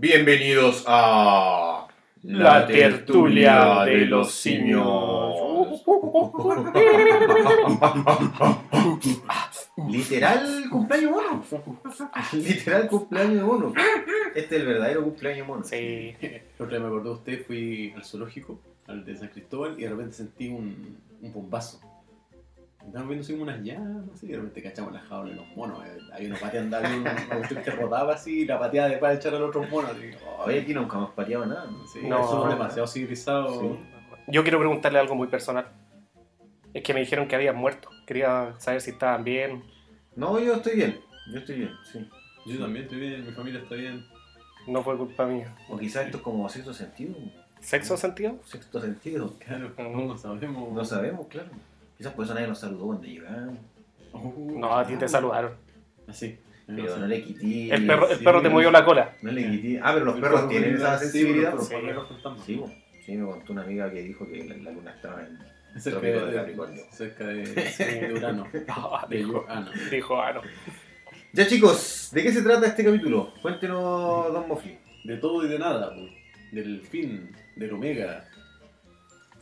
Bienvenidos a La tertulia de los simios. Literal cumpleaños mono. Literal cumpleaños mono. Este es el verdadero cumpleaños mono. Sí. El otro día me acordó usted, fui al zoológico, al de San Cristóbal, y de repente sentí un, un bombazo. Estábamos viendo así como unas llamas, así, y de repente cachamos la jaula de los monos. eh, Hay una pateando, había una una cuestión que rodaba así, y la pateaba después de echar al otro mono. Así, Hoy aquí nunca hemos pateado nada. ¿no? sí, No. somos demasiado civilizados. Sí. Yo quiero preguntarle algo muy personal. Es que me dijeron que habían muerto. Quería saber si estaban bien. No, yo estoy bien. Yo estoy bien, sí. Yo también estoy bien, mi familia está bien. No fue culpa mía. O quizás esto es como sexto sentido. ¿Sexo sentido? Sexto sentido. Claro, no lo sabemos. No sabemos, claro. Quizás por eso nadie nos saludó cuando llegamos. Uh, No, a ti te saludaron. Así. Pero no le quité. El perro, el sí, perro te movió la cola. No le quité. Ah, pero los El perros perro tienen esa sensibilidad. Sí. Sí, me contó una amiga que dijo que la, la luna estaba en Cerca trópico de de, Capricornio. cerca de, de Urano. Ah, De dijo, Urano. dijo, ah, no. Ya chicos, ¿de qué se trata este capítulo? Cuéntenos, Don Mofli. De todo y de nada, pues. del fin, del omega,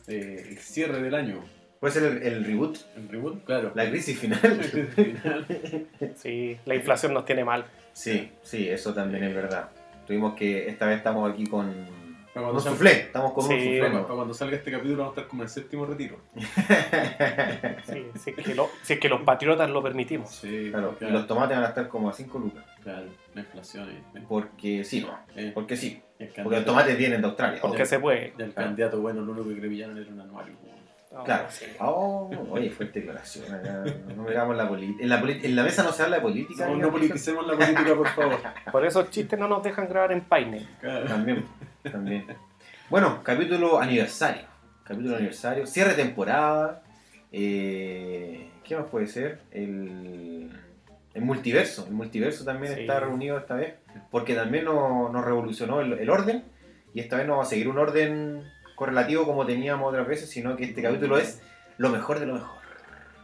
eh, el cierre del año, ¿Puede ser el, el reboot? el reboot, claro. ¿La crisis final? Sí, la inflación nos tiene mal. sí, sí, eso también es verdad. Tuvimos que, esta vez estamos aquí con Para un cuando, soufflé, estamos con un Sí, soufflé. para ¿no? cuando salga este capítulo vamos a estar como en el séptimo retiro. Sí, si, es que lo- si es que los patriotas lo permitimos. Sí, Claro, y los tomates van a estar como a 5 lucas. claro, la inflación. eh, Porque sí, no, eh, porque sí. el Porque los tomates vienen de Australia. Porque se puede. y el candidato bueno, lo único que creían era un anuario. No, Claro. sí. Oh, oye, fuerte declaración. acá. No miramos la política. En, la poli- en la mesa no se habla de política. No, no politicemos la política, por favor. Por esos chistes no nos dejan grabar en Paine. Claro. También, también. Bueno, capítulo aniversario. Capítulo aniversario. Cierre de temporada. Eh, ¿Qué más puede ser? El, el multiverso. El multiverso también Sí. está reunido esta vez. Porque también nos, nos revolucionó el, el orden. Y esta vez no va a seguir un orden correlativo como teníamos otras veces, sino que este capítulo es lo mejor de lo mejor.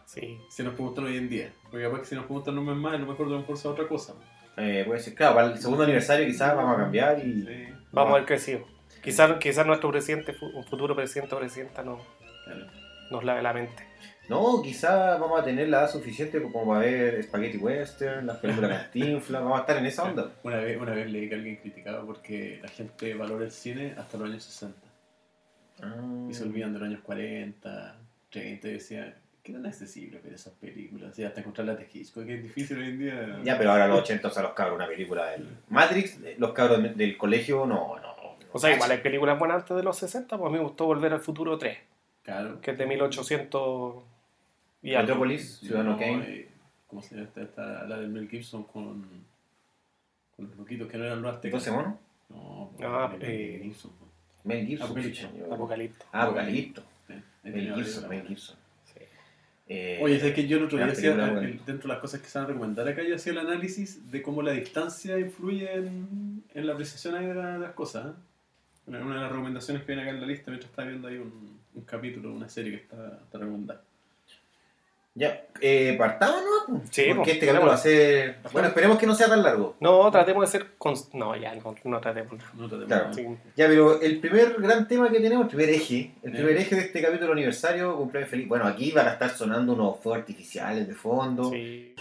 Sí. Si nos preguntan hoy en día. Porque capaz que si nos preguntan un mes más, a lo mejor de lo mejor sea otra cosa. Eh, puede ser, claro, para el segundo aniversario quizás vamos a cambiar y... Sí, Vamos a haber crecido. Quizás quizás nuestro presidente, un futuro presidente o presidenta no, claro. nos lave la mente. No, quizás vamos a tener la edad suficiente como para ver Spaghetti Western, las películas Cantinflas, vamos a estar en esa onda. Una vez, una vez leí que alguien criticaba porque la gente valora el cine hasta los años 60 Ah. y se olvidan de los años 40, 30 y decía, ¿qué tan accesible ver esas películas? Y hasta encontrar la de Hitchcock, que es difícil hoy en día. Ya, pero ahora los 80, o sea, los cabros, una película del Matrix, eh, los cabros de- del colegio, no, no. O sea, igual hay películas buenas antes de los 60, pues a mí me gustó Volver al Futuro 3, Claro. que es de 1800 y algo. Metropolis, Ciudadano No, Kane. eh, ¿Cómo se llama esta, esta- la del Mel Gibson con, con los loquitos que no eran los aztecas? 12 monos. No, Ah, Mel eh, Gibson. Mel Gibson. Apocalipto. yo- Apocalipto. Ah, Apocalipto. Sí, Mel Gibson, Mel. Gibson. Sí. Eh, Oye, ¿sabes que yo el otro día hacía, dentro de las cosas que se van a recomendar acá, yo hacía el análisis de cómo la distancia influye en, en la apreciación de, la- de las cosas. ¿eh? Una, una de las recomendaciones que viene acá en la lista mientras estaba viendo ahí un, un capítulo, una serie que está, está recomendada. Ya, eh, partamos, ¿no? Sí, Porque pues, este capítulo va a ser... Bueno, esperemos que no sea tan largo. No, tratemos de ser... cons- No, ya, no, no tratemos. No te Claro. Sí. Ya, pero el primer gran tema que tenemos, el primer eje, el Sí. primer eje de este capítulo aniversario, cumpleaños feliz. Bueno, aquí van a estar sonando unos fuegos artificiales de fondo. Sí.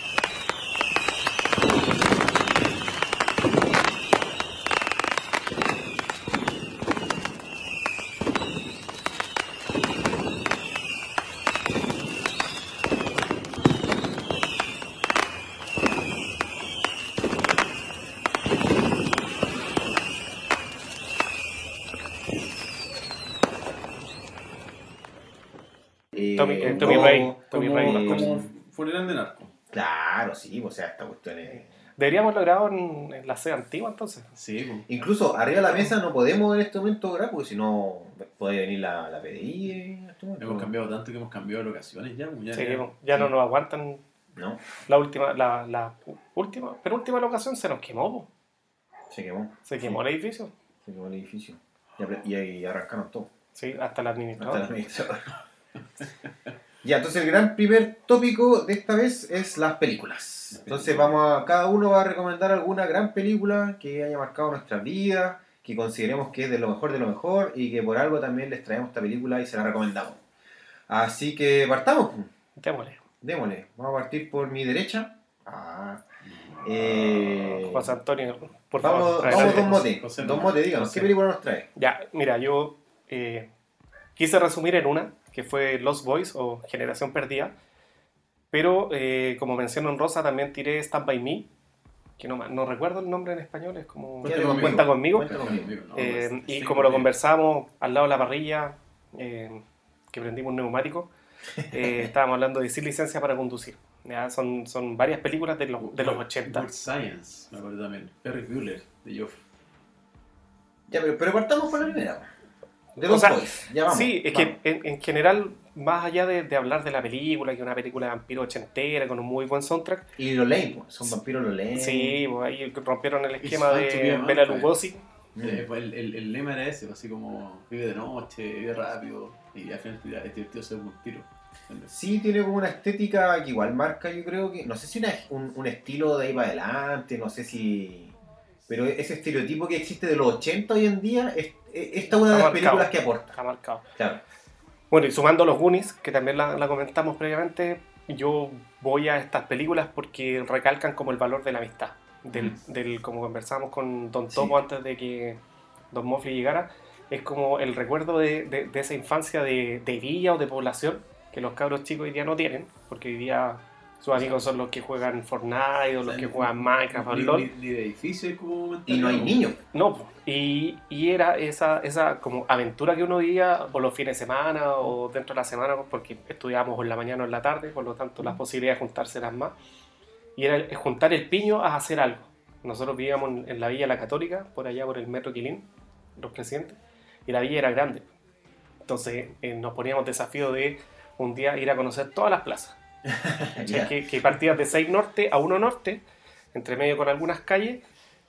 Eh, Tommy- eh, Tommy no, Ray, Tommy como, Ray. como funeral de narco. Claro, sí, o sea, esta cuestión es... Deberíamos grabado en, en la sede antigua entonces. Sí, pues. Incluso arriba de la mesa no podemos en este momento grabar, porque si no puede venir la, la PDI en este hemos cambiado tanto que hemos cambiado de locaciones ya. ya, Sí, ya- ya no nos aguantan No, la última, la, la última, penúltima locación se nos quemó, po. se quemó. se quemó el edificio. Se quemó el edificio. Y, y ahí arrancaron todo. Sí, hasta el Hasta administrador. Ya, entonces el gran primer tópico de esta vez es las películas. Entonces vamos a, cada uno va a recomendar alguna gran película que haya marcado nuestra vida, que consideremos que es de lo mejor de lo mejor y que por algo también les traemos esta película y se la recomendamos. Así que partamos. Démosle. Démosle. Vamos a partir por mi derecha. Ah. Eh, José Antonio, por vamos, favor. vamos dos motes. José, motes, díganos. José. ¿Qué película nos trae? Ya, mira, yo eh, quise resumir en una, que fue Lost Boys o Generación Perdida, pero eh, como menciono en Rosa, también tiré Stand By Me, que no, no recuerdo el nombre en español, es como Cuenta conmigo. Cuenta conmigo. Cuenta conmigo. No, Eh, pues, y sí, como lo conversamos al lado de la parrilla, eh, que prendimos un neumático, eh, estábamos hablando de Sin Licencia para Conducir. ¿ya? Son, son varias películas de los, de los Good- 80. Good Science, me acuerdo también. Ferris Bueller, de Joff. Ya, pero, pero partamos por la primera. De O los sea. Ya vamos. sí, es vamos. que en, en general, más allá de, de hablar de la película, que es una película de vampiro ochentera con un muy buen soundtrack, Y lo leen, pues, son vampiros lo leen. sí, pues ahí rompieron el esquema de Bela vampire. Lugosi. Eh, pues el, el, el lema era ese, así como vive de noche, vive rápido, y al final es divertido ser un tiro. Sí, tiene como una estética que igual marca, yo creo que. No sé si una- un, un estilo de ahí para adelante, no sé si. Pero ese estereotipo que existe de los 80 hoy en día, es- esta es una de las marcado. películas que aporta. Está marcado. Claro. Bueno, y sumando los Goonies, que también la, la comentamos previamente, yo voy a estas películas porque recalcan como el valor de la amistad. Del, del como conversamos con Don Sí. Topo antes de que Don Mofli llegara, es como el recuerdo de, de- de esa infancia de, de villa o de población que los cabros chicos hoy día no tienen, porque hoy día sus amigos son los que juegan Fortnite o los que juegan Minecraft o Ni, LOL. ni, ni de edificio como Y no hay niños. No, y, y era esa, esa como aventura que uno vivía por los fines de semana o dentro de la semana, porque estudiábamos en la mañana o en la tarde, por lo tanto las posibilidades de juntarse eran más. Y era el- juntar el piño a hacer algo. Nosotros vivíamos en, en la Villa La Católica, por allá por el Metro Quilín, los presidentes, y la villa era grande. Entonces eh, nos poníamos desafío de un día ir a conocer todas las plazas. Ya. que, que partías de 6 norte a 1 norte, entre medio con algunas calles,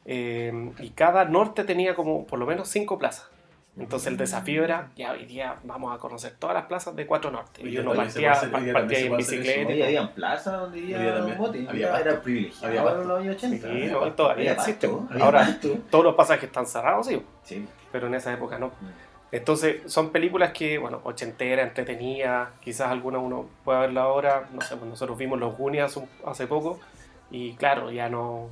eh, y cada norte tenía como por lo menos 5 plazas. Entonces el desafío era, ya hoy día vamos a conocer todas las plazas de 4 norte. Y día uno partía, día partía se en bicicleta. y Hoy había plaza donde también Mote. había Era privilegiado Había en los años 80. Sí, Había no, pasto. todavía Había existe. pasto, había Ahora, pasto. todos los pasajes están cerrados, sí, Sí. pero en esa época no. Entonces, son películas que, bueno, ochenteras, entretenidas, quizás alguna uno pueda verla ahora, no sé, pues nosotros vimos Los Goonies hace, poco, y claro, ya no,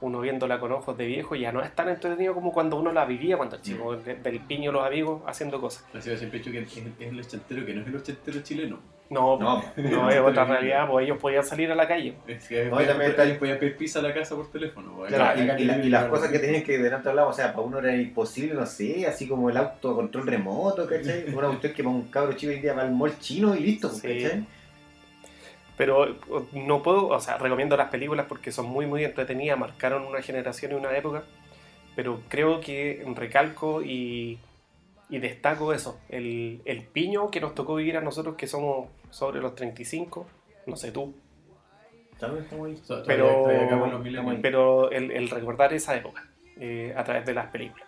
uno viéndola con ojos de viejo, ya no es tan entretenido como cuando uno la vivía cuando chico, de- del piño los amigos haciendo cosas. Así yo siempre dicho que es el ochentero que no es el ochentero chileno. No, No, no, es otra realidad, pues ellos podían salir a la calle. Es que No, y también está el- podía pedir pizza a la casa por teléfono. pues. Claro, y, Acá- y la- y las cosas que tenían que delante hablamos, o sea, para uno era imposible, no sé, así como el auto a control remoto, ¿cachai? Una cuestión que para un cabro chico hoy día va al mall chino y listo, Sí. ¿cachai? Pero no puedo, o sea, recomiendo las películas porque son muy, muy entretenidas, marcaron una generación y una época, pero creo que recalco y, y destaco eso, el, el piño que nos tocó vivir a nosotros que somos sobre los 35, no sé tú, Pero- pero el, el recordar esa época eh, a través de las películas.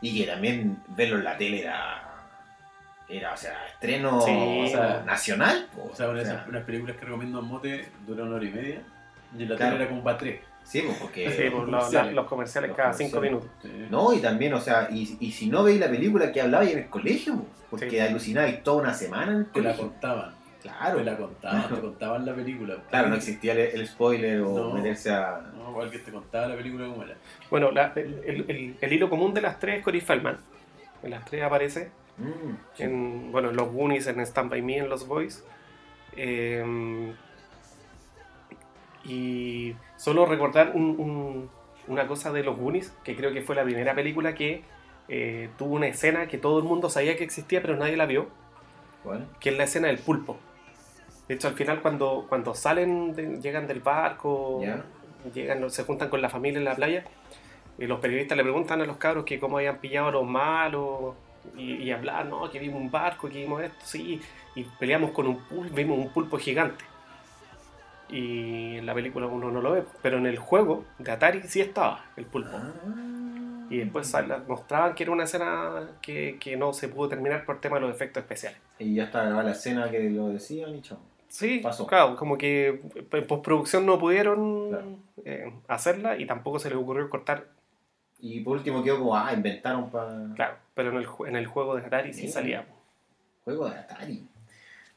Y que también verlo en la tele era, era o sea, estreno Sí, o sea, nacional. po, O sea, una de o sea, esas unas películas que recomiendo en mote dura una hora y media. Y en la Claro. tele era como para tres. Sí, po, porque... Sí, pues, comerciales. los comerciales Los cada cinco minutos. No, y también, o sea, y, y si no veis la película que hablabais en el colegio, po, porque Sí. alucinabais toda una semana en el Te la colegio. contaban. Claro, Te la contaban, te contaban la película. claro, no existía el, el spoiler o No. meterse a... No, igual que te contaba la película como era. Bueno, la- el, el- el- el hilo común de las tres es Cory Feldman. En las tres aparece Mm, sí. en, bueno, en los Goonies, en Stand By Me, en Los Boys. Eh, y solo recordar un- un- una cosa de los Goonies, que creo que fue la primera película que eh, tuvo una escena que todo el mundo sabía que existía, pero nadie la vio, ¿Cuál? que es la escena del pulpo. De hecho, al final cuando, cuando salen, de- llegan del barco, llegan, se juntan con la familia en la playa, y los periodistas le preguntan a los cabros que cómo habían pillado a los malos, y, y hablar, no, que vimos un barco, que vimos esto, sí, y peleamos con un pulpo, vimos un pulpo gigante. Y en la película uno no lo ve, pero en el juego de Atari sí estaba el pulpo. Ah. Y después mostraban que era una escena que, que no se pudo terminar por tema de los efectos especiales. Y ya está grabada la escena que lo decían y chao. Sí, Pasó. claro, como que en postproducción no pudieron Claro. eh, hacerla y tampoco se les ocurrió cortar, Y por último quedó como, ah, inventaron para. claro, pero en el, en el juego de Atari sí salía. Juego de Atari.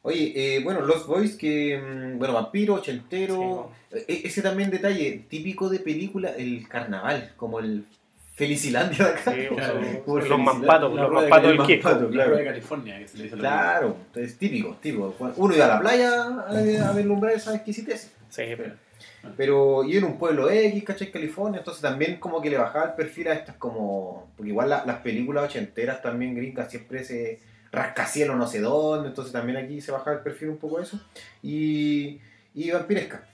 Oye, eh, bueno, Lost Boys, que, mm, bueno, vampiro, ochentero. E- ese también detalle, típico de película, el carnaval, como el Felicilandia de acá. Sí, Claro, o- como los mampatos, los mampatos del. La claro. de California, que se le dice Claro, entonces típico, típico. Uno iba a la playa a, a vislumbrar esa exquisitez. Sí, pero- Pero y en un pueblo X, ¿cachai? California, entonces también como que le bajaba el perfil a estas como... Porque igual la- las películas ochenteras también gringas siempre se rascacielos no sé dónde, entonces también aquí se bajaba el perfil un poco eso. Y, y vampiresca.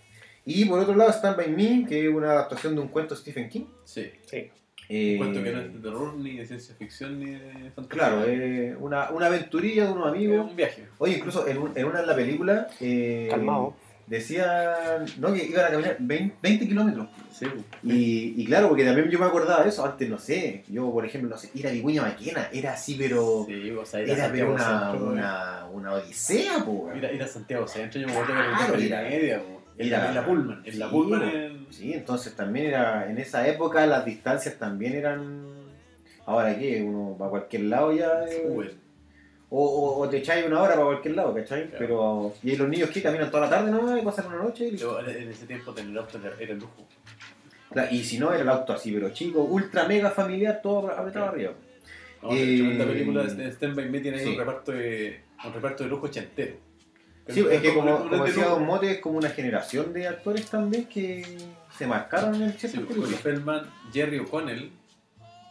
Y por otro lado Stand By Me, que es una adaptación de un cuento de Stephen King. Sí. sí. Eh, Un cuento que no es de terror, ni de ciencia ficción, ni de fantasía. Claro, eh, una, una aventurilla de unos amigos. un viaje. Oye, incluso en, un- en una de la película... eh, Calmado. Decían no, que iban a caminar 20, 20 kilómetros. Sí, pues. Y, y claro, porque también yo me acordaba de eso. Antes, no sé, yo por ejemplo, no sé, ir a Vicuña Maquena era así, pero. Sí, o sea, ir a era pero una, Centro. una, una odisea, po. Ir ir a Santiago Centro, yo me acuerdo que era Claro, en ir la a- media, po. en, la, en la Pullman. En la Sí, Pullman, po. en- Sí, entonces también era. En esa época las distancias también eran. Ahora qué, uno va a cualquier lado ya. eh. O, o, o te echáis una hora para cualquier lado, ¿cachai? Claro. Pero. Y los niños que caminan toda la tarde nomás y pasan una noche y listo. Yo, en ese tiempo tener auto era, era lujo. Claro, Y si no, era el auto así, pero chico, ultra mega familiar, todo apretado Claro. arriba. No, Eh, tremenda película de Stand By Me tiene sí. un reparto de un reparto de lujo ochentero. Sí, es que como, como una decía de Don. Mote, es como una generación de actores también que se marcaron en Sí, Corey películas. Feldman, Jerry O'Connell,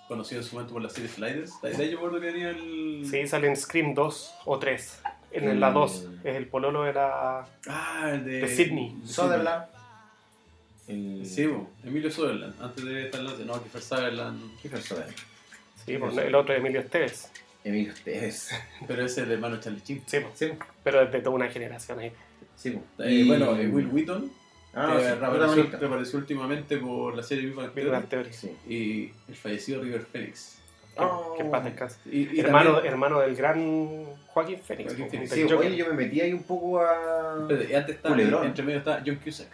conocido en su momento por la serie Sliders. De ahí yo me acuerdo que tenía el. Sí, sale en Scream 2 o 3. En Mm. la 2 es el pololo de la... Ah, el de. De Sydney. Sutherland. El... Sí, bo, Emilio Sutherland, antes de estar en la. No, Kiefer Sutherland. Kiefer Sutherland. Sí, pues, el otro es Emilio Esteves. Emilio Esteves. Pero es el hermano de Charlie Chin. Sí, Sí, pero es de toda una generación ahí. sí. Eh, Y- Bueno, eh, Will Wheaton, Ah, que sí, reapareció, reapareció últimamente por la serie Big Bang Big Theory, Bang Theory. Sí. y el fallecido River Phoenix. Que, Oh. que paz descanse. Y, y hermano, también- hermano del gran Joaquín Phoenix. Joaquín Sí, oye, yo me metí ahí un poco a. Espérate, y antes Culebrón. entre medio está John Cusack.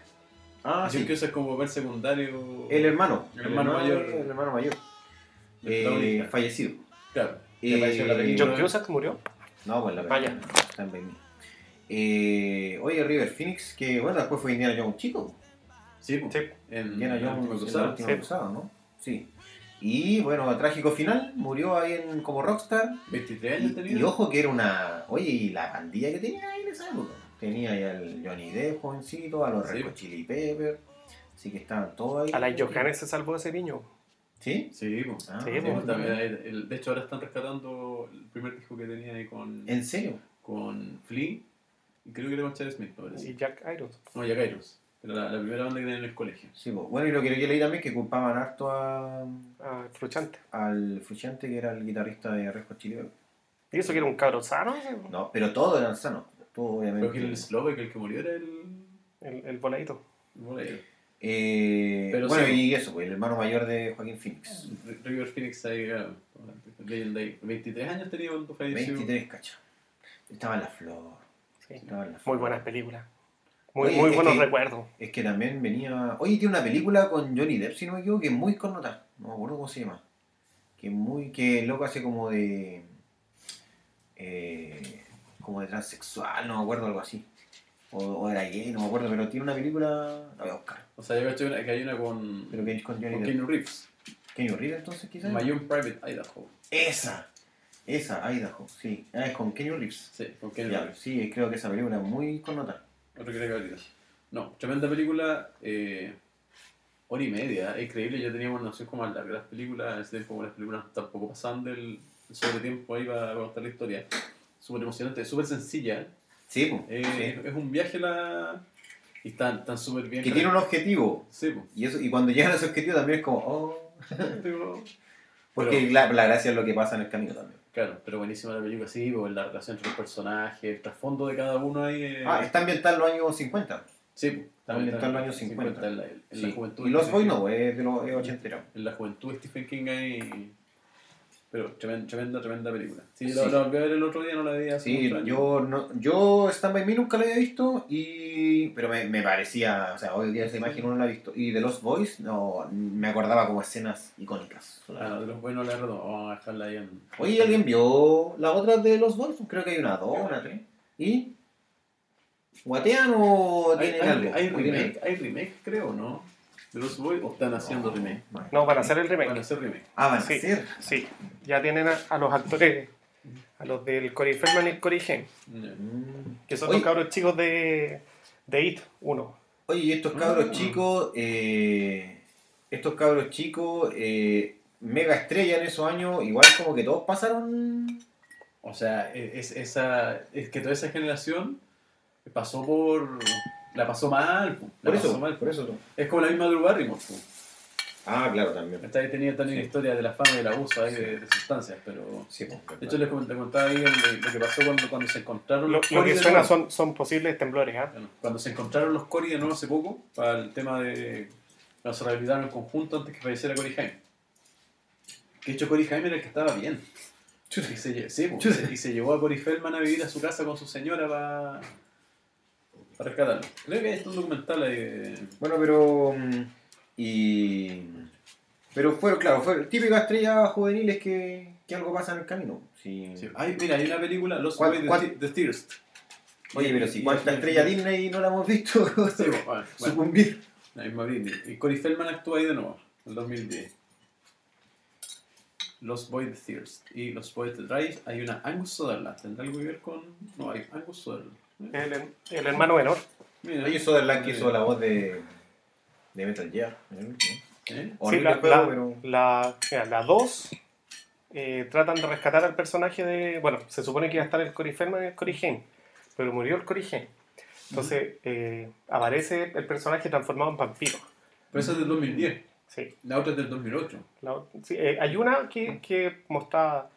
Ah, John sí. Cusack como papel secundario. El hermano. El hermano mayor. El hermano mayor. Eh, fallecido. Claro. Eh, que apareció en la película. John Cusack murió. No, pues la Vaya. película. Eh, oye, River Phoenix, que bueno, después fue Indiana Jones chico. Sí. Sí. En Indiana Jones cruzada. última Sí. ¿no? Sí. Y bueno, trágico final, murió ahí en, como rockstar. 23 años Y, tenía. y ojo que era una. Oye, y la pandilla que tenía ahí en esa época. Tenía ahí al Johnny Depp, jovencito, a los Sí. Red Hot Chili Peppers. Así que estaban todos ahí. A la Johannes se salvó ese niño. ¿Sí? Sí. Ah, Sí, el- el- de hecho, ahora están rescatando el primer disco que tenía ahí con, ¿En serio? con Flea. Y creo que era con Chad Smith, parece. Y Jack Irons. No, Jack Irons. Era la, la primera banda que tenía en el colegio. Sí, pues. Bueno, y lo que yo leí también es que culpaban harto a, Ah, Fruchante. al Frusciante, que era el guitarrista de Red Hot Chili. ¿Y eso que era un cabro sano? No, pero todos eran sanos. Todo, Creo que obviamente. el Slovak, el que murió, era el. El, el voladito. el bolero. Eh, Pero bueno, sí. y eso, pues, el hermano mayor de Joaquín Phoenix. River Phoenix ahí, claro, leyenda ahí. 23 años tenía cuando falleció. 23, cacha. Estaba en la flor. Sí. Muy buenas películas. Muy, Oye, muy es buenos que- recuerdos. Es que también venía. Oye, tiene una película con Johnny Depp, si no me equivoco, que es muy connotada. No me acuerdo cómo se llama. Que es muy. Que loco hace como de. eh, como de transexual, no me acuerdo, algo así. O, o era gay, no me acuerdo, pero tiene una película. La voy a buscar. O sea, yo una- que hay una con, Pero que es con Johnny con Depp. Keanu Reeves. Kenny Reeves, entonces, quizás. My Own Private Idaho. Esa. Esa, Idaho, sí. Ah, es con Kenny Reeves. Sí, con Ya, Reeves. sí, creo que esa película es muy connotada. Otro que. No, tremenda película. Eh, hora y media, es increíble. Yo tenía una noción como las películas. Tiempo, como las películas tampoco pasaban del sobretiempo ahí para, para contar la historia. Súper emocionante, súper sencilla. Sí, pues. Eh, Es un viaje la. Y están tan súper bien. Que tiene un objetivo. Sí, pues. Y, eso, y cuando llegan a ese objetivo también es como, oh. Porque Pero- la, la gracia es lo que pasa en el camino también. Claro, pero buenísima la película, sí, pues, la relación entre los personajes, el trasfondo de cada uno ahí. eh, Ah, está ambientada en los años 50. Sí, pues, está en los años 50. en la, en la juventud. Y Los King. no, es de los es ochentero. En la juventud Stephen King ahí. Pero tremenda, tremenda, tremenda película. Sí, Sí. Lo, lo volví a ver el otro día, no la veía Sí, yo, no, yo Stand By Me nunca la había visto, y, pero me, me parecía, o sea, hoy día esa imagen no la he visto. Y de Los Boys, no, me acordaba como escenas icónicas. Ah, no, de los buenos la verdad, vamos a dejarla ahí en... Oye, ¿alguien vio la otra de Los Boys? Creo que hay una dos, una tres. ¿Y? ¿Guatean o tienen hay, algo? hay remake, hay remake, creo, ¿no? De los Boys, o están haciendo remake. No, van a hacer el Van a remake. hacer remake. Ah, van a Sí. Sí, ya tienen a, a los actores, a los del Corey Feldman y el Corey Haim. Mm. que son Oye. los cabros chicos de, de It 1. Oye, y estos cabros chicos, eh, estos cabros chicos, eh, mega estrella en esos años, igual como que todos pasaron. O sea, e, es, esa, es que toda esa generación pasó por... La pasó mal, po. la Por pasó eso, mal. por eso. Es como la misma Drew Barrymore, po. Ah, claro, también. Esta ahí tenía también historias de la fama y el abuso ahí de, de sustancias, pero... Sí, pues, De hecho, les coment- les contaba ahí el- lo que pasó cuando, cuando se encontraron Lo, los lo que suena son, son posibles temblores, ¿ah? Bueno, Cuando se encontraron los Cory de nuevo hace poco, para el tema de... Cuando se rehabilitaron en conjunto antes que falleciera Cory Haim. Que de hecho Cory Haim era el que estaba bien. Y se, sí, pues, y se llevó a Cory Feldman a vivir a su casa con su señora para para rescatarlo. Creo que hay un documental ahí de... Bueno, pero. mm, Y. Pero fueron, claro, fueron típicas estrellas juveniles que, que algo pasa en el camino. Sí. Sí. Ay, mira, hay una película, Los ¿Cuál- Boys de, Thirst. Oye, pero si cuánta estrella Disney no la hemos visto Sí, bueno, sucumbir. la misma Britney. Y Cory Feldman actúa ahí de nuevo, en el 2010. Los Boys de Thirst y Los Boys de Drive. Hay una Angus Sutherland. ¿Tendrá algo que ver con.? No, hay Angus Sutherland. El, el hermano menor. Mira, Oye, Soderland que hizo la voz de. de Metal Gear. ¿Eh? Horrible la, juego, la, pero. la, mira, la 2 eh, tratan de rescatar al personaje de. Bueno, se supone que iba a estar el Cory Feldman y el Cory Haim, pero murió el Cory Haim. Entonces eh, aparece el personaje transformado en vampiro. Pero esa es del 2010. Sí. La otra es del 2008. La- sí, eh, hay una que, que mostraba.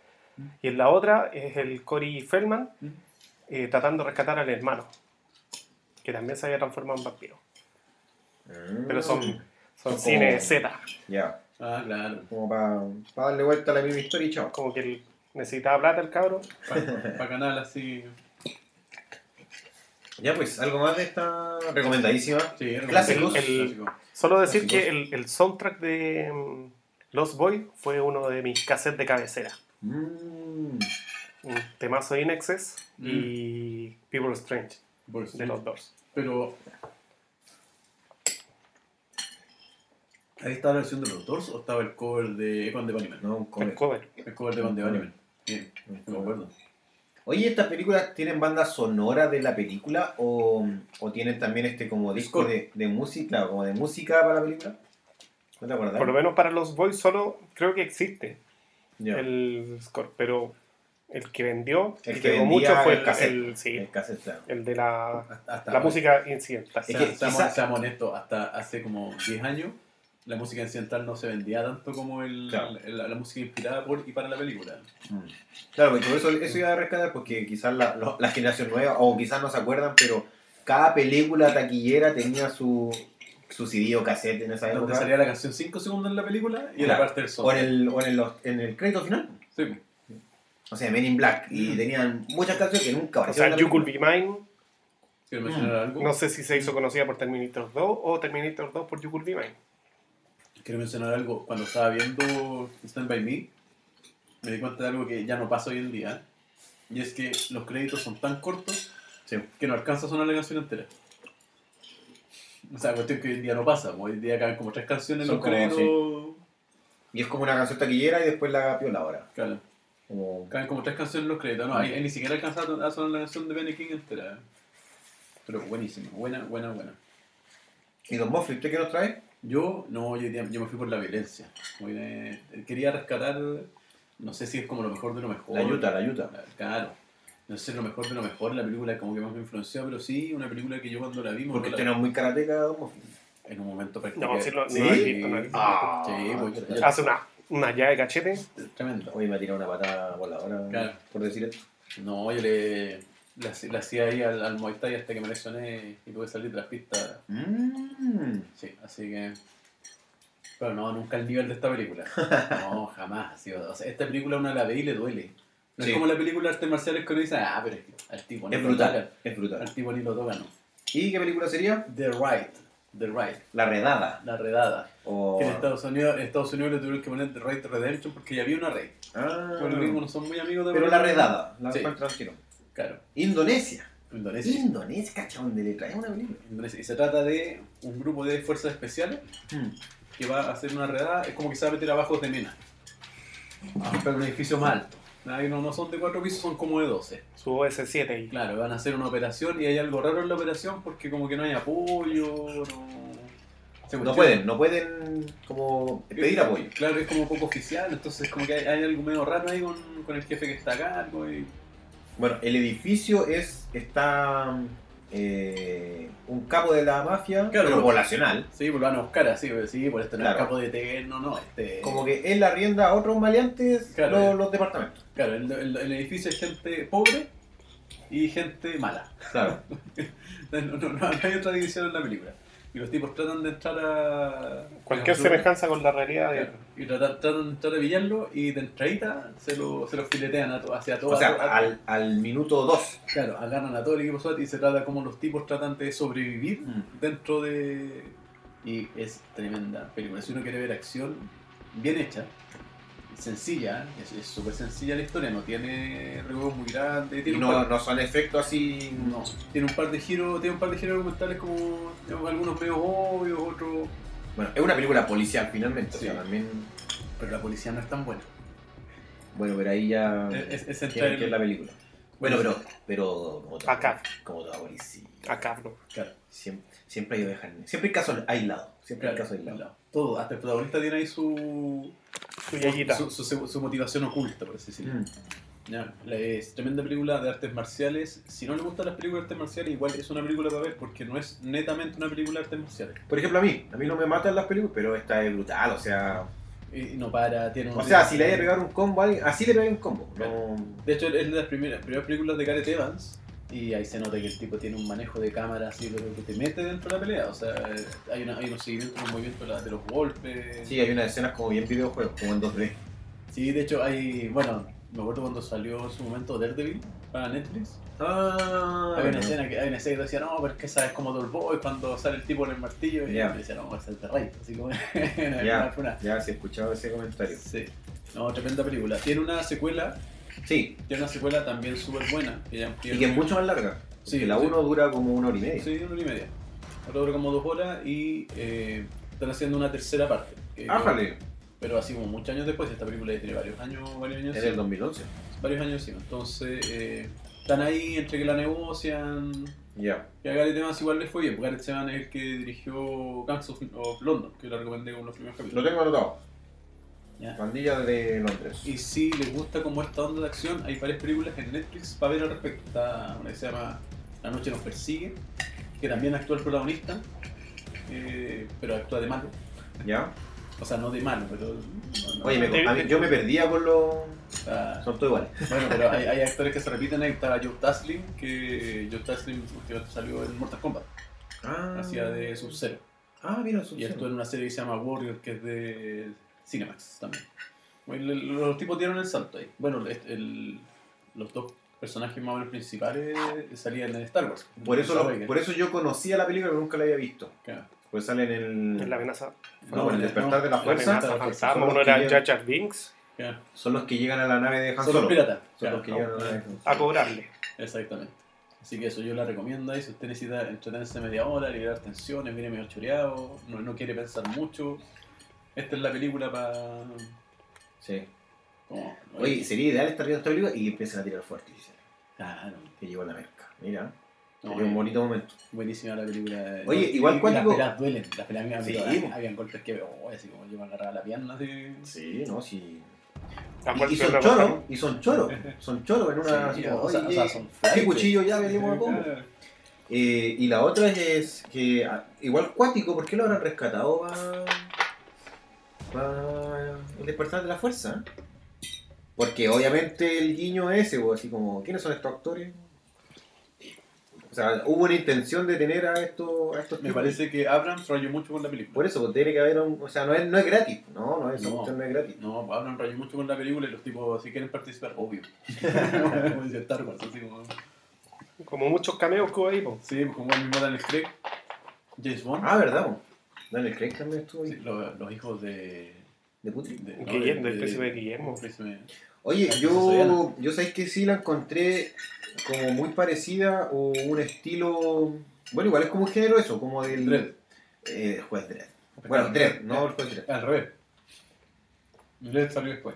Y en la otra es el Cory Feldman eh, tratando de rescatar al hermano, que también se había transformado en vampiro. Mm. Pero son, son Son cine como- Z, Ya, Ah, claro. como para darle vuelta a la misma historia y chao. como que necesitaba plata el cabro. Para canal así. Ya, pues, algo más de esta recomendadísima. Sí, Clásicos. un El- clásico. Solo decir Clásicos. que el, el soundtrack de mm, Lost Boy fue uno de mis cassettes de cabecera. Mm. Un temazo In Excess y People Strange de los Doors. Pero. ¿Ahí estaba la versión de los Doors o estaba el cover de Evan de Bunnyman? No, un El cover. cover. El cover de Evan de Bunnyman. Bien, me acuerdo. Oye, ¿estas películas tienen banda sonora de la película o, o tienen también este como disco de, de música, claro, como de música para la película? ¿No te acuerdas? Por lo menos para Lost Boy solo creo que existe el score, pero el que vendió El que pegó vendía mucho fue el el, cassette. el- sí, El cassette, claro. el de la, Hasta- hasta la música incidental. Es que seamos, quizá- seamos honestos, hasta hace como 10 años la música incidental no se vendía tanto como el, Claro. el- la, la música inspirada por y para la película. Mm. Claro, porque por eso, eso iba a rescatar, porque quizás la, lo- la generación nueva, o quizás no se acuerdan, pero cada película taquillera tenía su, su CD o cassette en esa Donde época. salía la canción 5 segundos en la película y Claro. parte del O son. en el, o en el, en el crédito final. Sí. O sea, Men in Black. Y tenían muchas canciones que nunca O aparecieron. sea, en You Could. Be Mine, ¿Quieres mencionar algo? no sé si se hizo conocida por Terminator 2 o Terminator 2 por You Could Be Mine. Quiero mencionar algo. Cuando estaba viendo Stand By Me, me di cuenta de algo que ya no pasa hoy en día. Y es que los créditos son tan cortos Sí. que no alcanza a sonar la canción entera. O sea, cuestión que hoy en día no pasa. Hoy en día caben como tres canciones en Son los como, créditos. Y es como una canción taquillera y después la piola ahora. Claro, Como... caben como tres canciones en los créditos. No, ahí, ahí ni siquiera alcanza a sonar la canción de Benny King entera. Pero buenísima, buena, buena, buena. ¿Y Don Moffley, usted qué nos trae? Yo, no, yo, yo me fui por la violencia. De- quería rescatar, no sé si es como lo mejor de lo mejor. La Yuta, la Yuta. Claro. No sé si es lo mejor de lo mejor, la película como que más me influenció, pero sí, una película que yo cuando la vi, me Porque usted la- no es muy karateca, Don Moffley. en un momento practiqué. No, sí lo- ¿Sí? no lo he visto, no lo he visto. Ah. Sí, pues, ya- Hace una, una llave de cachete. tremendo. Hoy me ha tirado una patada voladora, Claro. por decir esto. No, yo le, le, hacía- le hacía ahí al, al Muay Thai hasta que me lesioné y tuve que salir de las pistas. Mm. Sí, así que... Pero no, nunca al nivel de esta película. No, jamás. o sea, esta película uno la ve y le duele. No Sí. es como la película de artes marciales que uno dice, ah, pero es que al tipo ni Es lo brutal, es brutal. Al tipo ni lo tocan, no. ¿Y qué película sería? The Right. The Right. La Redada. La redada. O... Que en Estados Unidos, en Estados Unidos le tuvieron que poner The Right Redemption porque ya había una Rey. Ah, Por lo mismo no son muy amigos de pero la Redada, la Sí. tiro. Claro. Indonesia. Indonesia. Indonesia, cacha, donde le trae una película. Indonesia. Y se trata de un grupo de fuerzas especiales Hmm. que va a hacer una redada. Es como que se va a meter abajo de Mena. A buscar un edificio más alto. Ahí no, no son de cuatro pisos, son como de 12. Su OS7 y Claro, van a hacer una operación y hay algo raro en la operación porque como que no hay apoyo, no... pueden, no pueden como pedir apoyo. Claro, es como poco oficial, entonces como que hay, hay algo medio raro ahí con, con el jefe que está a cargo y... Bueno, el edificio es está eh, un capo de la mafia, Claro, pero poblacional. Sí, pues lo van a buscar así, pues, sí, por este no es Claro. capo de eterno, no, este... Como que él arrienda a otros maleantes Claro. los, los departamentos. Claro, el, el- el edificio es gente pobre y gente mala. Claro. No, no, no, no hay otra división en la película. Y los tipos tratan de entrar a... cualquier semejanza con la realidad. Claro, Y tratan, tratan de entrar a pillarlo y de entradita se lo, se lo filetean a to- hacia todo. O sea, a- al minuto 2. Claro, agarran a todo el equipo SWAT y se trata como los tipos tratan de sobrevivir Mm. dentro de... Y es tremenda película. Si uno quiere ver acción bien hecha, sencilla, es súper sencilla la historia, no tiene revuelos muy grandes. Y Tiene un no, par- no son efectos así. no, tiene un par de giros, tiene un par de giros argumentales como digamos, algunos medio obvios, otros. Bueno, es una película policial finalmente. Sí. O sea, también. Pero la policía no es tan buena. Bueno, pero ahí ya. Es, es ¿Qué, entrar qué es la película? Bueno, pero. pero Acá. Como toda policía. Acá, ¿no? Claro, Siempre, siempre hay ovejas. Siempre hay casos aislados. Siempre claro, casos aislados. claro. Todo, hasta el protagonista tiene ahí su, Su yayita. su, su- su motivación oculta, por así decirlo. Mm. Es tremenda película de artes marciales. Si no le gustan las películas de artes marciales, igual es una película para ver porque no es netamente una película de artes marciales. Por ejemplo, a mí. A mí no me matan las películas, pero esta es brutal. O sea. Y no para, tiene un O sea, si le hay a pegar un combo a alguien, así le pegué un combo. No. De hecho, es de las primeras, primeras películas de Gareth Evans. Y ahí se nota que el tipo tiene un manejo de cámara así, pero que te mete dentro de la pelea. O sea, hay, una, hay unos seguimientos, unos movimientos de, de los golpes. Sí, hay unas escenas como bien videojuegos, como en 2D. Sí, de hecho, hay. Bueno, me acuerdo cuando salió en su momento Daredevil para Netflix. Ah, Hay una escena que hay una escena que decía, no, pero es que esa es como Boy cuando sale el tipo en el martillo. Y yo decía, no, es de Rey. Así como. Ya. Ya, sí he escuchado ese comentario. Sí. No, tremenda película. Tiene una secuela, Sí, tiene una secuela también súper buena. Que ya, y que es mucho más larga. Sí, la sí. 1 dura como una hora y media. Sí, una hora y media. Ahora dura como dos horas y eh, están haciendo una tercera parte. que- Ájale, Pero así como muchos años después, esta película ya tiene varios años, varios años es del 2011. Varios años encima. Entonces, eh, están ahí entre que la negocian. Ya. Y a Gareth Evans igual les fue bien, porque Gareth Evans es el que dirigió Gangs of, London, que la recomendé con los primeros Lo capítulos. tengo anotado. Ya. Pandilla de Londres. Y si les gusta como esta onda de acción, hay varias películas en Netflix para ver al respecto. Está una que se llama La noche nos persigue, que también actúa el protagonista, eh, pero actúa de malo. ¿Ya? O sea, no de malo, pero... no, no, Oye, me- de- a mí- yo me perdía con los. está- Son todos iguales. bueno, pero hay, hay actores que se repiten. Ahí está Joe Taslim, que Joe Taslim últimamente salió en Mortal Kombat. Ah, Hacía de Sub-Zero. Ah, mira, su Y actuó en una serie que se llama Warrior, que es de Cinemax también. Los tipos dieron el salto ahí. Bueno, el- el- los dos personajes más o menos principales salían en Star Wars. Por eso, Star lo- Wars. por eso yo conocía la película, pero nunca la había visto. Claro. Pues sale en el. En la amenaza. No, en el despertar de la La fuerza. amenaza fantasma. los Uno era Jar Jar Binks. Son los que llegan a la nave de Han Son los Solo. piratas. Son Claro, los que no, llegan a la nave de Han a cobrarle. Exactamente. Así que eso yo la recomiendo ahí. Si usted necesita entretenerse media hora, liberar tensiones, viene medio choreado, no, no quiere pensar mucho. Esta es la película para. Sí. Oye, sería ideal estar viendo esta película y empiezan a tirar fuerte. dice, Claro. Que llegó la merca. Mira, No, sería un bonito momento. Buenísima la película. Oye, igual y cuático- Las peleas duelen. Las peleas a mí me Sí, habían- po. habían golpes que, oh, así como yo me agarraba la pierna, así. Sí, no, sí. Y, y son choros, y son choros, son choros en una. Sí, así como, o sea- o oye, sea, son ¿qué cuchillo ya venimos a combo? Eh, y la otra es que, ah, igual cuático, ¿por qué lo habrán rescatado para el despertar de la fuerza? Porque obviamente el guiño ese, o así como, ¿quiénes son estos actores? O sea, hubo una intención de tener a estos, a estos Me tipos. parece que Abrams rayó mucho con la película. Por eso, pues tiene que haber un. O sea, no es, no es gratis. No, no es, No. no es gratis. No, Abrams rayó mucho con la película y los tipos, si quieren participar, obvio. como dice Star Wars, así como... Como muchos cameos que hubo ahí, po. Sí, como el mismo Daniel Craig, James Bond, Ah, ¿verdad? po? Daniel Craig también estuvo ahí. sí, los, los hijos de... De Putin. de- Guillermo, del príncipe Guillermo. príncipe- Oye, yo, yo sabéis que sí la encontré como muy parecida o un estilo. Bueno, igual es como un género eso, como del. Dredd. Eh, juez Dredd. Bueno, Dredd, no el juez Dredd. Al revés. Dredd salió después.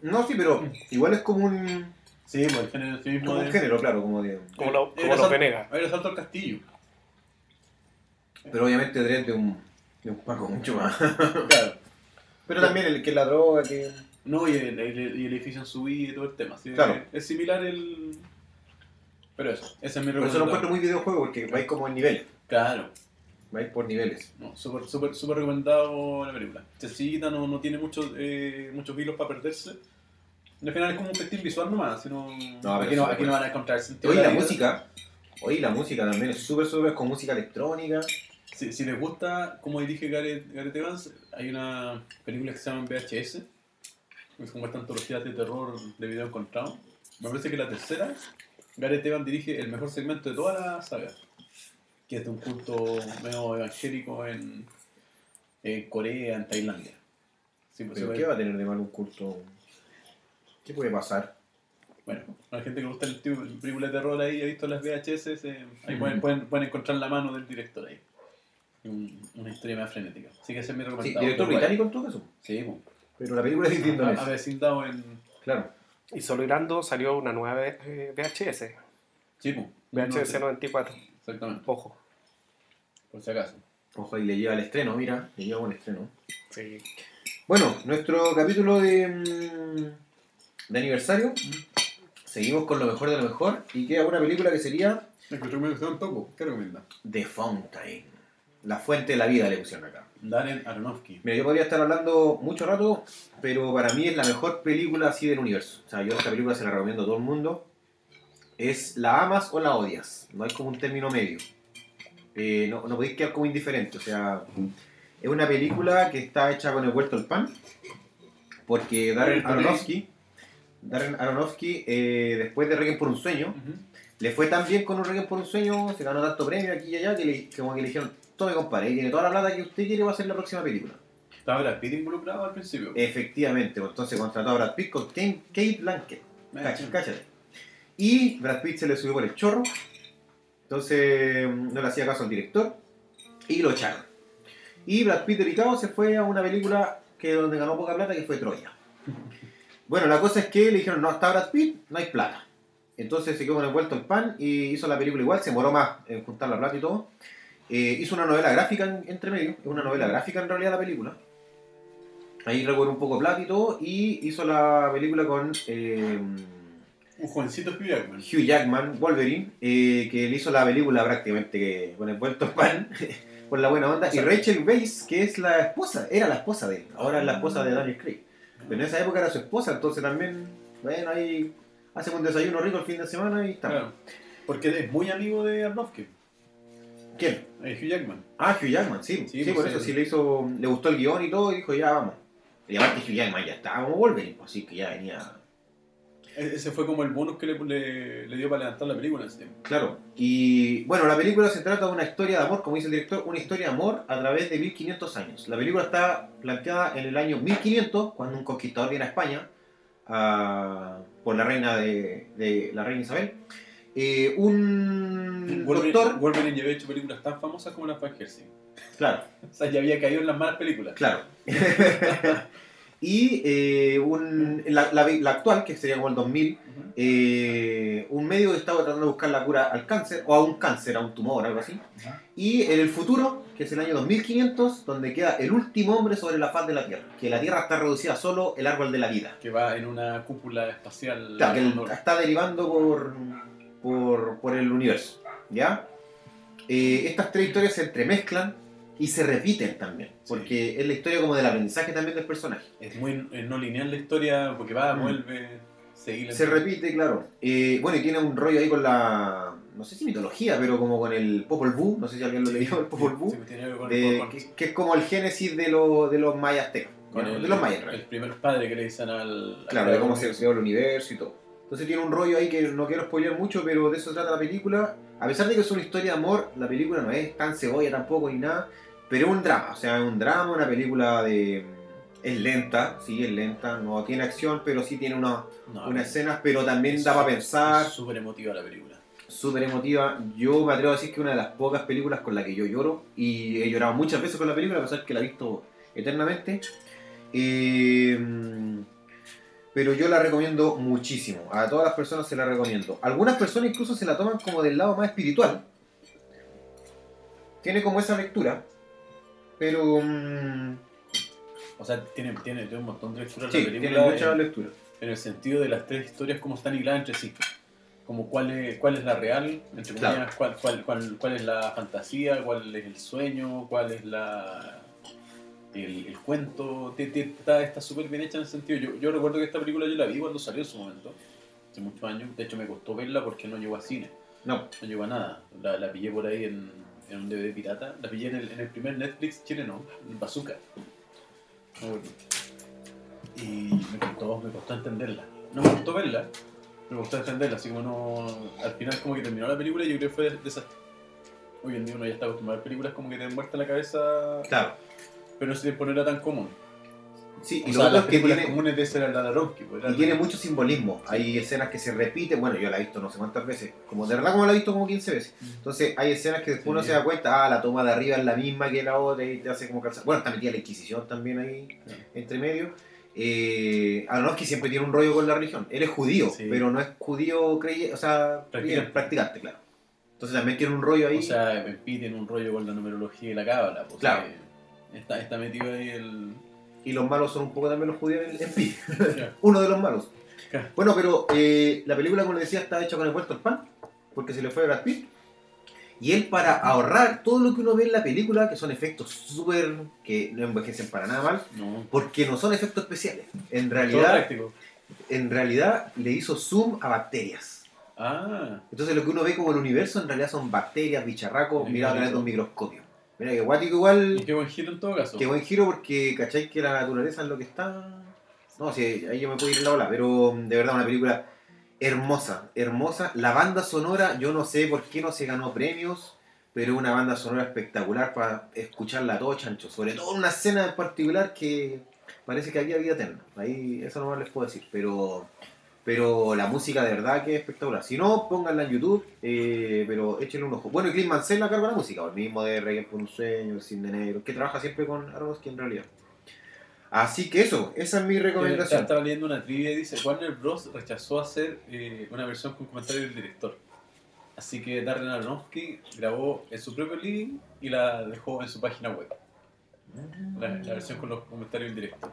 No, sí, pero igual es como un. Sí, pues el género sí mismo Como un de- género, claro, como de. Como, lo, como los Venegas. Era salto al castillo. Pero obviamente Dredd de un. De un Paco mucho más. Claro. Pero también el que la droga, que. No, y el, el- el edificio en su vida y todo el tema. sí, Claro. Es, similar el... Pero eso, ese es mi Por eso lo encuentro muy videojuego, porque vais como en niveles. Claro. Vais por niveles. No, súper, súper, súper recomendado la película. Sencillita, no, no tiene muchos eh, muchos hilos para perderse. Al final es como un festín visual nomás. Sino... No, aquí, pero no, aquí no van a encontrar sentido. Oye, la vida. música. Oye, la música también es súper, súper con música electrónica. Si, si les gusta cómo dirige Gareth, Gareth Evans, hay una película que se llama VHS. Es como esta antología de terror de video encontrado. Me parece que la tercera, Gareth Evans dirige el mejor segmento de toda la saga. Que es de un culto medio evangélico en, en Corea, en Tailandia. Sí, pues, ¿Pero qué va a tener de mal un culto? ¿Qué puede pasar? Bueno, a la gente que le gusta el tipo de película de terror ahí, ha visto las VHS, eh, ahí Ujú. pueden, pueden, pueden encontrar la mano del director ahí. Un- una historia más frenética. Así que ese es mi Sí, recomendado. director británico en todo caso. Sí. Pero la película es Indonesia. Avecindado en. Claro. Y solo Irando salió una nueva eh, VHS. Sí, pues. VHS 94. Exactamente, Ojo. por si acaso. Ojo, ahí le lleva el estreno, mira, le lleva un estreno. Sí. Bueno, nuestro capítulo de, mm, de aniversario. Seguimos con lo mejor de lo mejor. Y queda una película que sería Encontré un toco. ¿Qué recomienda? The Fountain. La fuente de la vida le pusieron acá. Darren Aronofsky. Mira, yo podría estar hablando mucho rato, pero para mí es la mejor película así del universo. O sea, yo esta película se la recomiendo a todo el mundo. Es la amas o la odias. No hay como un término medio. Eh, no, no podéis quedar como indiferente. O sea, es una película que está hecha con el vuelto al pan. Porque Darren Aronofsky, Darren Aronofsky eh, después de Requiem por un sueño, le fue tan bien con un Requiem por un sueño, se ganó tanto premio aquí y allá, que, le, que como que le dijeron, tome compadre, ahí tiene toda la plata que usted quiere va a ser la próxima película. Estaba Brad Pitt involucrado al principio. Efectivamente, pues, entonces contrató a Brad Pitt con Kate Kate Blanket. Ah, sí. cáchate. Y Brad Pitt se le subió por el chorro. Entonces mm, no le hacía caso al director. Y lo echaron. Y Brad Pitt delicado se fue a una película que donde ganó poca plata que fue Troya. Bueno, la cosa es que le dijeron, no está Brad Pitt, no hay plata. Entonces se quedó con el vuelto al pan y hizo la película igual, se demoró más en juntar la plata y todo. Eh, hizo una novela gráfica en- entre medio, es una novela gráfica en realidad la película. Ahí recuerdo un poco plata y todo, y hizo la película con eh, Un jovencito Hugh Jackman. Hugh Jackman, Wolverine, eh, que le hizo la película prácticamente que- con el vuelto al pan, por la buena onda, y Rachel Weisz, que es la esposa, era la esposa de él, ahora es la esposa de Daniel Craig. Pero en esa época era su esposa, entonces también, bueno, ahí hacen un desayuno rico el fin de semana y está. Claro. Porque es muy amigo de Aronofsky. ¿Quién? eh, Hugh Jackman. Ah, Hugh Jackman, sí. Sí, Sí, pues, por sí. eso sí le hizo, le gustó el guion y todo, y dijo, ya vamos. Y aparte Hugh Jackman ya estaba como Wolverine, pues, así que ya venía... E- Ese fue como el bonus que le, le, le dio para levantar la película tiempo. Claro. Y bueno, la película se trata de una historia de amor, como dice el director, una historia de amor a través de 1500 años. La película está planteada en el año 1500, cuando un conquistador viene a España a- por la reina de, de la reina Isabel. Eh, un Wolverine, doctor, Wolverine ya había hecho películas tan famosas como las Van Helsing. claro, O sea, ya había caído en las malas películas. claro. y eh, un, la, la- la actual, que sería como el 2000, Ujú. eh, un médico que estaba tratando de buscar la cura al cáncer, o a un cáncer, a un tumor, algo así. Y en el futuro, que es el año 2500, donde queda el último hombre sobre la faz de la Tierra. Que la Tierra está reducida a solo el árbol de la vida. Que va en una cúpula espacial. Claro, que el- está derivando por, por, por el universo. ¿Ya? Eh, estas tres historias se entremezclan y se repiten también. Porque es la historia como del aprendizaje también del personaje. Es muy no lineal la historia, porque va, Mm. vuelve. seguir Se repite, claro. Eh, bueno, y tiene un rollo ahí con la. No sé si mitología, pero como con el Popol Vuh. No sé si alguien lo leyó, el Popol Vuh. Sí, que, que es como el génesis de, lo- de los mayas con Bueno, el, de los mayas, el primer padre que le dicen al. al Claro, de cómo se creó el universo y todo. Entonces tiene un rollo ahí que no quiero spoilear mucho, pero de eso trata la película. A pesar de que es una historia de amor, la película no es tan cebolla tampoco ni nada, pero es un drama. O sea, es un drama, una película de. Es lenta, sí, es lenta, no tiene acción, pero sí tiene una, No, unas es- escenas, pero también es da para pensar. Súper emotiva la película. súper emotiva. Yo me atrevo a decir que es una de las pocas películas con la que yo lloro. Y he llorado muchas veces con la película, a pesar que la he visto eternamente. Eh, pero yo la recomiendo muchísimo. A todas las personas se la recomiendo. Algunas personas incluso se la toman como del lado más espiritual. Tiene como esa lectura. Pero... mm, O sea, tiene, tiene, tiene un montón de lecturas sí, tiene película. mucha en- lectura. en el sentido de las tres historias cómo están hiladas entre sí. Como cuál es, cuál es la real, entre Claro. comillas, cuál, cuál, cuál, cuál es la fantasía, cuál es el sueño, cuál es la el, el cuento. Está está súper bien hecha en el sentido. Yo, yo recuerdo que esta película yo la vi cuando salió en su momento, hace muchos años. De hecho, me costó verla porque no llegó a cine, No, no llegó a nada. La, la pillé por ahí en, en un DVD pirata. La pillé en el, en el primer Netflix chileno, en Bazooka. Y me costó, me costó entenderla. No me costó verla, me costó entenderla. Así como no. Al final, como que terminó la película y yo creo que fue de esas. Hoy en día uno ya está acostumbrado a ver películas como que te muerta la cabeza, claro. Pero ese tiempo no era tan común. Sí, O y sea, lo las es que tiene... comunes de ese era la de Aronofsky, pues, Y tiene mucho simbolismo. Hay escenas que se repiten. Bueno, yo la he visto no sé cuántas veces. Como de verdad como la he visto como 15 veces. Entonces hay escenas que después Sí. uno se da cuenta, ah, la toma de arriba es la misma que la otra y te hace como calzar. Bueno, está metida la Inquisición también ahí Sí. entre medio. Eh, Aronofsky siempre tiene un rollo con la religión. Él es judío, pero no es judío creyente, o sea, Practicante. practicante, claro. Entonces también tiene un rollo ahí. O sea, tiene un rollo con la numerología y la cábala. Pues, Claro. eh, Está, está metido ahí el. y los malos son un poco también los judíos en, en Pi. Uno de los malos. Claro. Bueno, pero eh, la película, como les decía, está hecha con el puesto al pan, porque se le fue Brad Pitt. Y él, para ahorrar todo lo que uno ve en la película, que son efectos súper. que no envejecen para nada mal, No. porque no son efectos especiales. En realidad, en realidad le hizo zoom a bacterias. Ah, Entonces, lo que uno ve como el universo, en realidad son bacterias, bicharracos, mirados a través de un microscopio. Mira que guático igual. y qué buen giro en todo caso. Qué buen giro porque, ¿cachai? Que la naturaleza es lo que está. No, sí, ahí yo me puedo ir en la ola, pero mm, de verdad una película hermosa, hermosa. La banda sonora, yo no sé por qué no se ganó premios, pero una banda sonora espectacular para escucharla todo chancho. Sobre todo una escena en particular que parece que había vida eterna. Ahí, eso no más les puedo decir, pero. Pero la música de verdad que es espectacular. Si no, pónganla en YouTube, eh, pero échenle un ojo. Bueno, y Clint Mansell la carga la música, el mismo de Reggae por un sueño, el Cisne Negro, que trabaja siempre con Aronofsky en realidad. Así que eso, esa es mi recomendación. Estaba leyendo una trivia y dice: Warner Bros. rechazó hacer eh, una versión con comentario del director. Así que Darren Aronofsky grabó en su propio living y la dejó en su página web. La, la versión con los comentarios del director.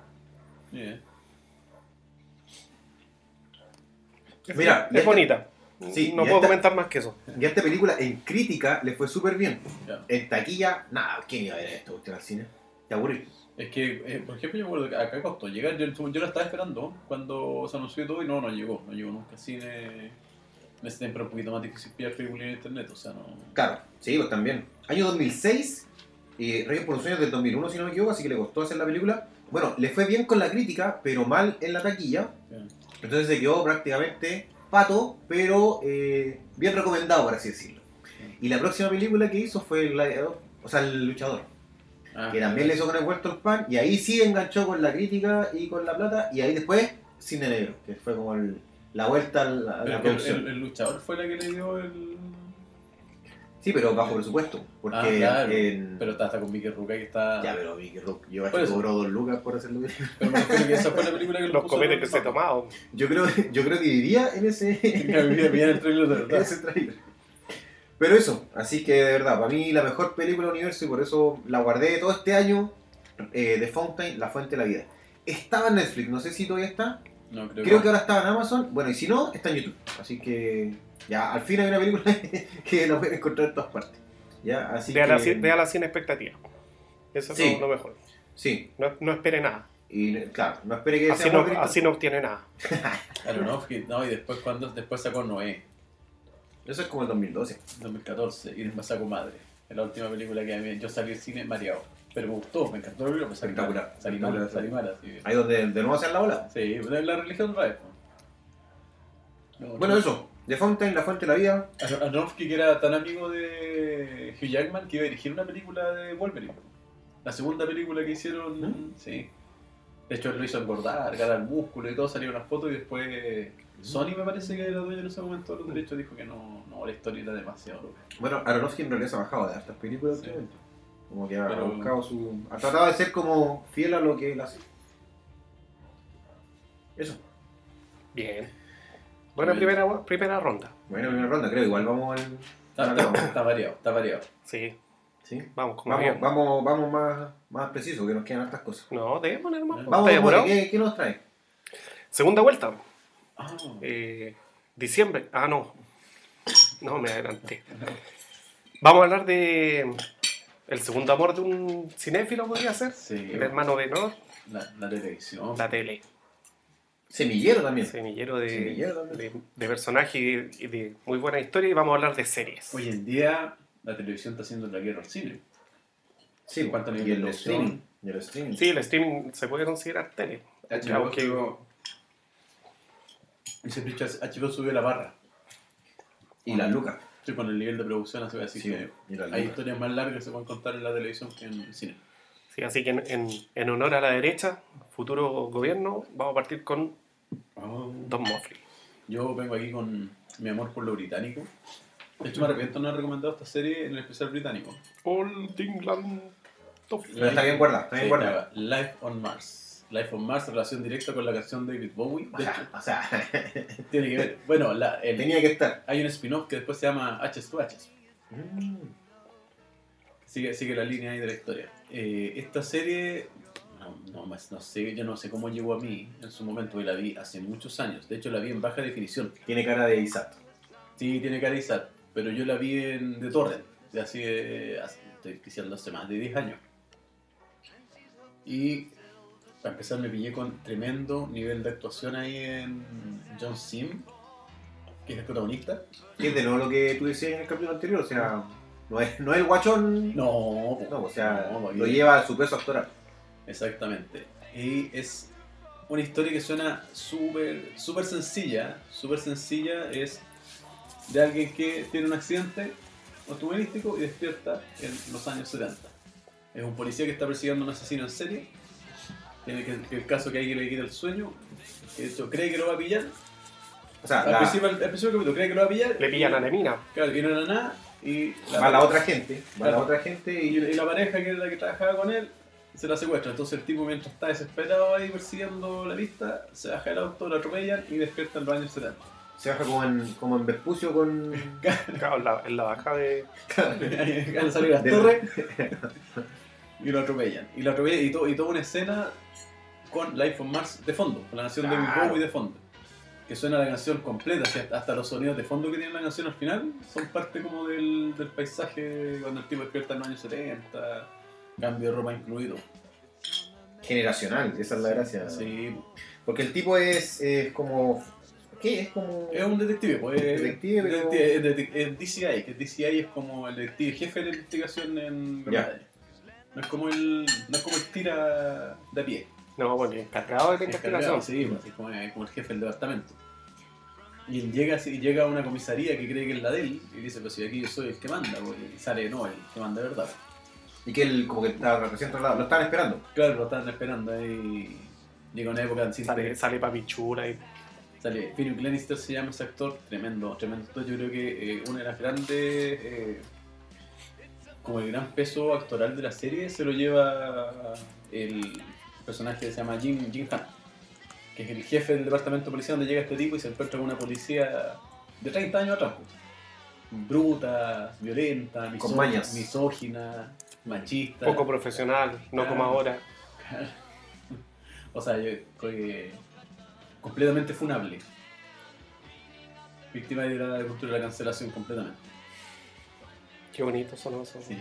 Bien. Mira, es ya bonita. Sí, no puedo comentar más que eso. Y a esta película en crítica le fue súper bien. Ya. En taquilla, nada, ¿quién iba a ver esto usted al cine? Te aburrí. Es que, eh, por ejemplo, yo me acuerdo que acá costó llegar. Yo, yo la estaba esperando cuando se anunció todo y no, no llegó. No llegó nunca al cine. Tiempo era un poquito más difícil pillar películas en internet, o sea, no. Claro, sí, pues también. Año 2006, y Reyes por los Sueños del 2001, si no me equivoco, así que le costó hacer la película. Bueno, le fue bien con la crítica, pero mal en la taquilla. Entonces se quedó prácticamente pato, pero eh, bien recomendado, por así decirlo. Y la próxima película que hizo fue El Gladiador, o sea, El Luchador, Ah, que también le hizo con el vuelto al pan, y ahí sí enganchó con la crítica y con la plata, y ahí después Cine Negro, que fue como el- la vuelta a la, a la Pero que el, producción. el- el luchador fue la que le dio el. Sí, pero bajo presupuesto, porque Ah, claro. en- Pero está hasta con Mickey Rourke que está. Ya, pero Vicky Rock, yo que eso. cobró dos lucas por hacerlo bien. Pero me que esa fue la película que lo Los cometes que se tomaban. Yo creo, yo creo que vivía en ese, el trailer de en verdad. ese trailer. Pero eso, así que de verdad, para mí la mejor película del universo y por eso la guardé todo este año, eh, The Fountain, La Fuente de la Vida. Estaba en Netflix, no sé si todavía está. No, creo, Creo que ahora estaba en Amazon. Bueno, y si no, está en YouTube. Así que ya, al fin hay una película que la pueden encontrar en todas partes. Ya, así Véala, que... sin- véala sin expectativa. Eso es Sí. lo, lo mejor. Sí, No, no espere nada. Y claro, no espere que Así sea no, así no obtiene nada. Aronofsky, no, y después cuando después sacó Noé, Eso es como el 2012. 2014, y después sacó Madre. Es la última película que a mí- yo salí del cine mareado. Pero me gustó, me encantó pero salí Espectacular. salí mal, así. Ahí donde de nuevo hacen la bola. Sí, la religión otra vez. ¿no? No, Bueno, no. eso. The Fountain, La Fuente de la Vida. Ar- Aronofsky, que era tan amigo de Hugh Jackman, que iba a dirigir una película de Wolverine. La segunda película que hicieron, ¿Mm? sí. De hecho, él lo hizo engordar, ganar músculo y todo, salieron unas fotos y después Sony me parece que era dueño en ese momento de los derechos, dijo que no, no, la historia era demasiado loca. Bueno, Aronofsky en realidad se ha bajado de hartas películas Sí. Como que ha Pero- buscado su. Ha tratado de ser como fiel a lo que él hace. Eso. Bien. Buena Bien. primera, primera ronda. Bueno, primera ronda, creo. Igual vamos al. Está, al- está- está variado, está variado. Sí, Sí. vamos, como Vamos, bien. vamos, vamos más, más precisos, que nos quedan hartas cosas. No, debe poner más. Vamos, ¿Está More, demorado? ¿qué, ¿qué nos trae? Segunda vuelta. Ah, Eh, diciembre. Ah, no. No, me adelanté. Vamos a hablar de el segundo amor de un cinéfilo, podría ser. sí, El hermano de Nor, la, la televisión. la tele. Semillero también. Semillero de, Semillero también. de, de personajes y de, y de muy buena historia. Y vamos a hablar de series. Hoy en día la televisión está haciendo la guerra al cine. Sí, ¿Cuánto nivel y de el streaming. Y el streaming. Sí, el streaming se puede considerar tele. HBO, siempre HBO subió la barra. Y las lucas. Sí, con el nivel de producción, así, así Sí, que hay historias más largas que se pueden contar en la televisión que en el cine. Sí, así que en, en- en honor a la derecha, futuro gobierno, vamos a partir con Don Moffley. Yo vengo aquí con mi amor por lo británico. De hecho, me arrepiento no haber recomendado esta serie en el especial británico. Old England Top. Pero está bien guardada, está bien Sí, estaba. Life on Mars. Life on Mars, relación directa con la canción David Bowie. O De hecho, sea, o sea, tiene que ver. Bueno, la, el- tenía que estar. hay un spin-off que después se llama H2H. Sigue, sigue la línea ahí de la historia. Eh, esta serie, no, no, más- no sé, yo no sé cómo llegó a mí en su momento, porque la vi hace muchos años. De hecho, la vi en baja definición. Tiene cara de Isaac. Sí, tiene carizar, pero yo la vi en de Torrent, de de, hace- estoy diciendo hace más de 10 años. Y para empezar me pillé con tremendo nivel de actuación ahí en John Sim, que es el protagonista. Que es de nuevo lo que tú decías en el capítulo anterior. O sea, no es, no es el guachón. No, No, o sea, no, lo lleva a su peso actoral. Exactamente. Y es una historia que suena súper súper sencilla. Súper sencilla es de alguien que tiene un accidente automovilístico y despierta en los años 70. Es un policía que está persiguiendo a un asesino en serie. Tiene que, que el caso que alguien le quita el sueño. Que de hecho cree que lo va a pillar. O sea, Al la- principio, al principio del capítulo cree que lo va a pillar. Le pillan a Nemina. Claro, viene de la nada y va la otra gente. Va la Claro. otra gente y, y. y la pareja que era la que trabajaba con él se la secuestra. Entonces el tipo mientras está desesperado ahí persiguiendo la lista, se baja el auto, lo atropellan y despierta en los años 70. Se baja como en, como en Vespucio con. Claro, en la, en la baja de. Van a salir las De- torres y lo atropellan. Y lo atropellan y, to- y toda una escena con Life on Mars de fondo, con la canción de David. Bowie de fondo. Que suena la canción completa, hasta los sonidos de fondo que tiene la canción al final son parte como del, del paisaje cuando el tipo despierta en los años 70, cambio de ropa incluido. Generacional, esa es la gracia. Sí, Porque el tipo es, es como. ¿Qué? Es como. Es un detective, pues. es- Detective, pero- es, DCI, que DCI es como el detective jefe de investigación en Gran Ya. Bretaña. No es como el. No es como el tira de a pie. No, bueno, encargado de la Encargado, investigación. Sí, pues, es como, es como el jefe del departamento. Y él llega, así- llega a una comisaría que cree que es la de él y dice, pues si aquí yo soy el que manda, pues, y sale, no, el que manda de verdad. Y que él como que está recién trasladado. Lo estaban esperando. Claro, lo estaban esperando ahí. Llega una época en Sale, sale Papi Chula y. Sale Philip Lannister se llama ese actor, tremendo, tremendo actor. Yo creo que eh, una de las grandes, eh, como el gran peso actoral de la serie se lo lleva el personaje que se llama Jim, Jim Han, que es el jefe del departamento policial donde llega este tipo y se encuentra con una policía de 30 años atrás. pues. Bruta, violenta, Con misó- mañas. misógina, machista. Poco profesional, no como ahora. O sea, yo creo que completamente funable. Víctima de la cultura de la cancelación completamente. Qué bonito son esos. Sí.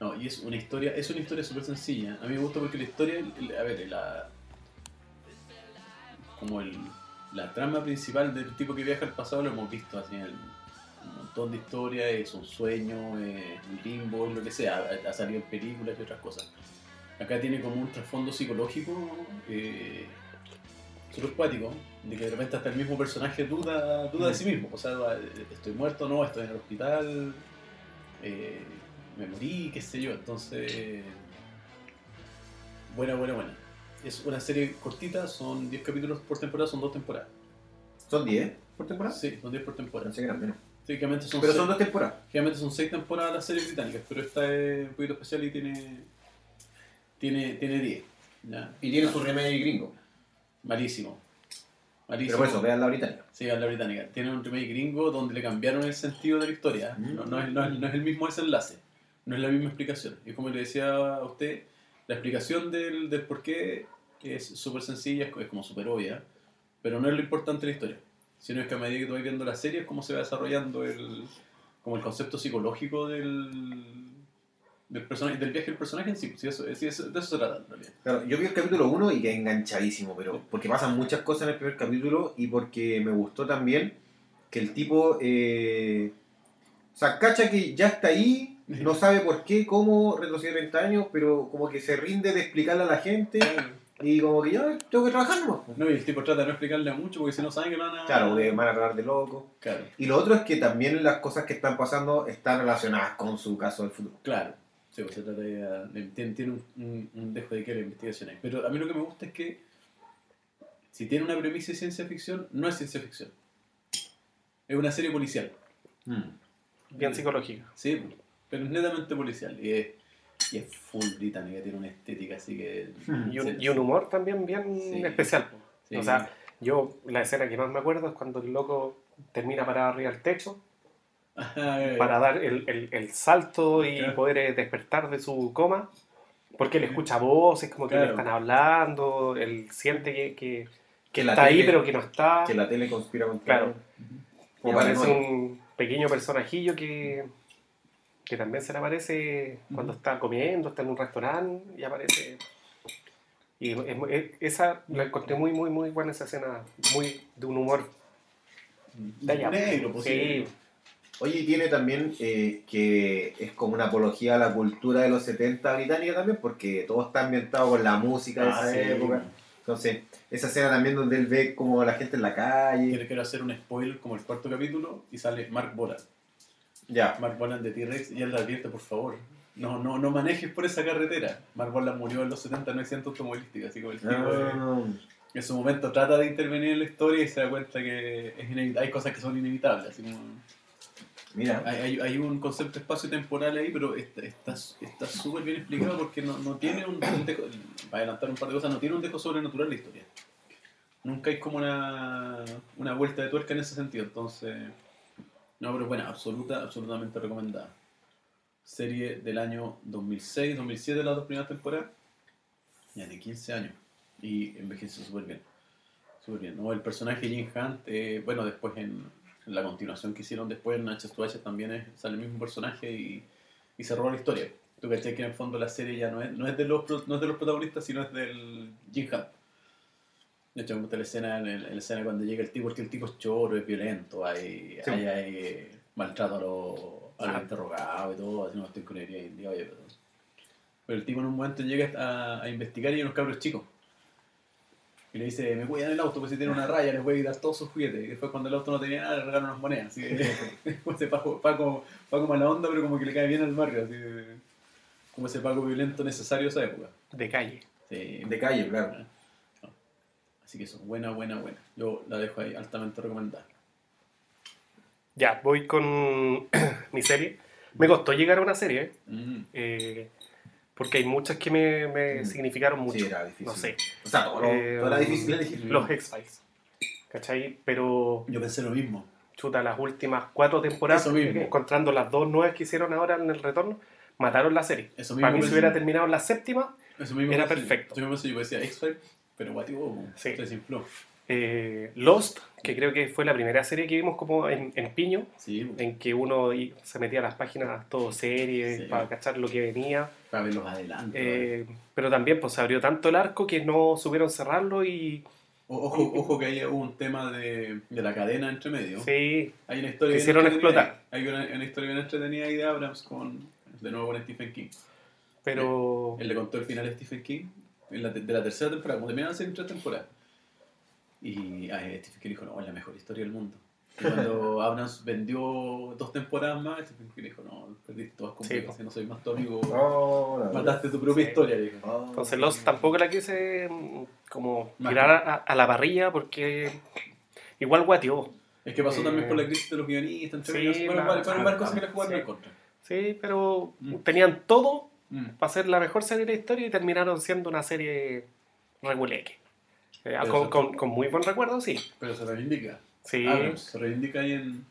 No, y es una historia, es una historia súper sencilla. A mí me gusta porque la historia, a ver, la, como el, la trama principal del tipo que viaja al pasado lo hemos visto así en el- un montón de historias, es un sueño, es un limbo, lo que sea, ha, salido en películas y otras cosas. Acá tiene como un trasfondo psicológico eh, cuático, de que de repente hasta el mismo personaje duda, duda de sí mismo, o sea, estoy muerto, no, estoy en el hospital, eh, me morí, qué sé yo, entonces... Buena, buena, buena. Es una serie cortita, son 10 capítulos por temporada, son dos temporadas. ¿Son 10 por temporada? Sí, son 10 por temporada. Pensé que eran menos. Técnicamente son, Pero seis, son dos temporadas. técnicamente son seis temporadas las series británicas, pero esta es un poquito especial y tiene tiene tiene 10. ¿ya? Y tiene su remake gringo. Malísimo. Pero Malísimo. por eso, vean la británica. Sí, a la británica. Tiene un remake gringo donde le cambiaron el sentido de la historia. Mm. No, no es, no es- no es el mismo desenlace. No es la misma explicación. Y como le decía a usted, la explicación del, del por qué es súper sencilla, es, es como súper obvia, pero no es lo importante de la historia. Sino es que a medida que tú vas viendo la serie es cómo se va desarrollando el, como el concepto psicológico del, del, personaje, del viaje del personaje en sí. Sí, eso, sí, eso- de eso se trata en realidad. Claro, yo vi el capítulo 1 y quedé enganchadísimo, pero porque pasan muchas cosas en el primer capítulo y porque me gustó también que el tipo, eh, o sea, cacha que ya está ahí, no sabe por qué, cómo retrocede 30 años, pero como que se rinde de explicarle a la gente y como que ya tengo que trabajar nomás. pues. No, y el tipo trata de no explicarle mucho porque si no saben que lo van a... Claro, porque van a tratar de loco. Claro. Y lo otro es que también las cosas que están pasando están relacionadas con su caso del futuro. Claro, sí, pues se trata de, tiene, tiene un, un, un dejo de que la investigación ahí. Pero a mí lo que me gusta es que si tiene una premisa de ciencia ficción, no es ciencia ficción. Es una serie policial. Bien psicológica. Sí, pero es netamente policial. Y es, y es full británica, tiene una estética así que... Y un, se- y un humor también bien Sí. especial. sí. O sea, yo la escena que más me acuerdo es cuando el loco termina parado arriba del techo para dar el, el- el salto y Claro. poder eh, despertar de su coma. Porque él escucha voces, como que le están hablando, él siente que, que, que Que la está ahí tele- pero que no está. Que la tele conspira contra Claro. él. Y Como aparece paranoia. un pequeño personajillo que, que también se le aparece cuando está comiendo, está en un restaurante y aparece. Y es muy- es- esa la encontré muy, muy, muy buena esa escena, muy de un humor de allá. Negro, pues, Sí, Oye, y tiene también eh, que es como una apología a la cultura de los 70 británica también, porque todo está ambientado con la música de Ah, esa sí. época. Entonces, esa escena también donde él ve como a la gente en la calle. Quiero, quiero hacer un spoiler como el cuarto capítulo y sale Mark Bolan. Ya. Mark Bolan de T-Rex y él le advierte, por favor, no, no, no manejes por esa carretera. Mark Bolan murió en los 70 en un accidente automovilístico, así como el tipo eh, Ah, en su momento trata de intervenir en la historia y se da cuenta que es hay cosas que son inevitables. Así como, mira, hay, hay, un concepto espacio-temporal ahí, pero está está está súper bien explicado porque no, no tiene un, para adelantar un par de cosas, no tiene un dejo sobrenatural la historia. Nunca hay como una, una vuelta de tuerca en ese sentido, entonces... No, pero bueno, absoluta, absolutamente recomendada. Serie del año 2006, 2007, las dos primeras temporadas. Ya de 15 años. Y envejeció súper bien. Súper bien. ¿no? El personaje Jim Hunt, eh, bueno, después en la continuación que hicieron después en H2H también es- sale el mismo personaje y, y se roba la historia. Tú caché que en el fondo la serie ya no es, no es, de, los, no es de los protagonistas, sino es del Jim Hunt. De hecho, me gusta la escena, en, el- en la escena cuando llega el tipo, porque el tipo es choro, es violento, hay, Sí. hay, hay, eh, maltrato a los, a los Ah. interrogados y todo, así no estoy con india, oye, pero... Pero el tipo en un momento llega a, a investigar y hay unos cabros chicos. Y le dice, me cuidan el auto, pues si tiene una raya, les voy a quitar todos sus juguetes. Y después cuando el auto no tenía nada, le regalan unas monedas. Así que, como ese Paco, Paco, Paco mala onda, pero como que le cae bien al barrio. Así como ese Paco violento necesario de esa época. de calle. Sí. de calle, claro. Así que eso, buena, buena, buena. Yo la dejo ahí altamente recomendada. Ya, voy con mi serie. Me costó llegar a una serie. Mm. Eh, porque hay muchas que me, me Mm. significaron mucho. Sí, era difícil. No sé, O sea, todo, Eh, todo era difícil elegir. los X-Files. ¿Cachai? Pero, Yo pensé lo mismo. chuta, las últimas cuatro temporadas, encontrando las dos nuevas que hicieron ahora en el retorno, mataron la serie. Eso mismo Para mí, si hubiera terminado la séptima, Eso mismo Era perfecto. Eso mismo pensé, yo decía X-Files, pero guati, oh, Sí. se desinfló. Eh, Lost, que creo que fue la primera serie que vimos como en, en piño, Sí, en que uno se metía a las páginas todo series Sí. para cachar lo que venía. para verlos adelante. Eh, pero también pues se abrió tanto el arco que no supieron cerrarlo y O- Ojo, ojo que ahí hubo un tema de, de la cadena entre medio. sí, Hay una historia Quisieron explotar. Hay una, una historia bien entretenida ahí de Abrams con, de nuevo con Stephen King. pero Él le contó el final a Stephen King en la de la tercera temporada, como terminaron en tres temporadas. Y ah, Stephen King dijo, no, es la mejor historia del mundo. Y cuando Abrams vendió dos temporadas más, Stephen King dijo, no, perdiste todas Sí, completas, po. no soy más tu amigo. Oh, Mataste tu propia Sí. historia, dijo. Oh. entonces Lost tampoco la quise mm, como tirar a, a la parrilla porque igual guateó. Es que pasó Eh, también por la crisis de los guionistas, entre sí, fueron varias- ah, cosas que le jugaron sí. en contra. Sí, pero Mm. tenían todo Mm. para ser la mejor serie de la historia y terminaron siendo una serie reguleque. Eh, Pero con, eso- con- con muy buen recuerdo, sí. Pero se reivindica. Sí. Abrams se reivindica ahí en...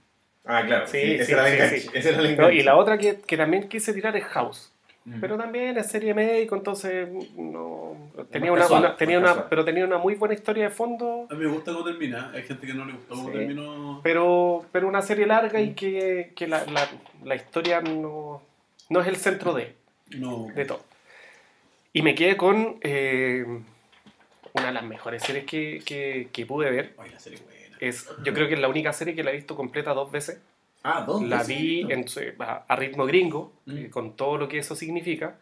Ah, claro. Sí, Sí, esa sí, era sí, esa era la No, y la otra que, que también quise tirar es House. Mm. Pero también es serie médico, entonces no tenía una, casual, una- tenía una casual. pero tenía una muy buena historia de fondo, A mí me gusta cómo termina. Hay gente que no le gustó cómo terminó. pero pero una serie larga Mm. y que, que la, la- la historia no, no es el centro de, No. de todo. Y me quedé con eh, una de las mejores series que, que- que pude ver. Ay, la serie buena. Es, yo creo que es la única serie que la he visto completa dos veces. Ah, dos. La veces. vi en a, a ritmo gringo, Mm. eh, con todo lo que eso significa.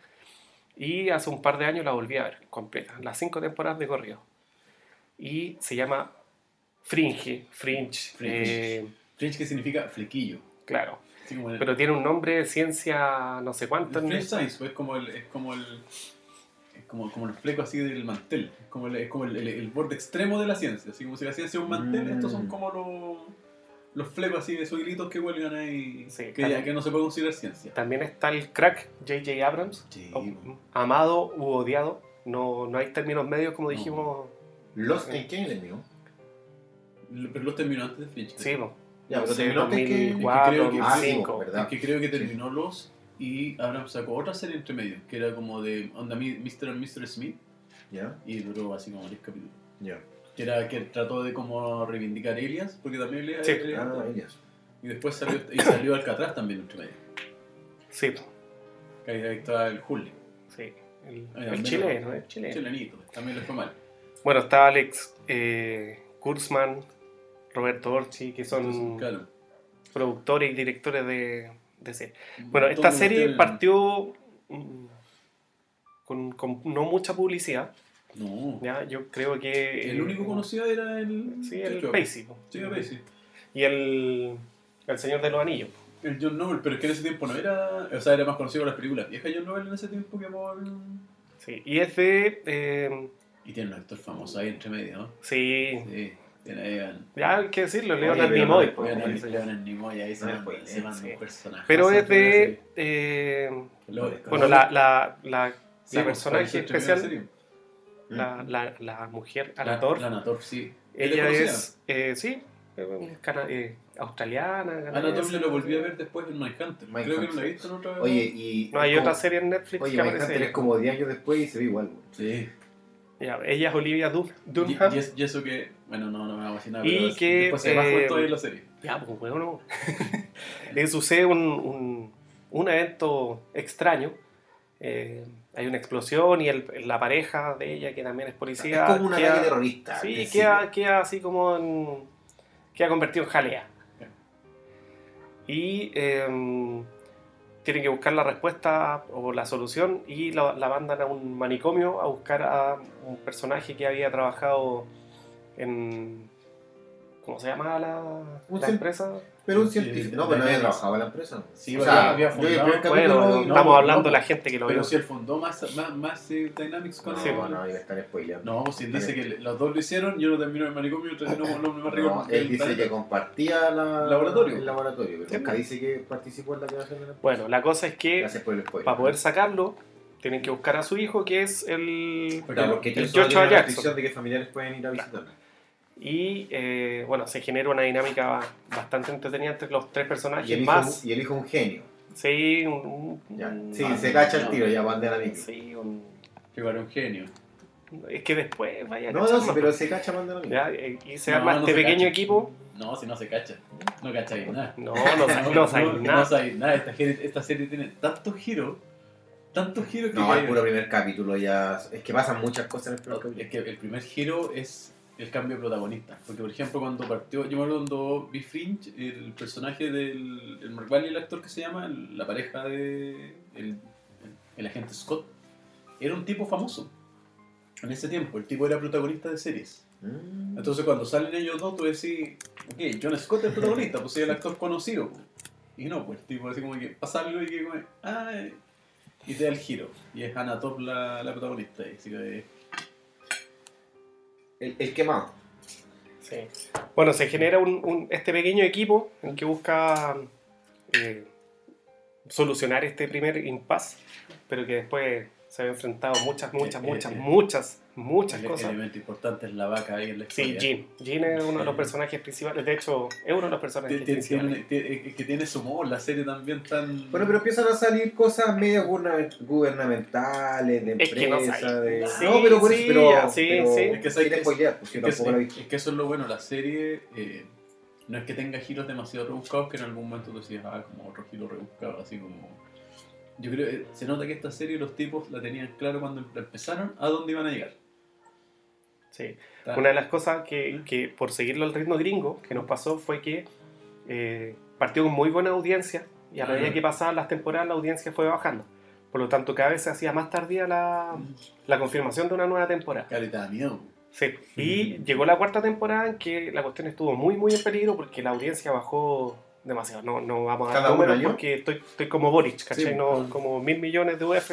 Y hace un par de años la volví a ver completa, las cinco temporadas de corrido. Y se llama Fringe, Fringe, Fringe. eh, Fringe que significa flequillo. claro. Como el, Pero tiene un nombre de ciencia no sé cuánto. Fringe Science, pues, es como el. Es como el como, como el fleco así del mantel. Es como el, es como el, el- el borde extremo de la ciencia. Así como si la ciencia es un mantel, Mm. estos son como los. Los flecos así de esos hilitos que huelgan ahí. Sí, que, claro. ya, que no se puede considerar ciencia. También está el crack J.J. Abrams, Sí, o- amado u odiado. No, no hay términos medios como No. dijimos. Lost en qué año terminó? Pero los terminó antes de Fringe. Sí, po. Ya, pero No sé, terminó antes que- 2004, creo que- Ah, sí, 2005. verdad. Es que creo que terminó los y Abrams sacó otra serie entre medio, que era como de onda Mr. and Mr. Smith Ya, y duró así como 10 capítulos. ya. Que era que trató de como reivindicar Elias, porque también Elias Sí. Elias- Ah, Elias. y después salió y salió Alcatraz también entre medio. Sí, Que ahí, ahí estaba el Juli. sí. El, Ahí el chileno, el chileno. Chilenito, también le fue mal. Bueno, está Alex eh, Kurtzman, Roberto Orchi, que son Entonces, claro. productores y directores de, de serie. Bueno, esta serie partió mm, con, con no mucha publicidad. No. ¿ya? Yo creo que. El eh, único conocido era el. Sí, el. Pacey. Sí, el Pacey. Y el, el Señor de los Anillos. El John Noble, pero es que en ese tiempo no era. O sea, era más conocido por las películas viejas John Noble en ese tiempo que por. Sí. Y es de. eh, Y tiene un actor famoso ahí entre medio, ¿no? sí. Sí, Ya hay que decirlo, Leonard Nimoy. Leonard- Nimoy ahí se manda pues, sí. un personaje. Pero es de. eh, bueno, la, la, la, la personaje especial, la, la, la mujer, Anator, La Anator, sí. ella es. eh, sí, eh, cana- eh, australiana. Anator canadiense. me lo volví a ver después en Mindhunter. Creo que no la he visto en otra Oye, y. No, hay como- otra serie en Netflix Oye, que Mindhunter aparece. es como 10 años después y se ve igual. Sí. Ya, ella es Olivia Dun- Y, Dunham. y es- y eso que. Bueno, no, no me voy a decir nada. Y pero que, Después se bajó eh, todo en la serie. Ya, pues bueno. Le sucede un, un, un evento extraño. Eh, hay una explosión y el, la pareja de ella, que también es policía. es como un queda- terrorista. Sí, queda, queda así como en. queda convertido en jalea. Y em, tienen que buscar la respuesta o la solución y la, la mandan a un manicomio a buscar a un personaje que había trabajado en. ¿Cómo se llama la, Un la cien- empresa? Pero un científico. No, pero había trabajado en la empresa. Sí, o había- sea, había yo el fundado- primer Bueno, no, estamos no, hablando de no, la gente que lo Pero vio. si él fundó más, más, más eh, Dynamics con Sí, el- No, no, iba a estar spoileando. No, pues si él dice que los dos lo hicieron, yo no termino en el manicomio y termino con el hombre más rico. No, él dice que compartía la, Laboratorio. el laboratorio, pero Sí, nunca dice que participó en la creación de la empresa. Bueno, la cosa es que el para poder sacarlo, tienen que buscar a su hijo, que es el, Claro, porque el Joshua la Jackson. de que familiares pueden ir a visitarla. Y eh, bueno, se genera una dinámica bastante entretenida entre los tres Y personajes el, hijo, más. y el hijo un genio. Sí, un, Ya. Sí, se cacha el no. tiro, ya van de la micro. sí, un- un genio. Es que después vaya a No, no, sí, pero se cacha Mandalorian. Ya, eh, y se No, arma no este se pequeño cacha. equipo. No, si no se cacha. No cacháis nada. No, no, sa- no sabéis No nada. sabéis nada. Esta, serie- esta serie tiene tantos giros. Tantos giros que. No, el puro primer capítulo ya. Es que pasan muchas cosas en el primer capítulo. Es que el primer giro es el cambio de protagonista. Porque, por ejemplo, cuando partió, yo me acuerdo cuando vi Fringe, el personaje del el Mark Bailey, el actor que se llama, el- la pareja de el, el agente Scott, era un tipo famoso. En ese tiempo, el tipo era protagonista de series. Mm. Entonces, cuando salen ellos dos, tú decís, ok, John Scott es el protagonista, pues es el actor conocido. Y no, pues el tipo así como que pasa algo y que como, ay, y te da el giro. Y es Anna Top la, la protagonista. Y así que, El, el quemado. Sí. Bueno, se genera un, un- este pequeño equipo en que busca eh, solucionar este primer impasse, pero que después se ve enfrentado muchas, muchas, Eh, muchas, eh, eh. muchas, muchas el cosas. elemento importante es la vaca ahí en la Sí, historia. Jean. Jean es uno de los Sí. personajes principales. De hecho, es uno de los personajes principales. tiene- es que tiene su humor, la serie también tan... Bueno, pero empiezan a salir cosas medio guberna- gubernamentales, de Es que no de... Sí, no, pero por sí, eso, sí, pero sí. Es que sabes porque es que, eso es lo bueno, la serie eh, no es que tenga giros demasiado rebuscados que en algún momento tú decías, ah, como otro giro rebuscado, así como... Yo creo que se nota que esta serie los tipos la tenían claro cuando empezaron a dónde iban a llegar. Sí. Está- Una de las cosas que, que por seguirlo al ritmo gringo que nos pasó fue que eh, partió con muy buena audiencia y a medida que pasaban las temporadas la audiencia fue bajando. Por lo tanto, cada vez se hacía más tardía la, la confirmación de una nueva temporada. Da miedo. Sí. Y llegó la cuarta temporada en que la cuestión estuvo muy, muy en peligro porque la audiencia bajó demasiado. No, no vamos a dar ¿Cada un números porque estoy, estoy como Boric, ¿cachai? Sí. No, como mil millones de UF,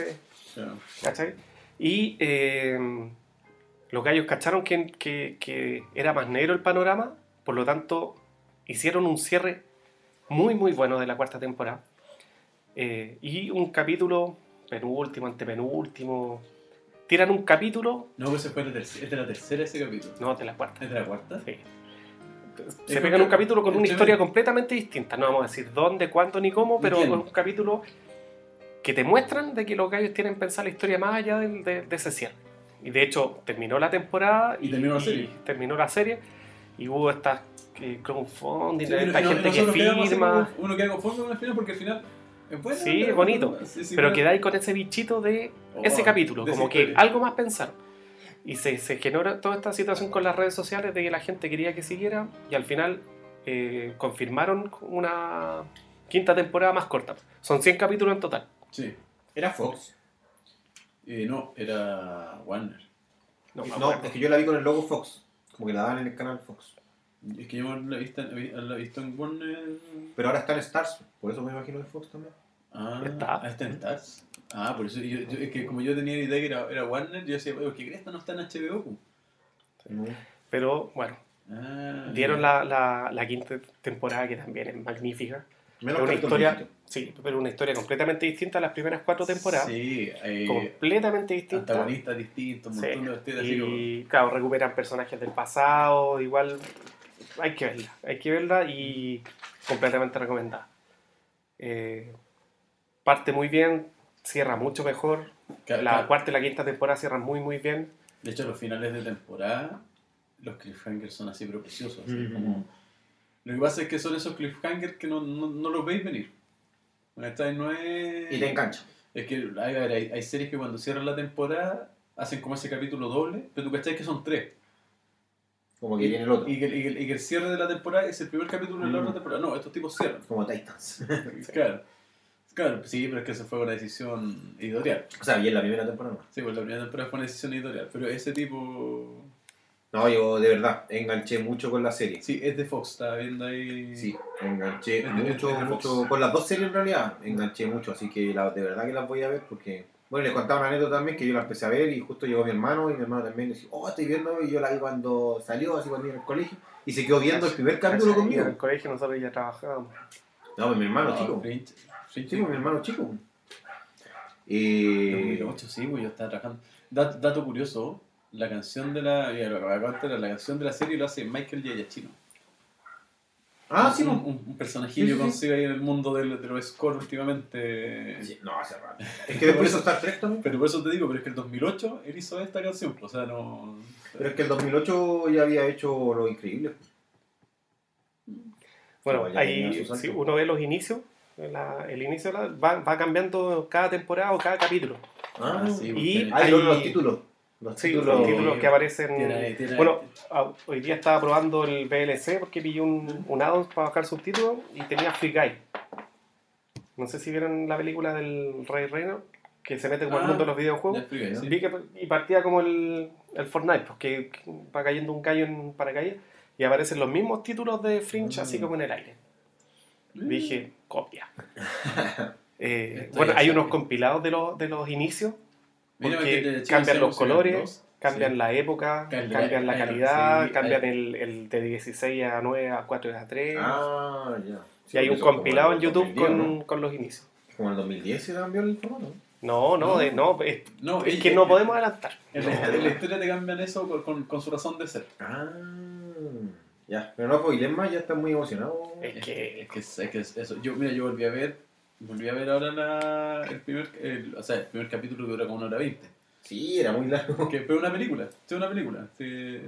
Claro. ¿cachai? Y eh, los gallos cacharon que, que- que era más negro el panorama, por lo tanto hicieron un cierre muy, muy bueno de la cuarta temporada. Eh, y un capítulo, penúltimo, antepenúltimo, tiran un capítulo, No, pues fue la es de la tercera ese capítulo. no, de la cuarta. ¿Es de la cuarta? Sí. Se pegan un capítulo con una que- historia completamente distinta. No vamos a decir dónde, cuándo ni cómo, pero con un capítulo que te muestran de que los gallos tienen pensada la historia más allá del- de, de ese cierre. Y de hecho, terminó la temporada Y terminó la serie. terminó la serie y hubo estas eh, crowdfunding, Sí, esta y no- y gente que firma. como- Uno queda conforme con el final porque al final. Sí, es bonito. Sí, sí, pero quedáis con ese bichito de Oh, ese capítulo, de como que algo más pensar. Y se, se generó toda esta situación con las redes sociales de que la gente quería que siguiera y al final eh, confirmaron una quinta temporada más corta. Son 100 capítulos en total. Sí. Era Fox. Eh, no, era Warner. No, me No, acuerdo. es que yo la vi con el logo Fox. Como que la daban en el canal Fox. Es que yo la he visto, la he visto en Warner. Pero ahora está en Stars. Por eso me imagino de Fox también. Ah, Está. ah, está en Stars. Ah, por eso. yo- yo- es que como yo tenía la idea que era, era Warner, yo decía, "Oye, ¿qué crees? Esta no está en HBO. pu?". Pero bueno, Ah, dieron la, la, la quinta temporada que también es magnífica. Menos Es una historia, sí, pero una historia completamente distinta a las primeras cuatro temporadas. Sí, eh, completamente distinta. antagonistas distintos, un Sí, montón de vestidos así como. Y claro, recuperan personajes del pasado, igual hay que verla, hay que verla y completamente recomendada. Eh, parte muy bien, cierra mucho mejor. La cuarta y la quinta temporada cierran muy muy bien. De hecho, los finales de temporada, los cliffhangers son así pero preciosos. así como- Lo que pasa es que son esos cliffhangers que no, no, no los veis venir. No es... Y te engancha. Es que hay, hay, hay series que cuando cierran la temporada hacen como ese capítulo doble, pero tú cachai que son tres. Como que viene el otro. Y que, y que- y que el cierre de la temporada es el primer capítulo de la Mm. otra temporada. No, estos tipos cierran. Como Titans. Claro. Claro, sí, pero es que eso fue una decisión editorial. o sea, y en la primera temporada. no. Sí, pues la primera temporada fue una decisión editorial. Pero ese tipo. No, yo de verdad enganché mucho con la serie. Sí, es de Fox, estaba viendo ahí. Sí, enganché de- mucho, mucho. Con las dos series en realidad, enganché mucho. Así que la- de verdad que las voy a ver porque. Bueno, les contaba una anécdota también que yo la empecé a ver y justo llegó mi hermano y mi hermano también decía, oh, estoy viendo y yo la vi cuando salió, así cuando iba al colegio y se quedó viendo el primer capítulo Y en conmigo. el colegio nosotros ya trabajábamos. No, pues mi hermano chico. Fringe. Fringe, Sí, pues mi hermano chico. Eh, 2008, sí, pues yo estaba trabajando. Dat- dato curioso, la canción de la. ya lo acabo de contar, la canción de la serie lo hace Michael Giacchino. Ah, sí, un, un- un personajillo Sí, sí, sí. consigue ahí en el mundo del- de, los scores últimamente. Sí, No, hace rato. Es que después hizo Star Trek también. Pero por eso te digo, pero es que el 2008 él hizo esta canción, pues, o sea, no... Pero es que el 2008 ya había hecho lo increíble. Bueno, ya tenía ahí si uno ve los inicios, la- el inicio la- va, va cambiando cada temporada o cada capítulo. Ah, sí, y- Ah, y Hay- los, los títulos. Los Sí, títulos. los títulos que aparecen. tiene- tiene- Bueno, a- hoy día estaba probando el VLC porque pillé un, un add-on para bajar subtítulos y tenía Free Guy. No sé si vieron la película del Rey Reino, que se mete con el Ah, mundo de los videojuegos. Vi que y partía como el, el Fortnite, pues, que, que va cayendo un gallo en paracaídas y aparecen los mismos títulos de Fringe Mm. así como en el aire. Dije, copia. Eh, bueno, hay unos compilados de los, de los inicios, porque cambian los colores, cambian sí. la época, Cambia- cambian la calidad, sí, cambian el, el de 16 a 9 a 4 a 3. Ah, ya. y hay un compilado en YouTube con, con los inicios. Como en el 2010 se cambió el formato. No, no, No. no, es, No, es y- que no podemos adelantar. En la, en la historia te cambian eso con, con, con su razón de ser. Ah, ya. Pero no, pues más ya está muy emocionado. Es que- Es que, es, que es eso. Yo, mira, yo volví a ver, volví a ver ahora la, el primer, el- o sea, el primer capítulo dura como una hora veinte. Sí, era muy largo. Que fue una película, sí, una película. sí.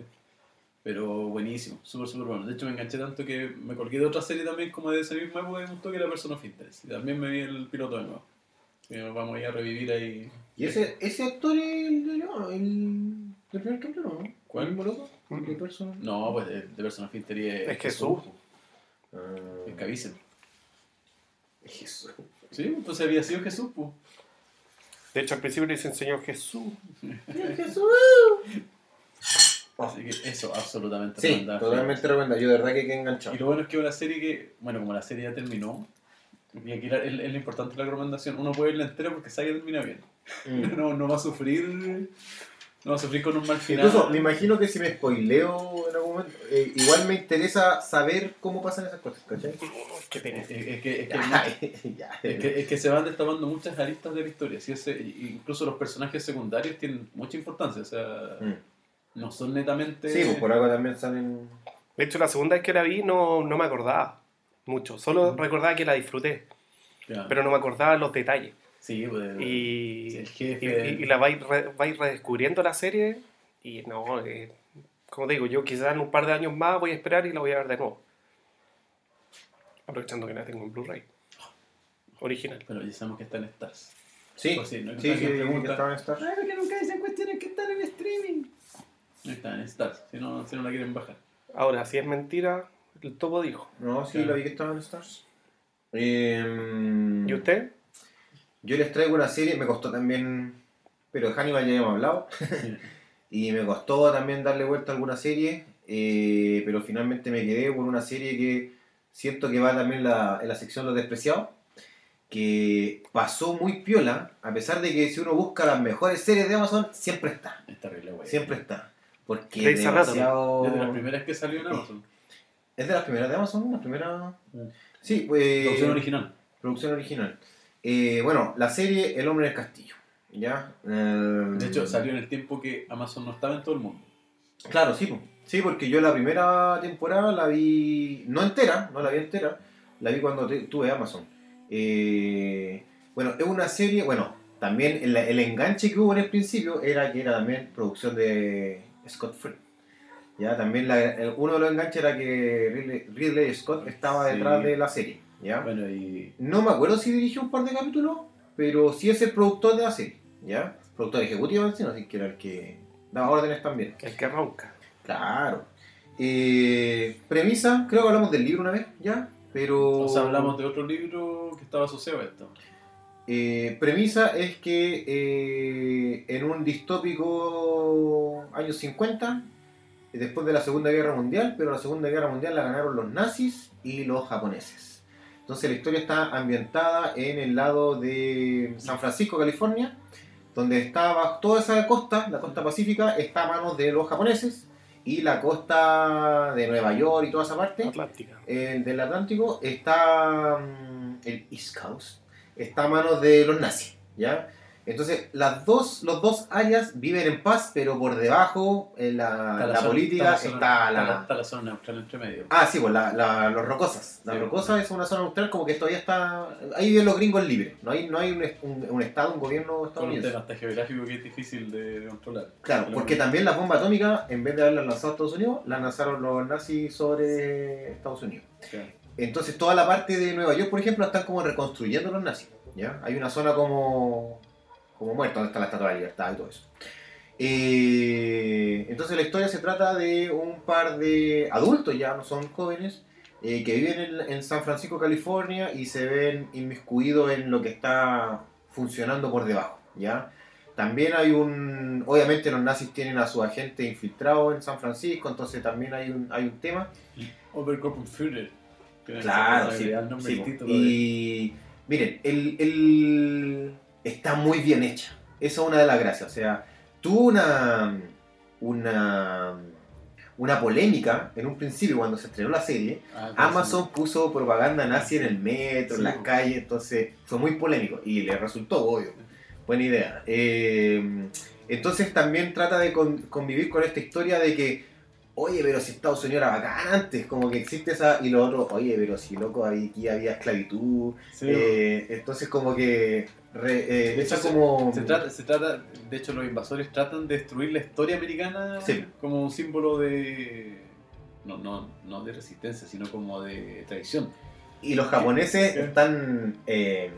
Pero buenísimo, súper, súper bueno. De hecho, me enganché tanto que me colgué de otra serie también como de esa misma época que me gustó, que era Person of Interest. Y también me vi el piloto de nuevo. Y vamos a ir a revivir ahí. ¿Y ese, ese actor es el, de- no, el del primer capítulo, no? ¿Cuál? ¿El mismo loco? ¿El de persona? No, pues de, de Person of Interest es, Es Jesús. Ah, Es Caviezel. Jesús. Sí, entonces había sido Jesús, pues. De hecho, al principio le dicen Señor Jesús. Jesús. Así que eso, absolutamente Sí, recomendable. totalmente recomendable. Yo de verdad que quedé enganchado. Y lo bueno es que es una serie que, bueno, como la serie ya terminó, y aquí la- es, es lo importante de la recomendación, uno puede verla entera porque sabe que termina bien. Mm. No, no va a sufrir, no sufrir con un mal final. Incluso me imagino que si me spoileo en algún momento, eh, igual me interesa saber cómo pasan esas cosas, ¿cachai? Qué pena. Es, es que, es, que, es, que, es que se van destapando muchas aristas de la historia. Si ese, incluso los personajes secundarios tienen mucha importancia, o sea, Mm. no son netamente... Sí, pues por algo también salen. De hecho, la segunda vez que la vi no, no me acordaba mucho. Solo recordaba que la disfruté, Ya. pero no me acordaba los detalles. Sí, pues, Y, el y, jefe... y- y la vais, re- vais redescubriendo la serie y no, eh, como te digo, yo quizás en un par de años más voy a esperar y la voy a ver de nuevo. Aprovechando que la tengo en Blu-ray. Original. Pero ya sabemos que está en Stars. Sí, Pues sí, ¿no? sí, sí, pregunta. que estaban en Star. Ay, porque nunca dicen cuestiones que están en streaming. No están en Stars, si no, si no la quieren bajar. Ahora, si es mentira, el topo dijo. No, sí, Claro. la vi que estaban en Stars. Eh, ¿Y usted? Yo les traigo una serie, me costó también, pero de Hannibal ya hemos hablado, y me costó también darle vuelta a alguna serie, eh, pero finalmente me quedé con una serie que siento que va también la- en la sección Los Despreciados, que pasó muy piola, a pesar de que si uno busca las mejores series de Amazon, siempre está, Es terrible, güey. siempre está. Porque es Grey's Anatomy. demasiado... Desde las primeras que salió en Amazon. ¿Es de las primeras de Amazon? ¿Las primeras? Mm. Sí, pues... La opción original. Producción original. Eh, bueno, la serie El hombre en el castillo. ¿Ya? Eh, De hecho, salió en el tiempo que Amazon no estaba en todo el mundo. Claro, sí. Sí, porque yo la primera temporada la vi. No entera, no la vi entera. La vi cuando tuve Amazon. Eh, bueno, es una serie. Bueno, también el, el enganche que hubo en el principio era que era también producción de Scott Free. Ya, también la- el- uno de los enganches era que Ridley, Ridley Scott estaba Sí. detrás de la serie. ¿Ya? Bueno, y. No me acuerdo si dirigió un par de capítulos, pero sí es el productor de la serie, ¿ya? Productor ejecutivo, así que era el que daba órdenes también. El que ronca. Claro. Eh, premisa, creo que hablamos del libro una vez, ¿ya? Pero... O sea, hablamos de otro libro que estaba asociado a esto. Eh, premisa es que eh, en un distópico años 50, después de la Segunda Guerra Mundial, pero la Segunda Guerra Mundial la ganaron los nazis y los japoneses. Entonces la historia está ambientada en el lado de San Francisco, California, donde estaba toda esa costa, la costa pacífica, está a manos de los japoneses y la costa de Nueva York y toda esa parte Atlántica. eh, del Atlántico está mm, el East Coast, está a manos de los nazis, ¿ya? Entonces, las dos, los dos áreas viven en paz, pero por debajo, en la, Está la zona- política, está la... está la zona neutral entre medio. Ah, sí, pues los rocosas. La Sí. rocosa es una zona neutral como que todavía está... Ahí viven los gringos libres. No hay, no hay un, un- un estado, un gobierno Con un estadounidense. tema geográfico que es difícil de, de controlar. Claro, porque también la bomba atómica, en vez de haberla lanzado a Estados Unidos, la lanzaron los nazis sobre Estados Unidos. Claro. Entonces toda la parte de Nueva York, por ejemplo, están como reconstruyendo los nazis. ¿ya? Hay una zona como, como muerta, donde está la Estatua de la Libertad y todo eso. Eh, entonces la historia se trata de un par de adultos, ya no son jóvenes, eh, que viven en, en San Francisco, California, y se ven inmiscuidos en lo que está funcionando por debajo. ¿ya? También hay un... Obviamente los nazis tienen a su agente infiltrado en San Francisco, entonces también hay un, hay un tema. Que Claro, sí. el nombre sí, Y miren, el, el- está muy bien hecha. Esa es una de las gracias. O sea, tuvo una, una, una polémica en un principio cuando se estrenó la serie. Ah, Amazon puso propaganda nazi en el metro, en las calles, entonces fue muy polémico y le resultó, obvio. Buena idea. Eh, entonces también trata de con- convivir con esta historia de que, oye, pero si Estados Unidos era bacán antes, como que existe esa. Y lo otro, oye, pero si loco, ahí- aquí había esclavitud. Sí, Eh, entonces, como que. Re- eh, hecho, como. Se trata, se trata, de hecho los invasores tratan de destruir la historia americana Sí. como un símbolo de, no, no, no de resistencia, sino como de tradición. Y los japoneses están eh,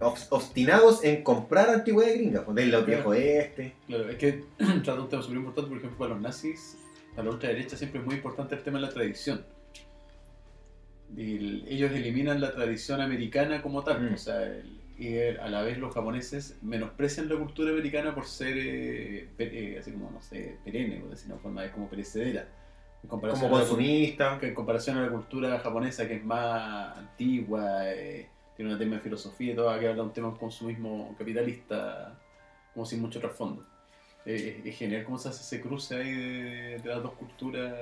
obs- obstinados en comprar antigüedad gringa, pues, del Claro. viejo este. Claro, es que trata un tema súper importante, por ejemplo, para los nazis, para la ultraderecha siempre es muy importante el tema de la tradición. Y el- ellos eliminan la tradición americana como tal, Mm. o sea, el- y a la vez los japoneses menosprecian la cultura americana por ser eh, eh, así como, no sé, perenne, por decirlo de una forma, es como perecedera. En comparación Como consumista. que en comparación a la cultura japonesa que es más antigua, eh, tiene un tema de filosofía y todo, que habla un tema de consumismo capitalista, como sin mucho trasfondo. Eh, es genial cómo se hace ese cruce ahí de, de las dos culturas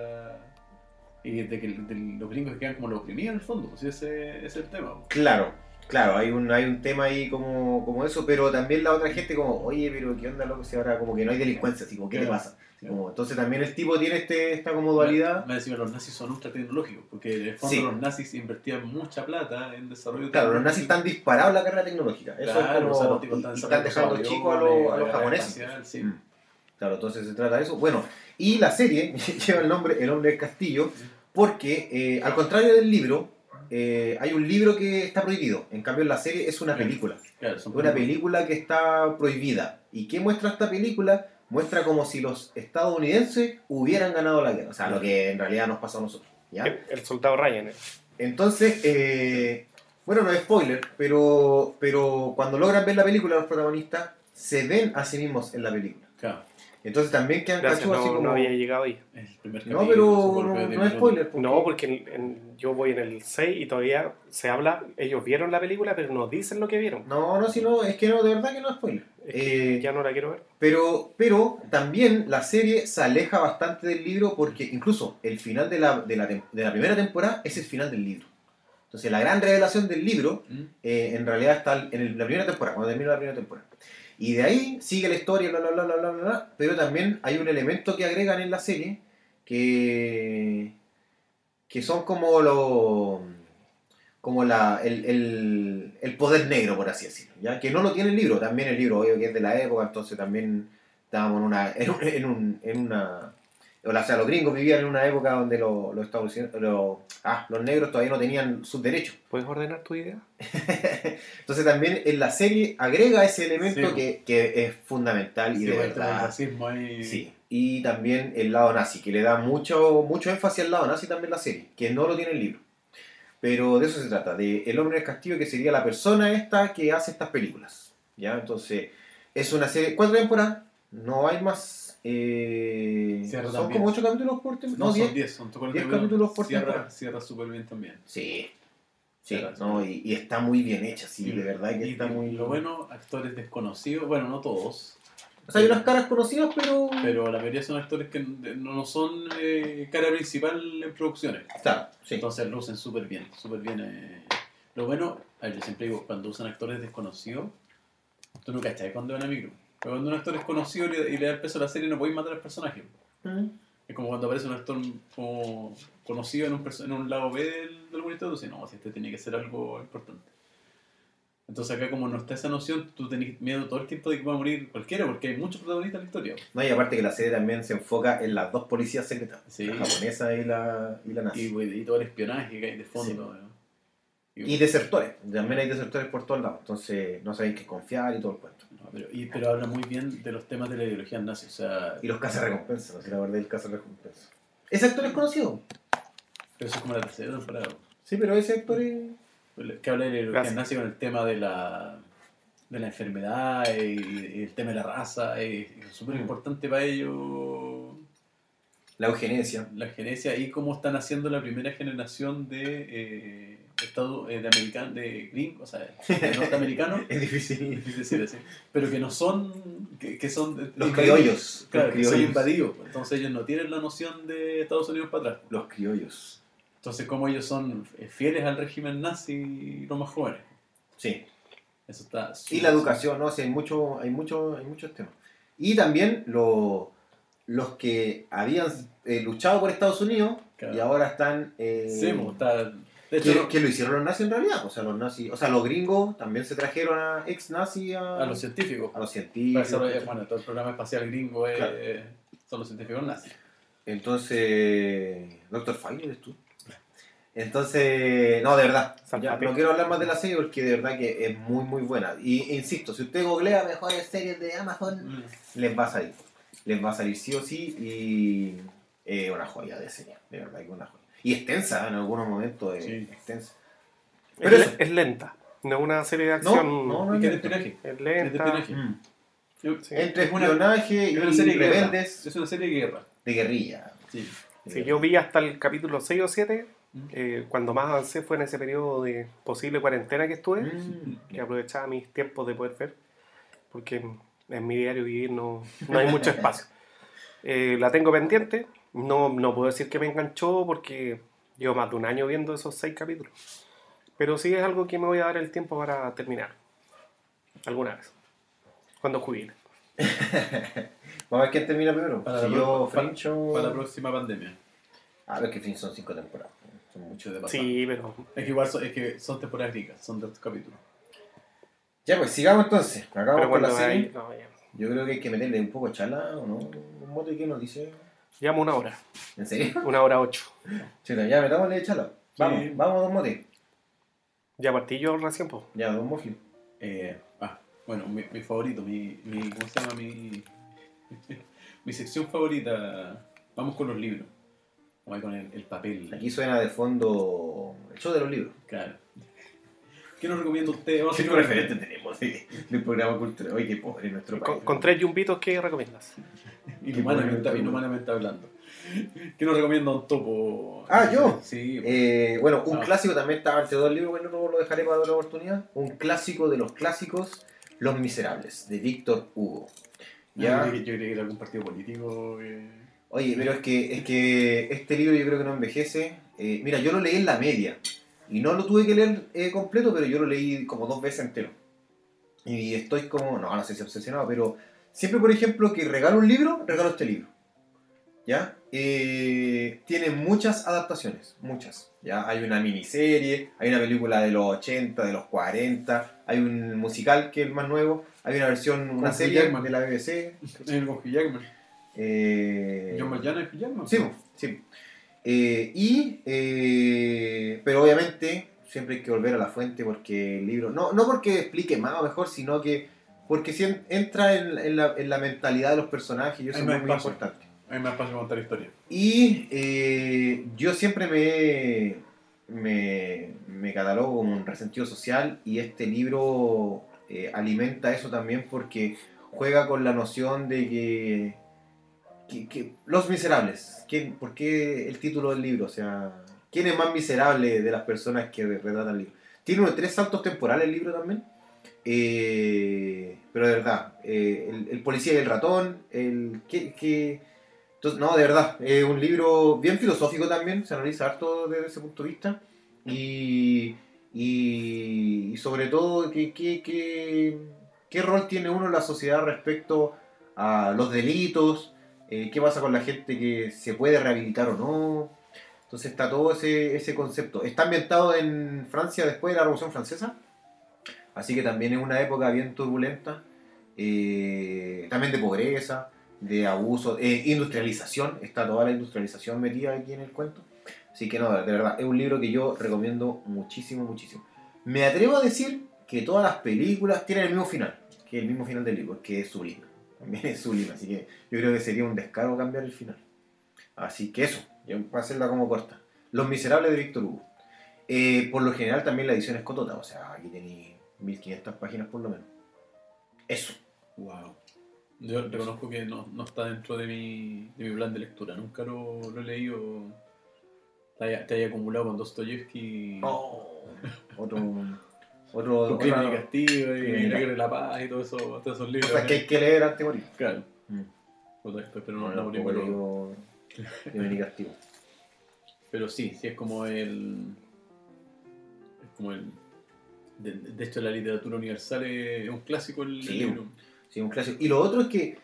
y de que de los gringos que quedan como los oprimidos en el fondo, pues ese, ese es el tema. pues. Claro, claro, hay un, hay un tema ahí como, como eso, pero también la otra gente como, oye, pero ¿qué onda, loco? Si ahora como que no hay delincuencia, así como, ¿qué te Claro. pasa? Así como, entonces también el tipo tiene este, esta como dualidad. Me decían los nazis son ultra tecnológicos, porque en el fondo Sí. los nazis invertían mucha plata en desarrollo Claro, los nazis están disparados en la carrera tecnológica. Eso Claro, es como, o sea, los tipos están y están dejando chicos a, los- a los japoneses. espacial, sí. Mm. Claro, entonces se trata de eso. Bueno, y la serie lleva el nombre El Hombre del Castillo porque, eh, al contrario del libro, eh, hay un libro que está prohibido. En cambio, en la serie es una película. Claro, Una película que está prohibida. ¿Y qué muestra esta película? Muestra como si los estadounidenses hubieran ganado la guerra. O sea, lo que en realidad nos pasó a nosotros. ¿ya? El, el soldado Ryan. eh. Entonces, eh, bueno, no es spoiler, pero, pero cuando logran ver la película, los protagonistas se ven a sí mismos en la película. Claro, Entonces también quedan Gracias, cachudos no, así no como... había llegado ahí. el primer No, pero no, no es spoiler. porque- No, porque en- en- yo voy en el 6 y todavía se habla, ellos vieron la película, pero no dicen lo que vieron. No, no, si no, es que no, de verdad que no es spoiler. Es que Eh, ya no la quiero ver. Pero, pero también la serie se aleja bastante del libro porque incluso el final de la, de la, de la primera temporada es el final del libro. Entonces la gran revelación del libro ¿Mm? eh, en realidad está en el- la primera temporada, cuando termina la primera temporada. Y de ahí sigue la historia, bla, bla, bla, bla, bla, bla, pero también hay un elemento que agregan en la serie que, que son como lo como la, el, el, poder negro, por así decirlo, ¿ya? que no lo tiene el libro, también el libro, obvio que es de la época, entonces también estábamos en una, en, un- en, un- en una, o sea, los gringos vivían en una época donde los, los, Estados Unidos- los, ah, los negros todavía no tenían sus derechos. ¿Puedes ordenar tu idea? Entonces también en la serie agrega ese elemento Sí. que, que es fundamental y Sí, de pues, el verdad. racismo ahí. Sí. Y también el lado nazi, que le da mucho, mucho énfasis al lado nazi también la serie, que no lo tiene el libro. Pero de eso se trata, de El hombre del castillo, que sería la persona esta que hace estas películas. ¿Ya? Entonces, es una serie, cuatro temporadas, no hay más. Eh, son como ocho capítulos por temporada. No, son 10, son todos diez capítulos por cierra, temporada. cierra súper bien también. Sí. Sí, no, y, y está muy bien hecha, sí, Y- de verdad que y está muy. Lo bueno, actores desconocidos, bueno, no todos, O sea, hay unas caras conocidas, pero. pero la mayoría son actores que no son eh, cara principal en producciones. Claro, sí. Entonces lucen súper bien, súper bien. eh. Lo bueno, yo siempre digo, cuando usan actores desconocidos, Tú no cachai cuando van a micro. Pero cuando un actor es conocido y le, y le da el peso a la serie, no podéis matar al personaje. Es como cuando aparece un actor como conocido en un, en un lado B del, del bonito, tú dices, no, si este tiene que ser algo importante. Entonces acá como no está esa noción, tú tenés miedo todo el tiempo de que va a morir cualquiera, porque hay muchos protagonistas en la historia. No, y aparte que la serie también se enfoca en las dos policías secretas, Sí. la japonesa y la, y la nazi. Y, güey, y todo el espionaje que hay de fondo. ¿no? Y desertores, también hay desertores por todos lados, entonces no saben qué confiar y todo el cuento. No, pero, y- pero habla muy bien de los temas de la ideología nazi. O sea, Y los cazarrecompensas, no sé la verdad del cazarrecompensas. Ese actor es conocido. pero eso es como la tercera temporada. Sí, pero ese actor es... Que habla de la ideología Gracias. nazi con el tema de la, de la enfermedad y, y el tema de la raza. Y, y es súper Mm. importante para ellos La eugenesia. la genesia y cómo están haciendo la primera generación de eh, Estados eh, de americanos, de gringos, o sea, de norteamericanos. Es difícil. difícil decir así, pero que no son, que, que son Los criollos. Claro, los que son criollos. invadidos. pues. Entonces ellos no tienen la noción de Estados Unidos para atrás. Los criollos. Entonces, como ellos son fieles al régimen nazi, los más jóvenes. Sí. Eso está. Y la educación, ¿no? Sí, hay, mucho, hay, mucho, hay muchos temas. Y también lo- los que habían eh, luchado por Estados Unidos Claro. y ahora están... eh, Sí, pues, está. Que, hecho, que lo hicieron los nazis en realidad. O sea, los nazis, o sea, los gringos también se trajeron a ex nazis a, a los científicos. a los científicos. bueno, todo el programa espacial gringo es- Claro. son los científicos nazis. Entonces, Doctor File eres tú. Entonces, no, de verdad. Ya, no quiero hablar más de la serie porque de verdad que es muy, muy buena. Y e insisto, si usted googlea mejores series de Amazon, les va a salir. Les va a salir sí o sí y es una joya de serie, de verdad que una joya. Y extensa en algunos momentos, es Sí. extensa. Es, Pero eso- es lenta. No es una serie de No, acción. no, no ¿Y es lento. espionaje? Es Es lenta. espionaje. Mm. Sí. Entre Es espionaje y Es una serie de guerra. rebeldes Es una serie de guerra. de guerrilla. Sí. Sí, yo vi hasta el capítulo 6 o 7. Mm. eh, cuando más avancé fue en ese periodo de posible cuarentena que estuve. Mm. que aprovechaba mis tiempos de poder ver, porque en, en mi diario vivir no, no hay mucho espacio. Eh, la tengo pendiente, no, no puedo decir que me enganchó porque llevo más de un año viendo esos seis capítulos, pero sí es algo que me voy a dar el tiempo para terminar, alguna vez, cuando jubile. Vamos a ver quién termina primero. Para si la yo, pro- Fringe o- Para la próxima pandemia. A ver que Fringe son cinco temporadas. Son muchos. Mucho de pasar. Sí, pero Es que igual son, es que son temporadas ricas, son dos capítulos. Ya, pues sigamos entonces. Acabamos pero con la serie. hay, no, ya. Yo creo que hay que meterle un poco de chala, ¿o no? Un mote que nos dice. Llevamos una hora, ¿En serio? una hora ocho. Chuta, ya metámosle chala. Vamos, Sí. vamos, dos motes. Ya partí yo recién, pues. Ya, dos mofli. Eh, ah, bueno, mi, mi favorito, mi, mi. ¿Cómo se llama? Mi. mi sección favorita. Vamos con los libros. Vamos ahí con el, el papel. Aquí suena de fondo el show de los libros. Claro. ¿Qué nos recomienda usted? ¿Qué referente tenemos de, del programa cultural? Oye, qué pobre nuestro país. Con, con tres yumbitos, ¿qué recomiendas? Inhumanamente, inhumanamente hablando. ¿Qué nos recomienda un topo? Ah, ¿yo? Sí. Eh, bueno, un Ah. clásico también estaba entre dos libros, bueno, no lo dejaré para otra oportunidad. Un clásico de los clásicos, Los Miserables, de Víctor Hugo. Ya. Ya. Yo, creí que- era algún partido político. que- Oye, pero es que, es que este libro yo creo que no envejece. Eh, mira, yo lo leí en la media. Y no lo tuve que leer eh, completo, pero yo lo leí como dos veces entero. Y estoy como, no, no sé si obsesionado, pero siempre, por ejemplo, que regalo un libro, regalo este libro. ¿Ya? Eh, tiene muchas adaptaciones, muchas. ¿Ya? Hay una miniserie, hay una película de los 80, de los 40, hay un musical que es el más nuevo, hay una versión, una Hugh serie Jackman. de la BBC. El con Jackman. Eh, John Marjana es Jackman. Sí, sí. Eh, y, eh, pero obviamente siempre hay que volver a la fuente porque el libro, no, no porque explique más o mejor, sino que porque si en- entra en, en la, en la mentalidad de los personajes y eso Hay es más muy, importante. A mí me pasa contar historia. Y eh, yo siempre me, me, me catalogo como un resentido social y este libro alimenta eso también porque juega con la noción de que, los miserables, ¿quién, ¿por qué el título del libro? O sea, ¿quién es más miserable de las personas que retratan el libro? Tiene unos tres saltos temporales el libro también. Eh, pero de verdad, eh, el, el policía y el ratón, el que, entonces, no, de verdad, es un libro bien filosófico también, se analiza harto desde ese punto de vista. Y, y, y sobre todo, ¿qué, qué, qué, ¿Qué rol tiene uno en la sociedad respecto a los delitos? Eh, ¿Qué pasa con la gente que se puede rehabilitar o no? Entonces está todo ese, ese concepto. Está ambientado en Francia después de la Revolución Francesa. Así que también es una época bien turbulenta. eh, también de pobreza, de abuso, eh, industrialización. Está toda la industrialización metida aquí en el cuento. Así que no, de verdad, es un libro que yo recomiendo muchísimo, muchísimo. Me atrevo a decir que todas las películas tienen el mismo final, que el mismo final del libro, que es sublime. También es sublime, así que yo creo que sería un descaro cambiar el final. Así que eso, yo para hacerla como corta. Los Miserables de Víctor Hugo. Eh, por lo general también la edición es cotota, o sea, aquí tenéis 1500 páginas por lo menos. Eso. Wow. Yo reconozco que no, no está dentro de mi, de mi plan de lectura. Nunca lo, lo he leído. Te haya, te haya acumulado con Dostoyevsky. Oh, otro, otro, Con Crimen y Castigo y La de la Paz y todo eso, todos esos libros. cosa que hay que leer antes de morir. Claro. Mm. Pero no, no, leo Crimen y Castigo. Pero sí, sí es como el. Es como el. De, de hecho, la literatura universal es un clásico el, Sí, libro. Sí, un clásico. Y lo otro es que,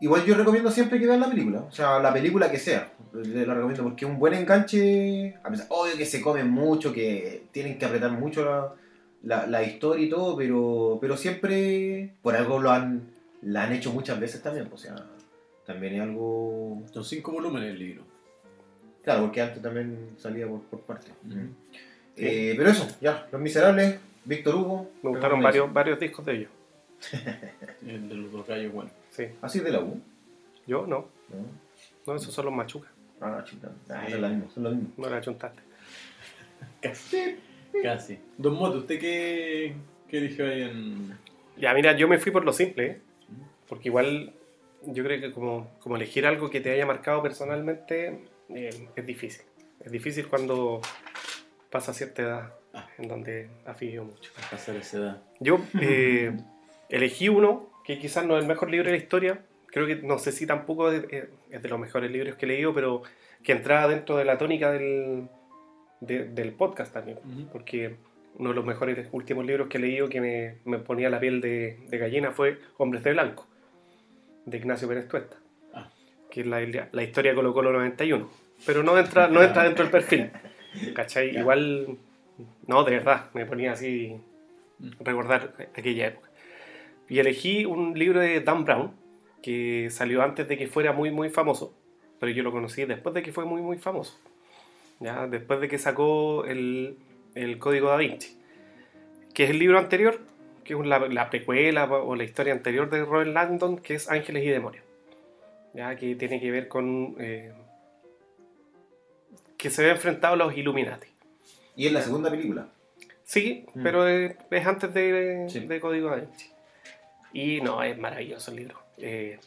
igual yo recomiendo siempre que vean la película. O sea, la película que sea. Lo recomiendo porque es un buen enganche. A pesar, obvio que se comen mucho, que tienen que apretar mucho la, la, la historia y todo, pero, pero siempre por algo lo han, la han hecho muchas veces también. O sea, también es algo. Son cinco volúmenes el libro. Claro, porque antes también salía por, por parte. Ujú. Eh, pero eso, ya, Los Miserables, Víctor Hugo. Me gustaron varios, varios discos de ellos. El de los dos gallos, bueno. Sí. Así es de la U. Yo no. ¿no? No, esos son los machucas. Ah, chuta. Ah, Sí. son las mismas, son las mismas. No la chuntaste. Casi. Casi. Don Moto, ¿usted qué, qué eligió ahí en.? Ya, mira, yo me fui por lo simple, ¿eh? porque igual yo creo que como, como elegir algo que te haya marcado personalmente eh, es difícil. Es difícil cuando pasa cierta edad Ah. en donde vivido mucho. A pasar esa edad. Yo eh, elegí uno que quizás no es el mejor libro de la historia. Creo que no sé si tampoco es, es- es de los mejores libros que he leído, pero que entraba dentro de la tónica del, de- del podcast también. Porque uno de los mejores últimos libros que he leído que me, me ponía la piel de, de gallina fue Hombres de Blanco, de Ignacio Pérez Tuesta, Ah. que es la, la historia de Colo Colo 91. Pero no entra, no entra dentro del perfil. ¿Cachai? Igual, no, de verdad, me ponía así recordar aquella época. Y elegí un libro de Dan Brown, que salió antes de que fuera muy, muy famoso, pero yo lo conocí después de que fue muy, muy famoso. ¿Ya? Después de que sacó el, el Código da Vinci, que es el libro anterior, que es la, la precuela o la historia anterior de Robert Langdon, que es Ángeles y Demonios. ¿ya? Que tiene que ver con... eh, que se ve enfrentado a los Illuminati. Y es la segunda película. Sí, Mm. pero es, es antes de, Sí. de Código Da Vinci. Y no, es maravilloso el libro. Eh,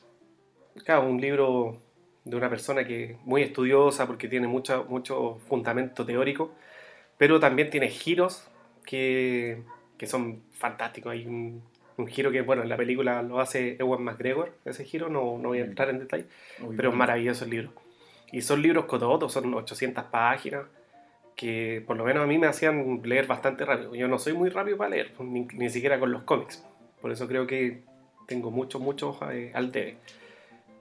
claro, un libro de una persona que muy estudiosa porque tiene mucho, mucho fundamento teórico, pero también tiene giros que, que son fantásticos. Hay un, un giro que, bueno, en la película lo hace Ewan McGregor, ese giro, no, no voy a entrar en detalle, pero es maravilloso el libro. Y son libros cototos, son 800 páginas, que por lo menos a mí me hacían leer bastante rápido. Yo no soy muy rápido para leer, ni, ni siquiera con los cómics. Por eso creo que tengo mucho, mucho eh, al debe.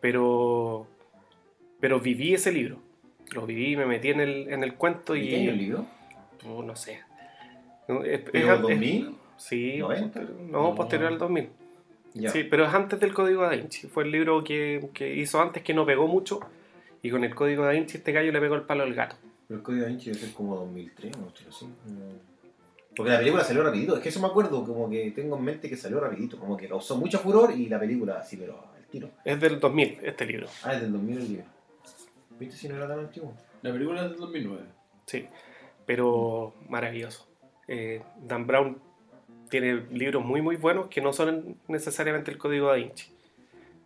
Pero, pero viví ese libro. Lo viví, me metí en el, en el cuento ¿Y qué el libro? Oh, no sé. Es- ¿Pero es- es- 2000? Sí, 90? posterior- no, posterior al 2000. Ya. Sí, pero es antes del Código Da Vinci. Fue el libro que, que hizo antes que no pegó mucho. Y con el Código Da Vinci este gallo le pegó el palo al gato. Pero el Código Da Vinci debe ser como 2003, no sé, así. Porque la película salió rapidito. Es que eso me acuerdo, como que tengo en mente que salió rapidito. Como que causó mucho furor y la película así, pero al tiro. Es del 2000 este libro. Ah, es del 2000 el libro. ¿Viste si no era tan antiguo? La película es del 2009. Sí, pero maravilloso. Eh, Dan Brown tiene libros muy muy buenos que no son necesariamente el Código Da Vinci.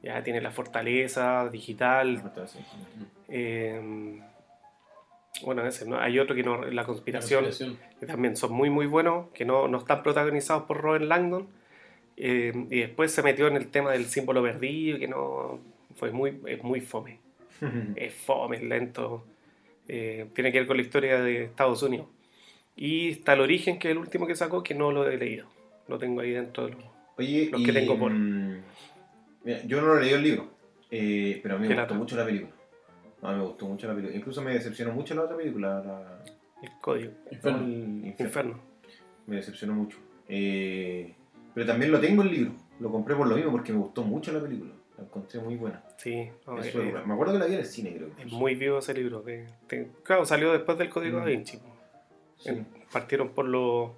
Ya tiene La Fortaleza, Digital. Sí. eh, bueno, ese, ¿no? hay otro que no, La Conspiración. La conspiración. que también son muy muy buenos, que no, no están protagonizados por Robert Langdon. eh, y después se metió en el tema del símbolo perdido, que no fue muy, es muy fome. Es fome, es lento. eh, tiene que ver con la historia de Estados Unidos. Y está el origen, que es el último que sacó, que no lo he leído. Lo tengo ahí dentro de los, Oye, Los que y, tengo por- mm, mira, yo no leí el libro, eh, pero a mí me gustó mucho la película. No, me gustó mucho la película. Incluso me decepcionó mucho la otra película, la- El código. Inferno. el Infierno. Inferno. Me decepcionó mucho. Eh, pero también lo tengo el libro. Lo compré por lo mismo porque me gustó mucho la película. La encontré muy buena. Sí, eh, me acuerdo que la vi en el cine, creo. es muy vivo ese libro. que- claro, salió después del Código Mm. Da Vinci. Sí. Partieron por lo,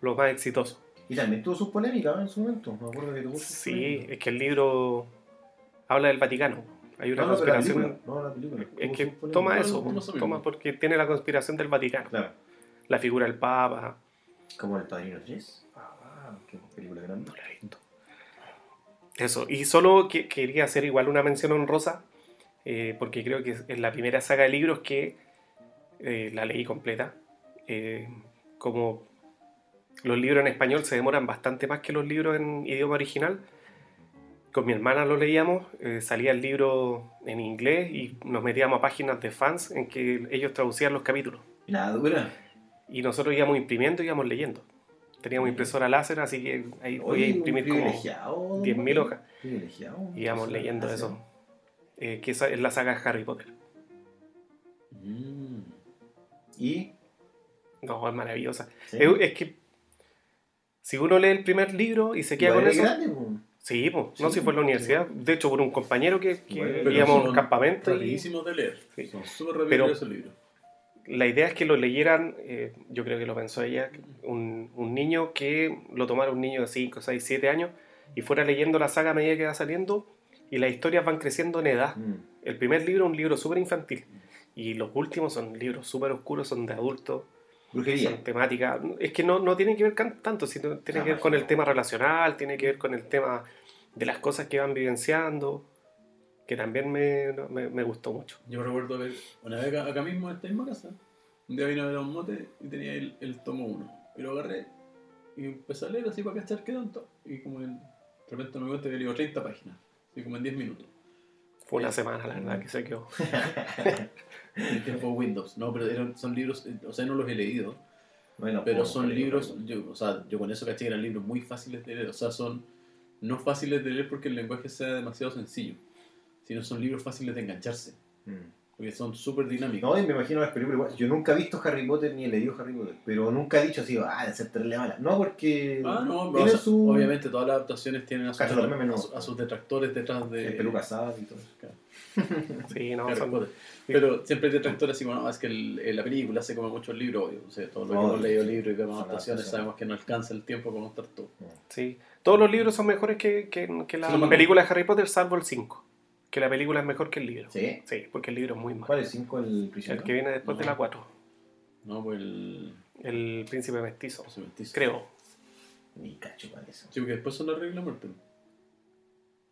lo más exitoso. Y también tuvo sus polémicas ¿eh? en su momento. Me acuerdo que tuvo sus Sí, polémicas. es que el libro habla del Vaticano. Hay una No, no, pero la conspiración. película, no, la película. es que toma eso, toma porque tiene la conspiración del Vaticano. Claro. La figura del Papa. Como el Padrino 3. Ah, qué película grande. No la he visto. Eso, y solo que, quería hacer igual una mención honrosa, eh, porque creo que es la primera saga de libros que eh, la leí completa. Eh, como los libros en español se demoran bastante más que los libros en idioma original, con mi hermana lo leíamos, salía el libro en inglés y nos metíamos a páginas de fans en que ellos traducían los capítulos. Nada dura. Y nosotros íbamos imprimiendo y íbamos leyendo. Teníamos impresora láser, así que ahí podía imprimir como privilegiado, don 10.000 Mario. hojas. Y íbamos leyendo eso. Eh, que es la saga Harry Potter. Mm. Y. No, es maravillosa. sí. Es, es que si uno lee el primer libro y se queda con es eso. grande, po. Sí, no Sí, si fue en la universidad. De hecho, por un compañero que, que Bueno, pero íbamos a un campamento. y de leer. Son súper Pero- esos libros. La idea es que lo leyeran, eh, yo creo que lo pensó ella, un, un niño que lo tomara un niño de 5, 6, 7 años y fuera leyendo la saga a medida que va saliendo y las historias van creciendo en edad. Mm. El primer libro es un libro súper infantil y los últimos son libros súper oscuros, son de adultos, Brujería. son temáticas. Es que no, no tiene que ver tanto, sino tiene Ah, que ver con el tema relacional, tiene que ver con el tema de las cosas que van vivenciando, que también me, me, me gustó mucho. Yo recuerdo ver una vez acá, acá mismo en esta misma casa. Un día vine a ver a un mote y tenía el, el tomo 1. Y lo agarré y empecé a leer así para cachar qué tanto. Y como en, de repente me cuenta que he leído 30 páginas. Así como en 10 minutos. Fue una semana, la verdad, que se quedó. El tiempo Windows. No, pero eran, son libros, eh, o sea, no los he leído. Bueno, Pero son libros, yo, o sea, yo con eso caché que eran libros muy fáciles de leer. O sea, son no fáciles de leer porque el lenguaje sea demasiado sencillo. Sino son libros fáciles de engancharse. Mm. Porque son súper dinámicos. No, y me imagino las películas igual. Yo nunca he visto Harry Potter ni he leído Harry Potter, pero nunca he dicho así, ah, de ser terrible mala. No, porque. Ah, no, tiene o sea, su. obviamente todas las adaptaciones tienen a sus, Cacho, los memes no. a sus- a sus detractores detrás de... El peluca y todo eso. Claro, Sí, no, Harry son-. Pero siempre hay detractores así, bueno, es que el- el- la película hace como mucho el libro, obvio. O sea, todos los que No, hemos leído libros y vemos adaptaciones sabemos que no alcanza el tiempo para contar todo. Sí. Todos los libros son mejores que, que, que la película de Harry Potter, salvo el 5. Que la película es mejor que el libro. ¿Sí? Sí, porque el libro es muy malo. ¿Cuál es 5 el prisionero? El que viene después de la 4. No, pues el... El príncipe mestizo. José Mestizo. Creo. Ni cacho para eso. Sí, porque después son la regla de la muerte.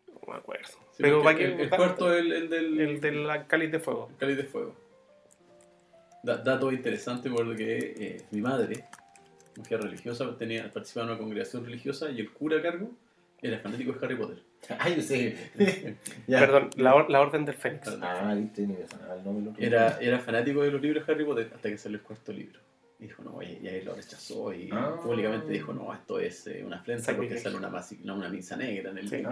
No me acuerdo. Sí, Pero que. el, el cuarto es el, el del... El del cáliz de fuego. el cáliz de fuego. Da- dato interesante porque eh, mi madre, mujer religiosa, tenía, participaba en una congregación religiosa y el cura a cargo era fanático de Harry Potter. Yo sé. Ya. Perdón, la, or- la Orden del Fénix. Ah, viste, ni me sonaba el nombre. del otro. Era, era fanático de los libros de Harry Potter hasta que salió el cuarto libro. Y dijo, no, y, y ahí lo rechazó y Ah. públicamente dijo, no, esto es eh, una afrenta porque sale una, no, una misa negra en el Sí. libro.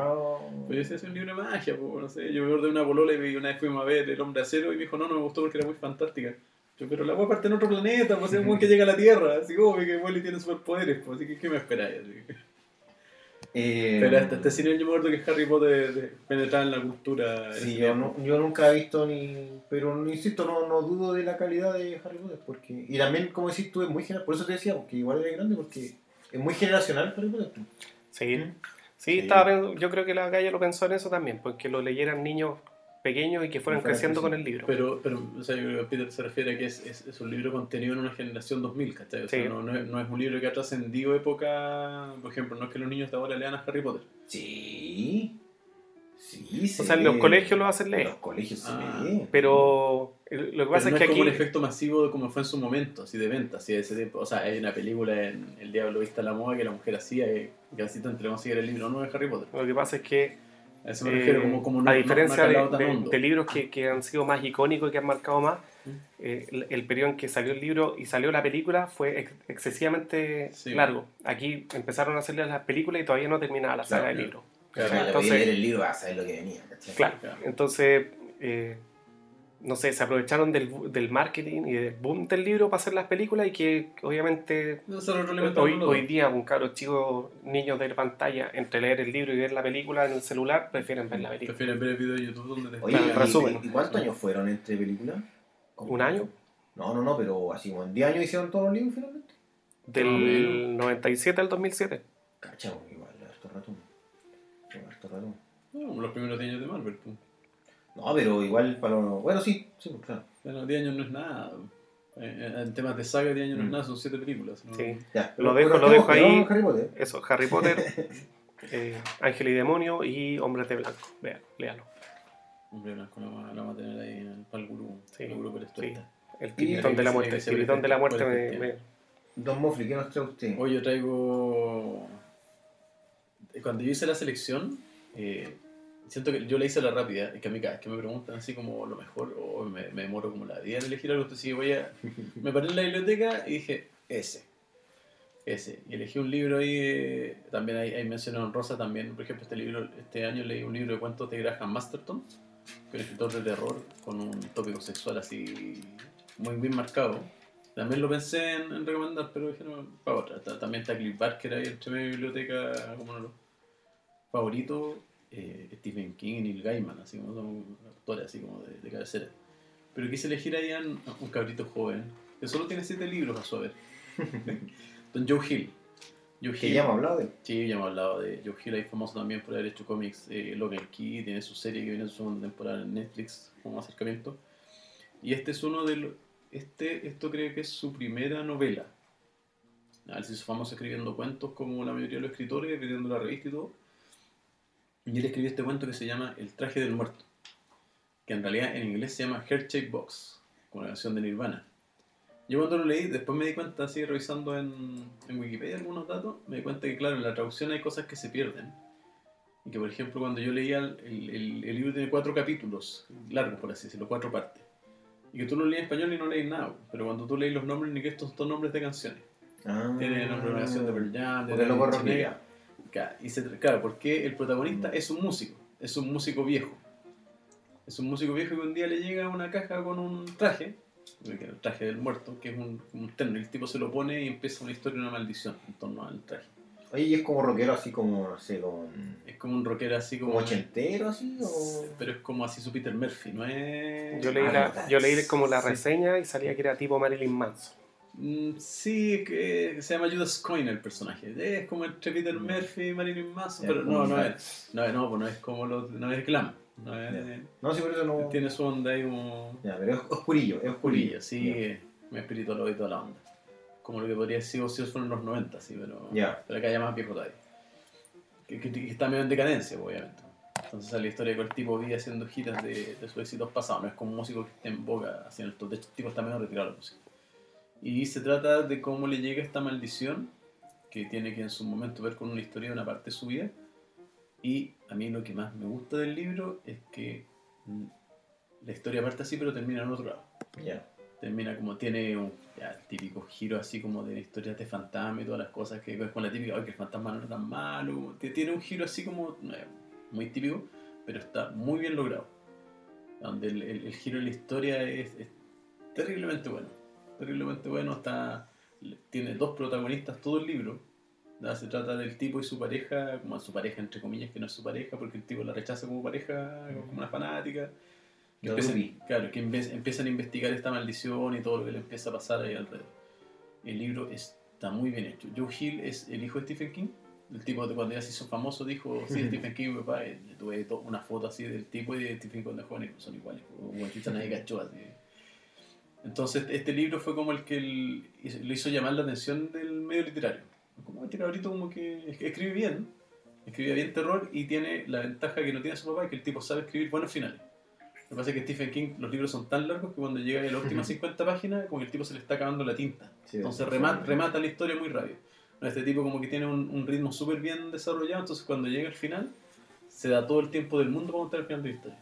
No. Pues yo decía, es un libro de magia, pues, no sé. Yo me acuerdo de una polola y una vez fuimos a ver El Hombre Acero y me dijo, no, no me gustó porque era muy fantástica. Yo, pero la wea parte en otro planeta, pues es un buen que llega a la Tierra. Así como que Wally tiene superpoderes, pues, así que ¿qué me esperáis? Eh, Pero hasta este cine yo me acuerdo que Harry Potter penetraba en la cultura. Sí, yo, no, yo nunca he visto ni. Pero insisto, no, no dudo de la calidad de Harry Potter. Porque, y también, como decís tú, es muy generacional. Por eso te decía, porque igual era grande, porque es muy generacional Harry Potter. Sí. ¿Mm? Sí, Sí. Estaba, yo creo que la calle lo pensó en eso también, porque lo leyeran niños pequeños y que fueran creciendo con el libro. Pero, pero o sea, yo creo que Peter se refiere a que es, es, es un libro contenido en una generación 2000, ¿cachai? O sea, Sí. no, no, es, no es un libro que ha trascendido época. Por ejemplo, no es que los niños de ahora lean a Harry Potter. Sí. Sí, sí. o sea, en los colegios lo hacen En leer. los colegios se Ah. Pero lo que Pero pasa no es que como aquí. un efecto masivo de como fue en su momento, así de venta, así de ese tiempo. O sea, hay una película en El Diablo Vista a la Moda que la mujer hacía y que así te entre conseguir el libro, no de Harry Potter. Lo que pasa es que, A eso me eh, refiero, como, como no, a diferencia no de, de- de libros que, que han sido más icónicos y que han marcado más, eh, el, el periodo en que salió el libro y salió la película fue ex- excesivamente Sí. largo. Aquí empezaron a hacer las películas y todavía no terminaba la saga Claro, del claro. libro. Claro, Claro, le entonces- podía leer el libro a saber lo que venía, ¿cachai? Claro. Claro. Entonces, eh, no sé, se aprovecharon del, del marketing y del boom del libro para hacer las películas y que obviamente No hoy, hoy día un cabro chico, niños de pantalla, entre leer el libro y ver la película en el celular, prefieren ver la película. Prefieren ver el video de YouTube donde te Oye, Claro, ¿y- resumen. ¿y, cuántos años fueron entre películas? ¿Un año? No, no, no, pero así como en 10 años hicieron todos los libros finalmente. Del 97 al 2007. Cachao, igual, harto rato. Harto rato. No, los primeros 10 años de Marvel. pues. No, pero igual para los... Bueno, sí, sí, pues, claro. Bueno, 10 años no es nada. Eh, En temas de saga, 10 años no es Mm. nada, son 7 películas. ¿no? Sí. Ya, Lo dejo- lo dejo ahí. Harry Potter. Eso, Harry Potter, eh, Ángel y Demonio y Hombres de Blanco. Vean, léalo. Hombre blanco, la vamos a tener ahí en el, para el gurú. Sí, el gurú sí. El tiritón de la muerte. El tiritón de la muerte me, me- Don Mofli, ¿qué nos trae usted? Hoy yo traigo. Cuando yo hice la selección, eh, siento que yo la hice la rápida. Es que a mí cada vez que me preguntan así como lo mejor, o me, demoro como la vida en elegir algo, entonces sí, voy a. Me paré en la biblioteca y dije, ese. Ese. Y elegí un libro ahí, eh, también hay, hay mención honrosa también. Por ejemplo, este libro, este año leí un libro de cuentos de Graham Masterton, que es un escritor de terror con un tópico sexual así muy bien marcado. También lo pensé en, en recomendar, pero dije no, para otra. Ta- También está Cliff Barker ahí entre mi biblioteca como uno de los. Eh, Stephen King y Neil Gaiman, así como son autores así como de, de cabecera. Pero quise elegir ahí a un, a un cabrito joven, que solo tiene siete libros a su haber. Don Joe Hill. Joe Que Hill. ya hemos hablado de él. Sí, ya hemos hablado de Joe Hill, ahí famoso también por haber hecho cómics. Eh, Logan Key tiene su serie que viene en su segunda temporada en Netflix como acercamiento. Y este es uno de los. Este, esto creo que es su primera novela. A ver si es famoso escribiendo cuentos como la mayoría de los escritores, escribiendo la revista y todo. Y él escribió este cuento que se llama El traje del muerto. Que en realidad en inglés se llama Heart Shape Box, como la canción de Nirvana. Yo cuando lo leí, después me di cuenta, así revisando en, en Wikipedia algunos datos, me di cuenta que, claro, en la traducción hay cosas que se pierden. Y que, por ejemplo, cuando yo leía, el, el- el libro tiene cuatro capítulos, largos, por así decirlo, cuatro partes. Y que tú lo lees en español y no lees nada. Pero cuando tú lees los nombres, ni que estos son nombres de canciones. Ah. Tiene nombre de canción de Pearl Jam, de Porque Claro, y se, claro, porque el protagonista Mm. es un músico, es un músico viejo. Es un músico viejo que un día le llega una caja con un traje, el traje del muerto, que es un, un terno, y el tipo se lo pone y empieza una historia, una maldición en torno al traje. Oye, y es como rockero, así como, no sé, como, Es como un rockero así como... como ochentero, así, o... Pero es como así su Peter Murphy, no es... Yo leí, Ah, la, yo leí como la Sí. reseña y salía que era tipo Marilyn Manson. Mm, Sí, que se llama Judas Coin el personaje. Es como entre Peter. Murphy y Marilyn Manson, pero no, no es. No, no, pues no es como los, no es glam. No es, Ya. No, sí, por eso no... Tiene su onda ahí como Ya, pero es oscurillo, es oscurillo. sí, me espiritual y toda la onda. Como lo que podría decir si ellos fueron los 90, sí, pero, Ya. pero acá ya más viejo todavía. Que, que- que está medio en decadencia, obviamente. Entonces la historia de que el tipo vive haciendo giras de, de sus éxitos pasados, no es como un músico que esté en boca haciendo esto. De hecho, el tipo está medio retirado de la música. Y se trata de cómo le llega esta maldición, que tiene que en su momento ver con una historia de una parte de su vida. Y a mí lo que más me gusta del libro es que mm, la historia parte así, pero termina en otro lado. Ya. Termina como tiene un ya, típico giro así como de historias de fantasma y todas las cosas que es con la típica, "Ay, que el fantasma no era tan malo. Tiene un giro así como muy típico, pero está muy bien logrado. Donde el, el- el giro de la historia es, es terriblemente bueno. Terriblemente bueno. Está, tiene dos protagonistas todo el libro. ¿verdad? Se trata del tipo y su pareja, como su pareja entre comillas, que no es su pareja, porque el tipo la rechaza como pareja, como una fanática. Que empiezan, claro, que empiezan a investigar esta maldición y todo lo que le empieza a pasar ahí alrededor. El libro está muy bien hecho. Joe Hill es el hijo de Stephen King. El tipo de cuando ya se hizo famoso dijo, sí, Stephen King, mi papá. Y tuve una foto así del tipo y de Stephen King cuando joven y son iguales. Como chucha nadie cachó así. Entonces este libro fue como el que el- lo hizo llamar la atención del medio literario. Como este cabrito como que es- escribe bien, escribe bien terror y tiene la ventaja que no tiene su papá, que el tipo sabe escribir buenos finales. Lo que pasa es que Stephen King, los libros son tan largos que cuando llega a las últimas 50 páginas, como que el tipo se le está acabando la tinta. Sí, Entonces remata, remata la historia muy rápido. Este tipo como que tiene un, un ritmo súper bien desarrollado, entonces cuando llega al final, se da todo el tiempo del mundo para contar el final de la historia.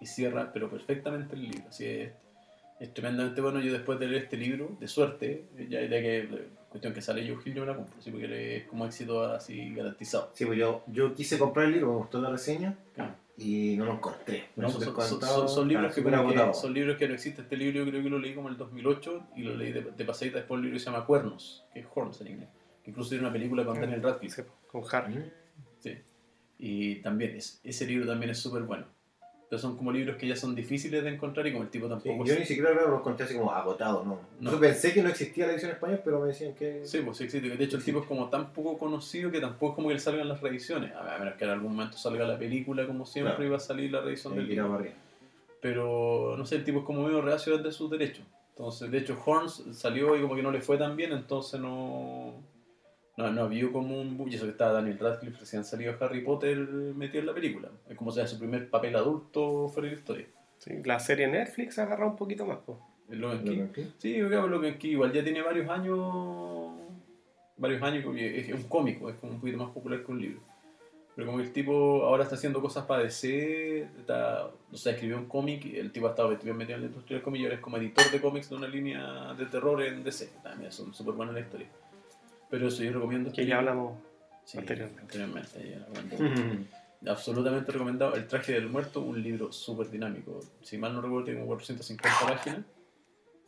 Y cierra, pero perfectamente el libro. Así es, Es tremendamente bueno. Yo después de leer este libro, de suerte, ya de que cuestión que sale yo Gil, yo me la compro, ¿sí? porque es como éxito así garantizado. Sí, pues yo, yo quise comprar el libro, me gustó la reseña Claro. y no lo encontré. No, son, te son- contaba, son- son libros que, súper como que- agotado. son libros que no existe. Este libro yo creo que lo leí como en el 2008 y lo leí de, de pasadita después el libro que se llama Cuernos, que es Horns en inglés. Que incluso tiene una película con Daniel Radcliffe. Con Harry. Sí. Y también, es, ese libro también es súper bueno. Entonces son como libros que ya son difíciles de encontrar y como el tipo Sí, tampoco... yo es- ni siquiera claro, los conté así como agotados, ¿no? No. Yo pensé que no existía la edición en español, pero me decían que... Sí, pues sí existe. De hecho, el tipo es como tan poco conocido que tampoco es como que le salgan las reediciones. A menos que en algún momento salga la película, como siempre, Claro. iba a salir la reedición Hay del libro. Pero, no sé, el tipo es como medio reacio de sus derechos. Entonces, de hecho, Horns salió y como que no le fue tan bien, entonces no... No, no vio como un... bu- Y eso que estaba Daniel Radcliffe, recién salido Harry Potter metido en la película. Es como sea su primer papel adulto fuera de la historia. Sí, la serie Netflix agarra un poquito más. po. El Logan ¿Lo King. conté? Sí, yo creo que Logan King igual ya tiene varios años. Varios años, porque es un cómico, es como un poquito más popular que un libro. Pero como el tipo ahora está haciendo cosas para DC, está, o sea, escribió un cómic, y el tipo ha estado metido metido en la industria del cómic y ahora es como editor de cómics de una línea de terror en DC. También son súper buenas la historia. Pero eso yo recomiendo. Que ya hablamos. Sí, anteriormente. ya. Absolutamente recomendado. El traje del muerto, un libro súper dinámico. Si mal no recuerdo, tiene como 450 páginas.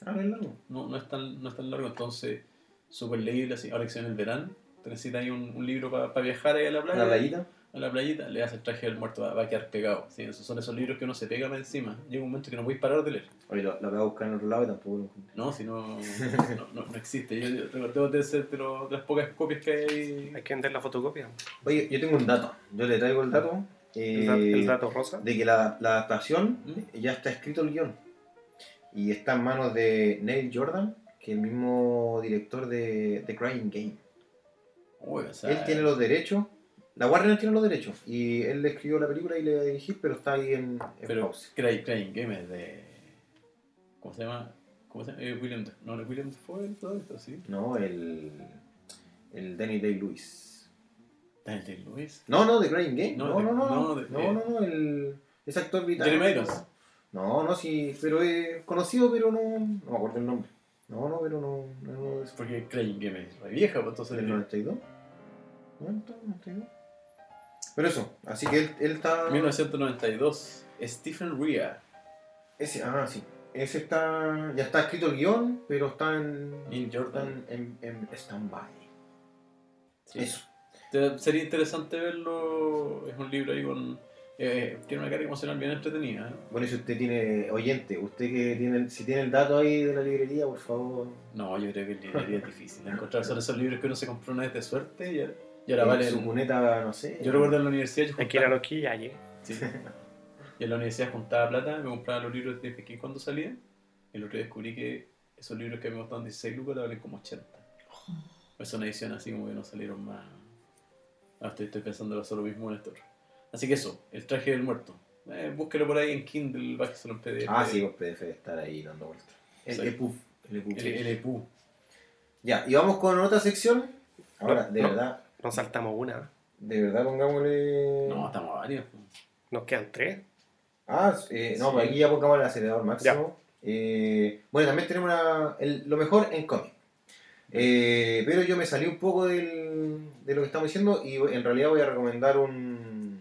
Ah, no es largo. No, no, es tan, no es tan largo, entonces súper leíble. Así. Ahora que se viene el verano, te necesitas ahí un, un libro para viajar ahí a la ¿A playa. la playita? A la playita, le das el traje del muerto, va, va a quedar pegado. Sí, esos son esos libros que uno se pega para encima. Llega un momento que no podéis parar de leer. Oye, lo, lo voy a buscar en otro lado y tampoco lo encontré. No, si no, no, no, no existe. Yo, yo recuerdo de ser de, lo- de las pocas copias que hay. Hay que vender la fotocopia. Oye, yo tengo un dato. Yo le traigo el dato. El, eh, da- el dato rosa. de que la, la adaptación ¿Mm? ya está escrito el guion. Y está en manos de Neil Jordan, que es el mismo director de The Crying Game. Uy, o sea, él tiene los derechos. La Warner tiene los derechos. Y él le escribió la película y le va a dirigir, pero está ahí en, en Pero pausa. Crying, Crying Game es de. ¿Cómo se llama? ¿Cómo se llama? Eh, William. No, no es William Defoe todo esto, ¿sí? No, el. El Danny Day-Lewis. Daniel Lewis. No, no, The Crying Game. No, No, de- no, no. no, No, de- no, no, no, el. Es actor británico. Jeremy Irons. No, no, sí, pero es conocido, pero no. No me acuerdo el nombre. No, no, pero no. no, no es Porque Crying Game es re vieja, pues entonces. ¿Del 92? ¿90? 92? Pero eso, así que él, él está. 1992. Stephen Rea. Ese, ah, sí. Ese está. Ya está escrito el guion, pero está en. Está Jordan. en, en, en stand-by. Sí. Eso. Sería interesante verlo. Es un libro ahí con. eh, tiene una carga emocional bien entretenida. ¿eh? Bueno, si usted tiene. Oyente, usted que tiene. Si tiene el dato ahí de la librería, por favor. No, yo creo que el librería es difícil encontrar. Son esos libros que uno se compró una vez de suerte y y ahora en valen. Su cuneta, no sé. Yo recuerdo en la universidad. Yo Hay que ir a juntaba- los Quillayes. Sí. Y en la universidad juntaba plata, me compraba los libros de King cuando salían. Y el otro día descubrí que esos libros que me costaban 16 lucas ahora valen como 80. Es una edición así como que no salieron más. Ah, estoy, estoy pensando lo solo mismo en esto. Así que eso, el traje del muerto. Eh, búsquelo por ahí en Kindle, bájese en PDF. Ah, sí, pues PDF estar ahí dando vueltas. El Sí. EPUB. El EPUB. El, el EPU. Ya, y vamos con otra sección. Ahora, No, de no. verdad, Nos saltamos una. de verdad pongámosle. No, estamos varios. Nos quedan tres. Ah, eh, no, Sí. pues aquí ya pongamos el acelerador máximo. Eh, bueno, también tenemos una- el- lo mejor en cómic. Eh, pero yo me salí un poco del- de lo que estamos diciendo y en realidad voy a recomendar un,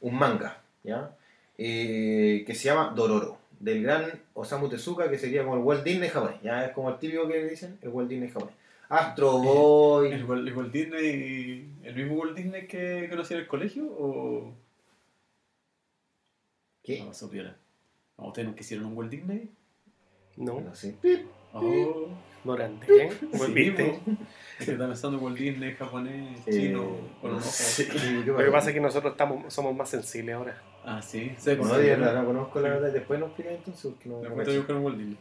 un manga, ¿ya? Eh, que se llama Dororo, del gran Osamu Tezuka, que sería como el Walt Disney japonés, ya es como el típico que dicen, el Walt Disney japonés. Astro Boy, ¿El, Walt- el Walt Disney, el mismo Walt Disney que conocí en el colegio o...? ¿qué? No, supiera. No, ¿Ustedes nunca hicieron un Walt Disney? No. No sé. Oh, Morante. ¿eh? sí. Es que está pensando en Walt Disney, japonés, Eh, chino, con no sé, ¿qué Lo que pasa? es que nosotros estamos, somos más sensibles ahora. Ah, sí, sé No, verdad, no conozco la verdad, después nos explica entonces. porque no- no Después te buscar un Walt Disney.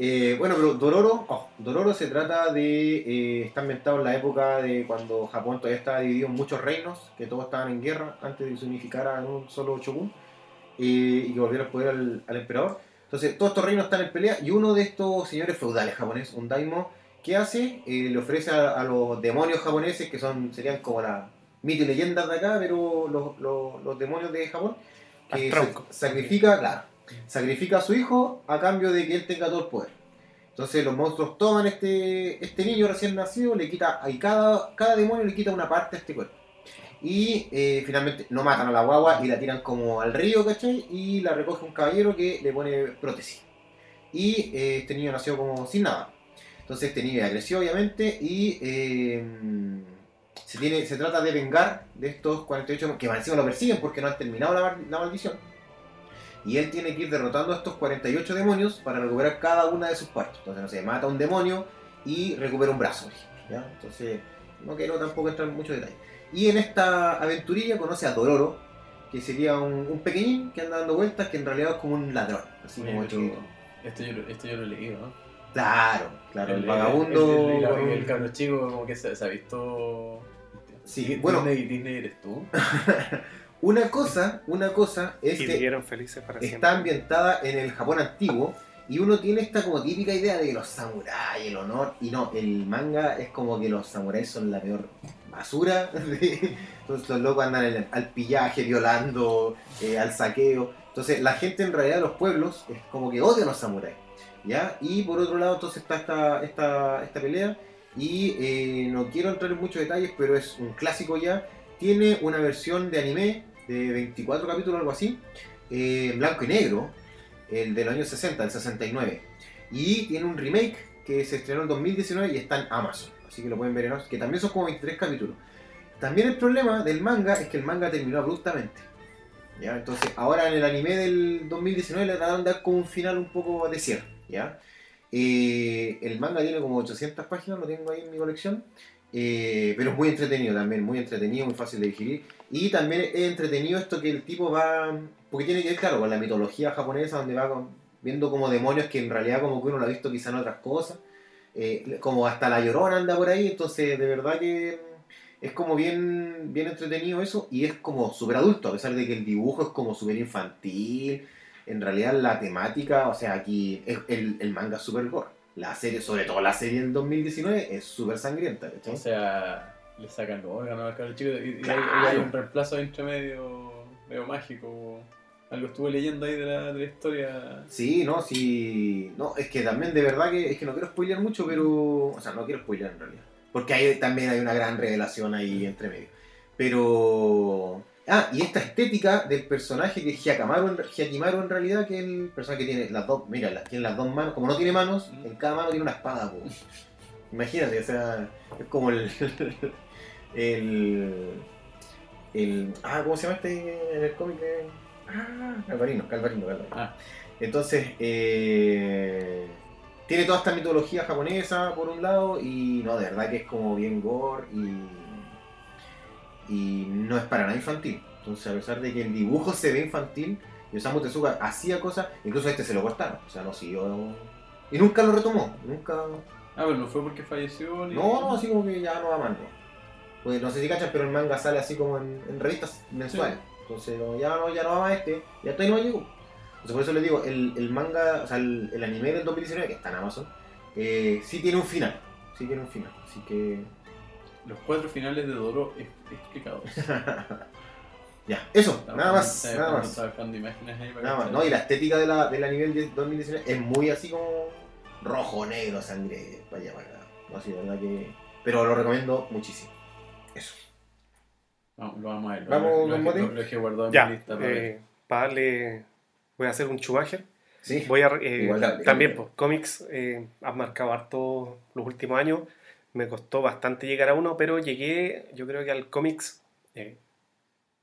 Eh, bueno, pero Dororo, oh, Dororo se trata de. eh, está ambientado en la época de cuando Japón todavía estaba dividido en muchos reinos, que todos estaban en guerra antes de se unificara en un solo shogun eh, y que volviera el poder al, al emperador. Entonces, todos estos reinos están en pelea y uno de estos señores feudales japoneses, un daimo, ¿qué hace? Eh, le ofrece a, a los demonios japoneses, que son serían como las mitos y leyendas de acá, pero los, los- los demonios de Japón, que Al sacrifica, claro, sacrifica a su hijo a cambio de que él tenga todo el poder. Entonces los monstruos toman este, este niño recién nacido, le quita, y cada, cada demonio le quita una parte a este cuerpo. Y eh, finalmente no matan a la guagua y la tiran como al río, ¿cachai? Y la recoge un caballero que le pone prótesis. Y eh, este niño nació como sin nada. Entonces este niño creció obviamente y eh, se, tiene, se trata de vengar de estos 48 que encima lo persiguen porque no han terminado la maldición. Y él tiene que ir derrotando a estos 48 demonios para recuperar cada una de sus partes. Entonces, no sé, mata a un demonio y recupera un brazo. Entonces, no quiero tampoco entrar en muchos detalles. Y en esta aventurilla conoce a Dororo, que sería un, un pequeñín que anda dando vueltas, que en realidad es como un ladrón. Así Oye, como chiquito. Esto yo, lo- esto yo lo he leído, ¿no? Claro, claro, el, El- vagabundo. El, el, cabro chico como que se, se ha visto... Sí, bueno. Disney, Disney eres tú. Una cosa, una cosa es Y que vivieron felices para siempre. está ambientada en el Japón antiguo y uno tiene esta como típica idea de los samuráis, el honor, y no, el manga es como que los samuráis son la peor basura. Entonces los locos andan en- al pillaje, violando, eh, al saqueo. Entonces la gente en realidad de los pueblos es como que odia a los samuráis. ¿ya? Y por otro lado entonces está esta, esta, esta pelea y eh, no quiero entrar en muchos detalles, pero es un clásico ya. Tiene una versión de anime de 24 capítulos, algo así, eh, blanco y negro, el del año 60, el 69. Y tiene un remake que se estrenó en 2019 y está en Amazon. Así que lo pueden ver en Amazon, que también son como 23 capítulos. También el problema del manga es que el manga terminó abruptamente. ¿ya? Entonces, ahora en el anime del 2019 le trataron de dar como un final un poco de cierre. ¿ya? Eh, el manga tiene como 800 páginas, lo tengo ahí en mi colección. Eh, pero es muy entretenido también, muy entretenido, muy fácil de digerir. Y también es entretenido esto que el tipo va. Porque tiene que ver, claro, con la mitología japonesa, donde va viendo como demonios que en realidad, como que uno lo ha visto quizá en otras cosas. Eh, como hasta la llorona anda por ahí, entonces de verdad que es como bien, bien entretenido eso. Y es como súper adulto, a pesar de que el dibujo es como súper infantil. En realidad, la temática, o sea, aquí el, el manga es súper gore. La serie, sobre todo la serie del 2019, es súper sangrienta, ¿cachai? O sea, le sacan los órganos al cabro chico y, hay, un reemplazo entre medio, medio mágico. Algo estuve leyendo ahí de la, de la historia. Sí, no, sí. No, es que también de verdad que es que no quiero spoilear mucho, pero. O sea, no quiero spoilear en realidad. Porque ahí también hay una gran revelación ahí entre medio. Pero. Ah, y esta estética del personaje que es Hyakamaru, en- Hyakimaru en realidad, que es el personaje que tiene las dos. Mira, tiene las dos manos. Como no tiene manos, en cada mano tiene una espada, po. Imagínate, o sea, es como el. El. el ah, ¿cómo se llama este en el cómic de. Ah, Calvarino, Calvarino, Calvarino. Ah. Entonces, eh, tiene toda esta mitología japonesa por un lado y no, de verdad que es como bien gore y, y no es para nada infantil. Entonces, a pesar de que el dibujo se ve infantil y Osamu Tezuka hacía cosas, incluso a este se lo cortaron, o sea, no siguió. Y nunca lo retomó, nunca. Ah, pero no fue porque falleció ni. No, no, así como que ya no va más, no. Pues no sé si cachas, pero el manga sale así como en, en revistas mensuales. Entonces, ya no, ya no va más este, ya hasta ahí no llegó. Entonces, por eso les digo, el, el manga, o sea, el, el anime del 2019, que está en Amazon, eh, sí tiene un final. Sí tiene un final. Así que. Los cuatro finales de Doro es- explicados. ya, eso, nada más. Nada más. imágenes ahí para Nada más. cachar. No, y la estética de la, del anime del 2019 es muy así como rojo, negro, sangre, para acá. No, sí, de verdad que. Pero lo recomiendo muchísimo. Eso. Vamos, lo vamos a ver. Lo- Vamos, lo, lo, lo dejé guardado en mi Ya, lista. para eh, para darle. Voy a hacer un chubaje. Sí. Voy a. eh, Igual también, pues, cómics eh, han marcado harto los últimos años. Me costó bastante llegar a uno, pero llegué, yo creo que al cómics eh,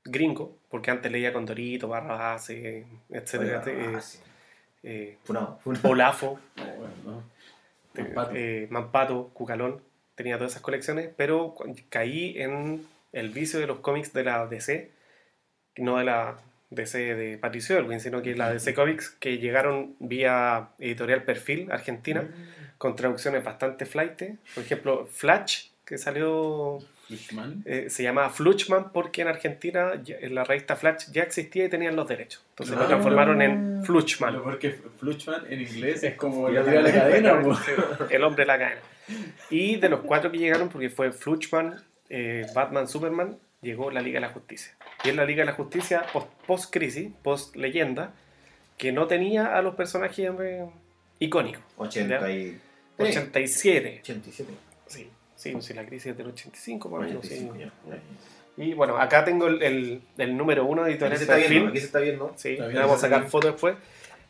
gringo, porque antes leía con Dorito, Barrabás, eh, etcétera. Oiga, eh, sí. Funado, funado. Olafo, bueno, no. Mampato. Mampato, Cucalón, tenía todas esas colecciones, pero caí en el vicio de los cómics de la DC, no de la DC de Patricio Elwin, sino que la DC Comics que llegaron vía editorial Perfil Argentina con traducciones bastante flight. Por ejemplo, Flash, que salió, eh, se llamaba Fluchman porque en Argentina en la revista Flash ya existía y tenían los derechos. Entonces lo Ah. transformaron en Lo Fluchman. porque Fluchman en inglés es como la tira de la cadena. El hombre de la cadena. Y de los cuatro que llegaron, porque fue Fluchman, eh, Batman, Superman, llegó la Liga de la Justicia. Y en la Liga de la Justicia, post- post-crisis, post-leyenda, que no tenía a los personajes eh, icónicos. 80 y... 87. 87. Sí, sí, si la crisis es del 85, más o menos, sí. 85 ya. Y bueno, acá tengo el, el, el número uno de Aquí editorial se está viendo, aquí se está viendo. Sí, Está bien, vamos a sacar fotos después.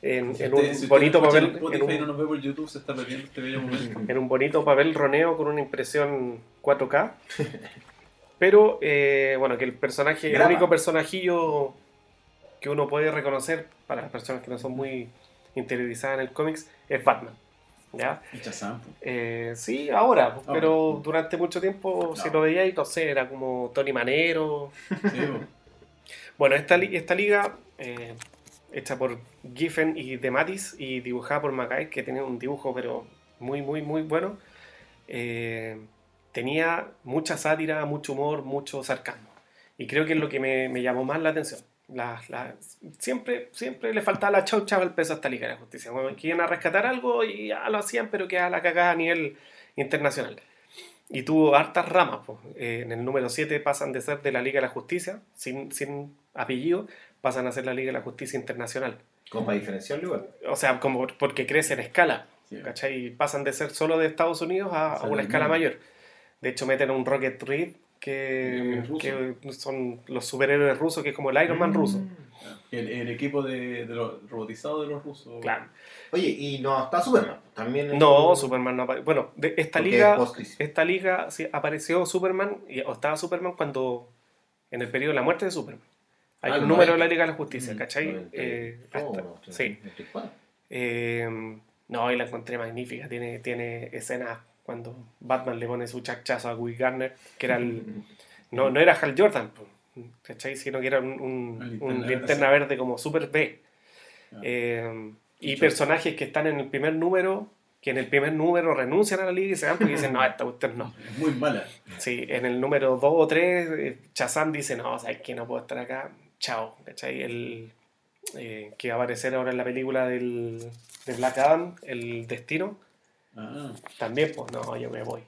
En, Si en usted- un si bonito papel. En no un, nos ve por YouTube, se está perdiendo este bello momento. en un bonito papel roneo con una impresión 4K. Pero eh, bueno, que el personaje, el único personajillo que uno puede reconocer para las personas que no son muy interiorizadas en el cómics es Batman. ¿Ya? Y Shazam. Eh, sí, ahora, pues, pero durante mucho tiempo, No. lo veíais, no sé, era como Tony Manero. Sí. Bueno, esta, li- esta liga, eh, hecha por Giffen y Dematis y dibujada por Mackay, que tenía un dibujo, pero muy, muy, muy bueno, eh, tenía mucha sátira, mucho humor, mucho sarcasmo. Y creo que es lo que me, me llamó más la atención. La- la- siempre, siempre le faltaba la chaucha al peso a esta Liga de la Justicia. Bueno, que iban a rescatar algo y ya lo hacían, pero quedaba la cagada a nivel internacional. Y tuvo hartas ramas. pues. Eh, en el número 7 pasan de ser de la Liga de la Justicia, sin, sin apellido, pasan a ser la Liga de la Justicia Internacional. Como para diferenciarlo igual. O sea, como porque crece en escala. Sí. ¿cachai? Y pasan de ser solo de Estados Unidos a, a una escala mayor. De hecho, meten un Rocket Reed, que, son los superhéroes rusos, que es como el Iron Man ruso. El, el equipo de, de los robotizados de los rusos. Claro. Oye, y no está Superman. También No, Superman no aparece. Bueno, de esta Porque liga, es esta liga sí, apareció Superman, y, o estaba Superman cuando, en el periodo de la muerte de Superman. Hay Ah, un número de 90. la Liga de la Justicia, Mm, ¿cachai? 90. Eh, hasta- sí. Eh, no, y la encontré magnífica. Tiene, tiene escenas cuando Batman le pone su chachazo a Will Garner, que era el. No, no era Hal Jordan, po, ¿cachai? Sino que era un, un- Una un linterna verde. verde como super B. Ah. Eh, y personajes que están en el primer número, que en el primer número renuncian a la liga y se van porque dicen, no, esta usted no. Es muy mala. Sí, en el número 2 o 3, Chazam dice, no, sabes que no puedo estar acá, chao, ¿cachai? El, eh, que va a aparecer ahora en la película del, de Black Adam, El Destino, Ah, también, pues no, yo me voy.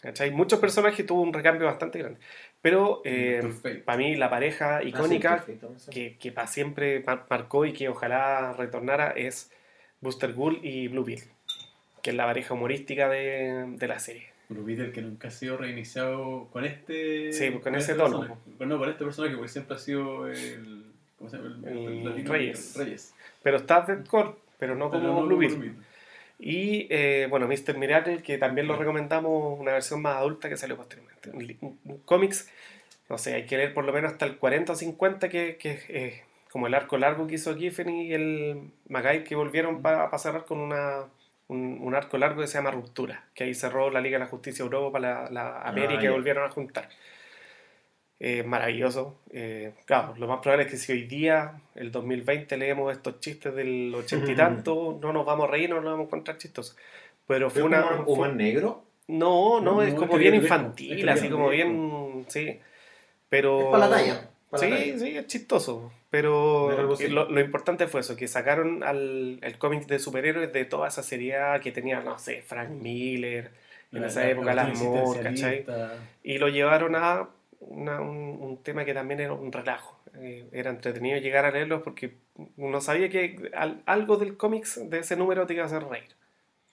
¿Cachai? Muchos personajes tuvo un recambio bastante grande. Pero eh, Doctor Fate. para mí la pareja Ah, sí, icónica perfecto, que, que para siempre mar- marcó y que ojalá retornara es Booster Gould y Blue Beetle, que es la pareja humorística de, de la serie. Blue Beetle que nunca ha sido reiniciado con este. Sí, pues, con ese este tono. personaje. Bueno, no, con este personaje, porque siempre ha sido el. ¿Cómo se llama? El latino- Reyes. Reyes. Pero está Deadcore, pero no como Pero no Blue como Beetle. Blue Beetle. Y eh, bueno, Mr. Miracle, que también lo recomendamos, una versión más adulta que salió posteriormente. Un, un- cómics, no sé, hay que leer por lo menos hasta el 40 o 50, que, que es eh, como el arco largo que hizo Giffen y el Magai, que volvieron para cerrar con una, un, un arco largo que se llama Ruptura, que ahí cerró la Liga de la Justicia Europa, la, la América, y ya. volvieron a juntar. Eh, maravilloso. Eh, claro, lo más probable es que si hoy día, el 2020, leemos estos chistes del ochenta y tanto, no nos vamos a reír, no nos vamos a encontrar chistosos. Pero fue ¿Pero una. fue- humor negro? no, no, No, es como bien infantil, es así como bien. Sí. Pero. Es para la talla. para la Sí, talla. sí, es chistoso. Pero así. lo, lo importante fue eso, que sacaron al, el cómic de superhéroes de toda esa seriedad que tenía, no sé, Frank Miller, en La- esa la- época la Alan Moore, ¿cachai? Y lo llevaron a una- un, un tema que también era un relajo. Eh, era entretenido llegar a leerlo porque uno sabía que al- algo del cómics de ese número te iba a hacer reír.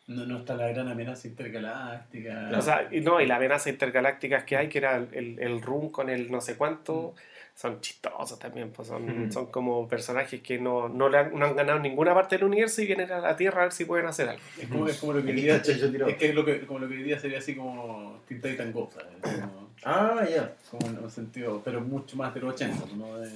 No, no está la gran amenaza intergaláctica. O sea, no, y la amenaza intergalácticas que hay, que era el, el Room con el no sé cuánto, son chistosos también, pues son, Ujú. son como personajes que no, no, le han, no han ganado ninguna parte del universo y vienen a la Tierra a ver si pueden hacer algo. es, como, es como lo que hoy día, es que es lo que, como lo que hoy día sería así como Teen Titan Go, ¿sabes? Como, Ah, ya. como en un sentido, pero mucho más de los 80, ¿no? De,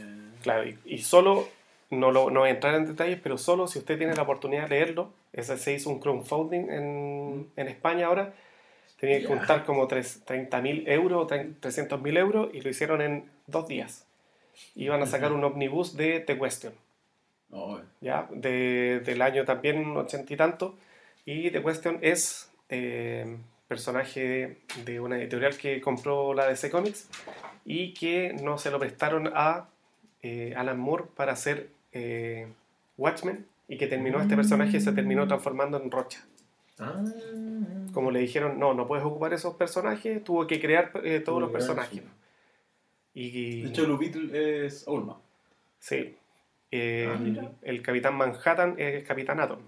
Claro, y, y solo, no, lo, no voy a entrar en detalles, pero solo si usted tiene la oportunidad de leerlo, ese se hizo un crowdfunding en, en España ahora, tenía que Ya. juntar como 30.000 euros, 300.000 euros, y lo hicieron en dos días. Iban a sacar un omnibus de The Question. no, ¿ya? De, del año también ochenta y tanto. Y The Question es eh, personaje de una editorial que compró la DC Comics y que no se lo prestaron a eh, Alan Moore para hacer eh, Watchmen y que terminó este personaje se terminó transformando en Rocha. Ah. Como le dijeron, no, no puedes ocupar esos personajes, tuvo que crear eh, todos los personajes. Y, De hecho, Beetle es Ulma. Sí. Eh, Ah, el Capitán Manhattan es el Capitán Atom.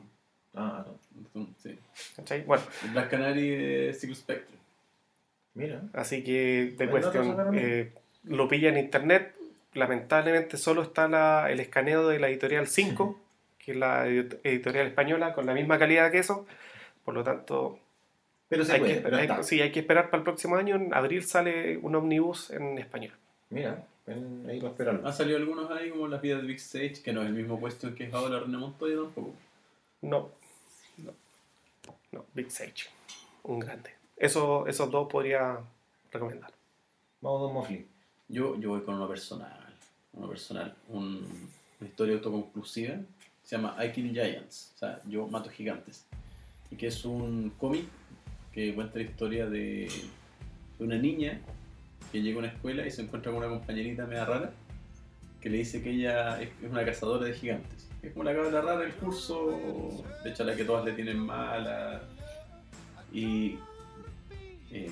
Ah, no. Sí. ¿Cachai? Bueno, El Black Canary es Silver Spectre. Mira. así que de cuestión, eh, lo pilla en internet. Lamentablemente solo está la- el escaneo de la editorial 5, que es la edit- editorial española, con la misma calidad que eso. Por lo tanto, Pero se hay puede, que, pero hay- está. sí, hay que esperar para el próximo año. En abril sale un omnibus en español. Mira, ven ahí para esperarlo. Han salido algunos ahí, como las vidas de Big Sage, que no es el mismo puesto que es ahora René Montoya tampoco. No, no, no, Big Sage, un grande. Eso, esos dos podría recomendar. Vamos, Don Mofli. Yo, yo voy con uno personal. Uno personal. Un- una historia autoconclusiva. Se llama I Kill Giants. O sea, yo mato gigantes. Y que es un cómic que cuenta la historia de, de una niña que llega a una escuela y se encuentra con una compañerita media rara que le dice que ella es es una cazadora de gigantes. Es como la cabra rara del curso, de hecho a la que todas le tienen mala. Y. eh,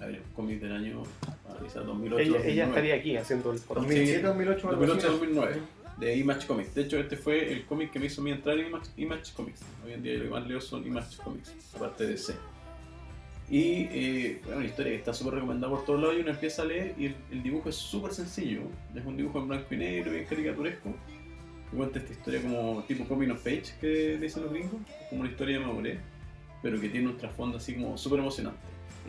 a ver, un cómic del año ah, quizás 2008. Ella, ella 2009. estaría aquí haciendo el podcast. 2007, 2008, algo así. 2008-2009 de Image Comics. De hecho, este fue el cómic que me hizo mí entrar en Image, Image Comics. Hoy en día lo que más leo son Image Comics, aparte de C. Y eh, bueno, una historia que está súper recomendada por todos lados y uno empieza a leer y el, el dibujo es súper sencillo. Es un dibujo en blanco y negro, bien caricaturesco. Que cuenta esta historia como tipo coming of age que dicen los gringos, como una historia de madurez, pero que tiene un trasfondo así como súper emocionante.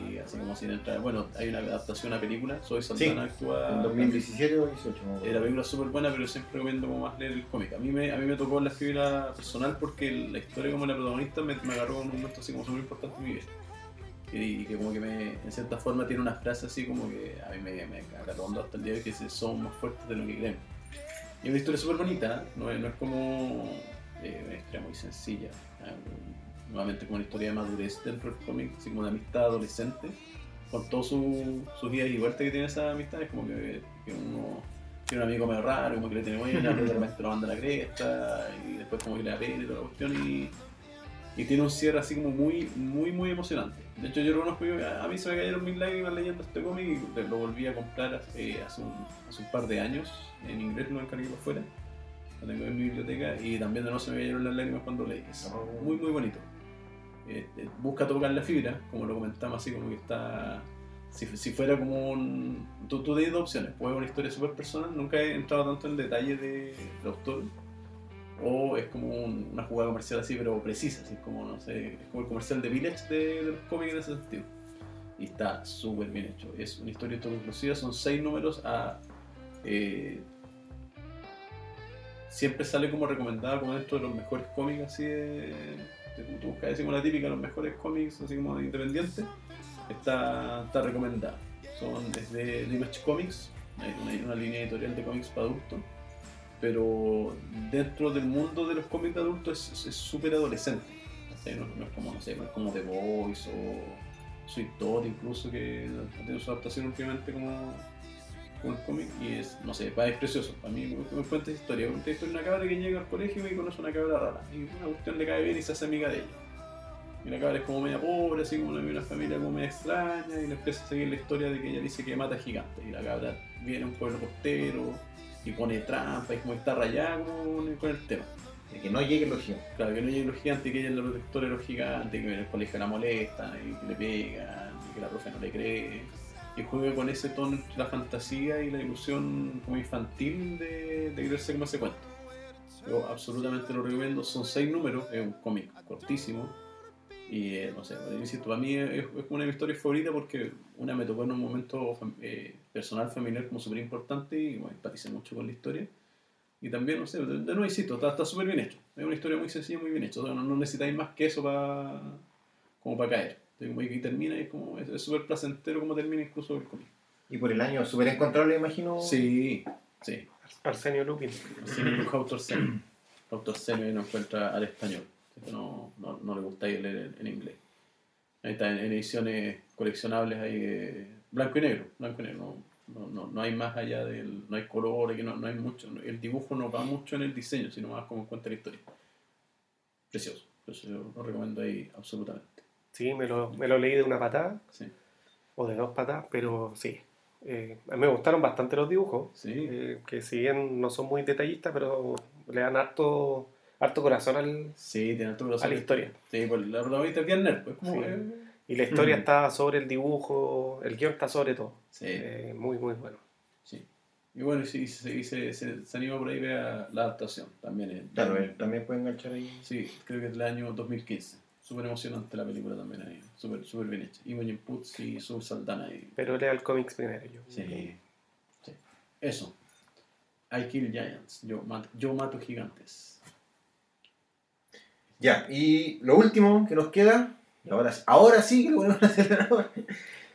Y así como sin entrar. Bueno, hay una adaptación a película, Soy Saldana actúa. En 2017 o 18. no me la película es súper buena, pero siempre recomiendo como más leer el cómic. A mí me, a mí me tocó la fibra personal porque la historia como la protagonista me, me agarró en un momento así como súper importante en mi vida. Y, que como que me, en cierta forma tiene unas frases así como que a mí me, me agarró hondo hasta el día de hoy que se- son más fuertes de lo que creemos. Y una historia súper bonita, no es, como eh, una historia muy sencilla. eh, nuevamente como una historia de madurez dentro del cómic, así como de amistad adolescente, con todos su- sus días y vueltas que tiene esa amistad, es como que, uno tiene un amigo medio raro, como que le tiene buena, pero de repente lo manda la cresta, y después como que le da y toda la cuestión, y tiene un cierre así como muy, muy, muy emocionante. De hecho, yo reconozco que a mí se me cayeron mis lágrimas leyendo este cómic y lo volví a comprar eh, hace, un, hace un par de años, en inglés lo encargué por fuera, lo tengo en mi biblioteca, y también de nuevo se me cayeron las lágrimas cuando leí. Es Oh. muy, muy bonito. Eh, eh, busca tocar la fibra, como lo comentamos, así como que está. Si, si fuera como un. Tú, tú tienes dos opciones: puede ser una historia súper personal, nunca he entrado tanto en detalle de, del autor, o es como un- una jugada comercial así, pero precisa, así como, no sé, es como el comercial de Village de, de los cómics en ese sentido. Y está súper bien hecho. Es una historia autoconclusiva, son seis números a. eh, siempre sale como recomendada como dentro de los mejores cómics así de, de tú buscas así como la típica los mejores cómics así como de independientes está, está recomendada son desde de Image Comics hay una, una línea editorial de cómics para adultos pero dentro del mundo de los cómics de adultos es- súper adolescente ¿cachai? no, no es como no sé no es como The Boys o Sweet Todd incluso que ha tenido su adaptación últimamente como con el cómic y es, no sé, es precioso. A mí me, me cuenta esa historia. Cuenta la historia de una cabra que llega al colegio y conoce una cabra rara. Y una cuestión le cae bien y se hace amiga de ella. Y la cabra es como media pobre, así como una, una familia como media extraña y le empieza a seguir la historia de que ella dice que mata gigantes. Y la cabra viene a un pueblo costero y pone trampa y como está rayada con, el tema. De que no llegue los gigantes. Claro, que no lleguen los gigantes que ella es la protectora de los gigantes, que en el colegio la molestan y que le pegan y que la profe no le cree. Y juega con ese tono entre la fantasía y la ilusión como infantil de, de creerse como ese cuento. Yo absolutamente lo recomiendo, son seis números, es un cómic cortísimo. Y eh, no sé, insisto, para mí es, una de mis historias favoritas porque una me tocó en un momento eh, personal, familiar como súper importante y bueno, empaticé mucho con la historia. Y también, no sé, de, de nuevo insisto, está está súper bien hecho. Es una historia muy sencilla, muy bien hecha. O sea, no, no necesitáis más que eso para como para caer. Entonces, como que termina y es como es súper placentero como termina incluso el cómic. Y por el año súper encontrable, imagino. Sí, sí. Arsenio Lupin. Sí, dibuja autor seno. Autor seno y no encuentra al español. No, no, no le gusta leer en, en inglés. Ahí está, en, en ediciones coleccionables ahí eh, blanco y negro. Blanco y negro. No, no, no, no hay más allá del. No hay color, aquí no, no hay mucho. El dibujo no va mucho en el diseño, sino más como cuenta la historia. Precioso. Eso yo lo recomiendo ahí absolutamente. Sí, me lo, me lo leí de una patada Sí. o de dos patadas, pero sí, Eh, a mí me gustaron bastante los dibujos, Sí. eh, que si bien no son muy detallistas, pero le dan harto, harto corazón al, Sí, tiene alto a corazón. la historia. Sí, pues la protagonista es bien nerd, pues como Sí. que- Y la historia Mm. está sobre el dibujo, el guion está sobre todo. Sí, Eh, muy, muy bueno. sí. Y bueno, sí, se, se, se, se anima por ahí vea la adaptación. También es. Claro, él también puede enganchar ahí. Sí, creo que es del año 2015. Súper emocionante la película también ahí. Súper súper bien hecha. Imogen Putz y Sue Saldana ahí. Pero lea el cómics primero. Yo. Sí. sí. Eso. I Kill Giants. Yo mato, yo mato gigantes. Ya, y lo último que nos queda, y ahora, ahora sí que lo ponemos en el acelerador,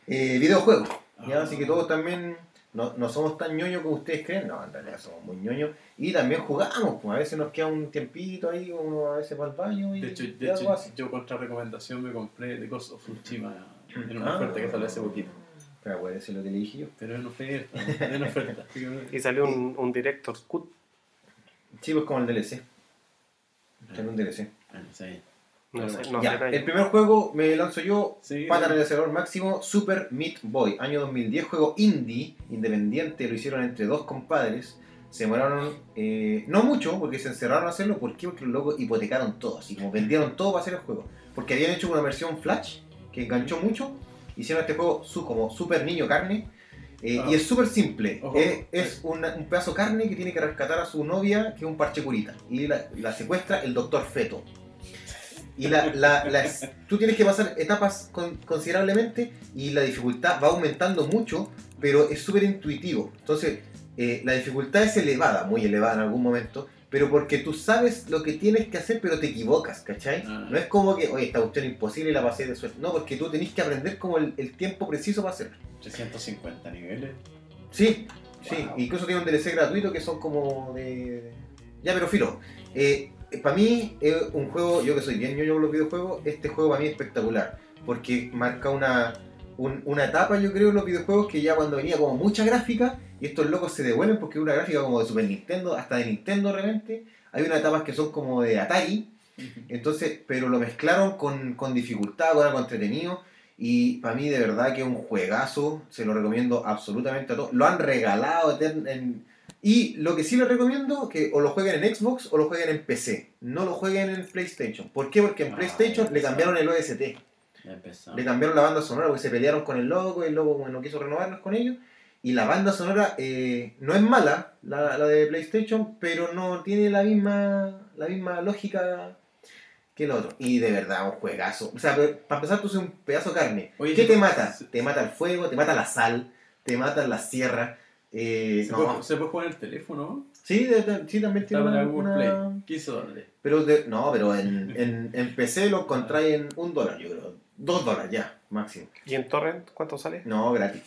eh, videojuegos. ¿ya? Ah. Así que todos también no, no somos tan ñoños como ustedes creen, no, en realidad somos muy ñoños. Y también jugamos, pues a veces nos queda un tiempito ahí, uno a veces va al baño y, De hecho, de hecho yo contra recomendación me compré The Ghost of Tsushima en una Ah. oferta que salió hace poquito. Pero puede ser lo que le dije yo. Pero en oferta, en oferta. Y salió un, un Director's Cut. Sí, pues como el DLC. Tiene un DLC. Ah, no sé. No sé, no ya, el primer juego me lanzo yo, Sí, Pata en el acelerador máximo, Super Meat Boy, año 2010, juego indie, independiente, lo hicieron entre dos compadres. Se demoraron, eh, no mucho, porque se encerraron a hacerlo. ¿Por qué? Porque los locos hipotecaron todo, así como vendieron todo para hacer el juego. Porque habían hecho una versión Flash que enganchó mucho. Hicieron este juego su, como Super Niño Carne. eh, Ah. Y es súper simple. Eh, es una- un pedazo de carne que tiene que rescatar a su novia, que es un parche curita. Y la, la secuestra el doctor Feto. Y la, la- la es- tú tienes que pasar etapas con- considerablemente y la dificultad va aumentando mucho, pero es súper intuitivo. Entonces, eh, la dificultad es elevada, muy elevada en algún momento, pero porque tú sabes lo que tienes que hacer, pero te equivocas, ¿cachai? Ah. No es como que, oye, esta cuestión es imposible y la pasé de suerte. No, porque tú tenés que aprender como el, el tiempo preciso para hacerlo. 350 niveles. Sí, sí. Incluso tiene un DLC gratuito que son como de. Ya, pero filo. Para mí es un juego, yo que soy bien ñoño con los videojuegos, este juego para mí es espectacular. Porque marca una, un- una etapa, yo creo, en los videojuegos que ya cuando venía como mucha gráfica, y estos locos se devuelven porque es una gráfica como de Super Nintendo, hasta de Nintendo realmente. Hay unas etapas que son como de Atari, entonces, pero lo mezclaron con, con dificultad, con algo entretenido. Y para mí, de verdad, que es un juegazo. Se lo recomiendo absolutamente a todos. Lo han regalado. en- Y lo que sí les recomiendo, que o lo jueguen en Xbox o lo jueguen en PC. No lo jueguen en PlayStation. ¿Por qué? Porque en Ah, PlayStation le cambiaron el OST. Le cambiaron la banda sonora porque se pelearon con el loco y el loco como no quiso renovarlos con ellos. Y la banda sonora eh, no es mala, la, la de PlayStation, pero no tiene la misma, la misma lógica que el otro. Y de verdad, un juegazo. O sea, para empezar, tú eres un pedazo de carne. Oye, ¿Qué te mata? Te mata el fuego, te mata la sal, te mata la sierra. Eh, ¿Se, no. puede, se puede jugar en el teléfono? Sí, de- de- sí, también tiene una, Google una- Play. 15 dólares. Pero de- no, pero en, en, en PC lo encontráis en un dólar, yo creo. Dos dólares ya, máximo. ¿Y en Torrent cuánto sale? No, gratis.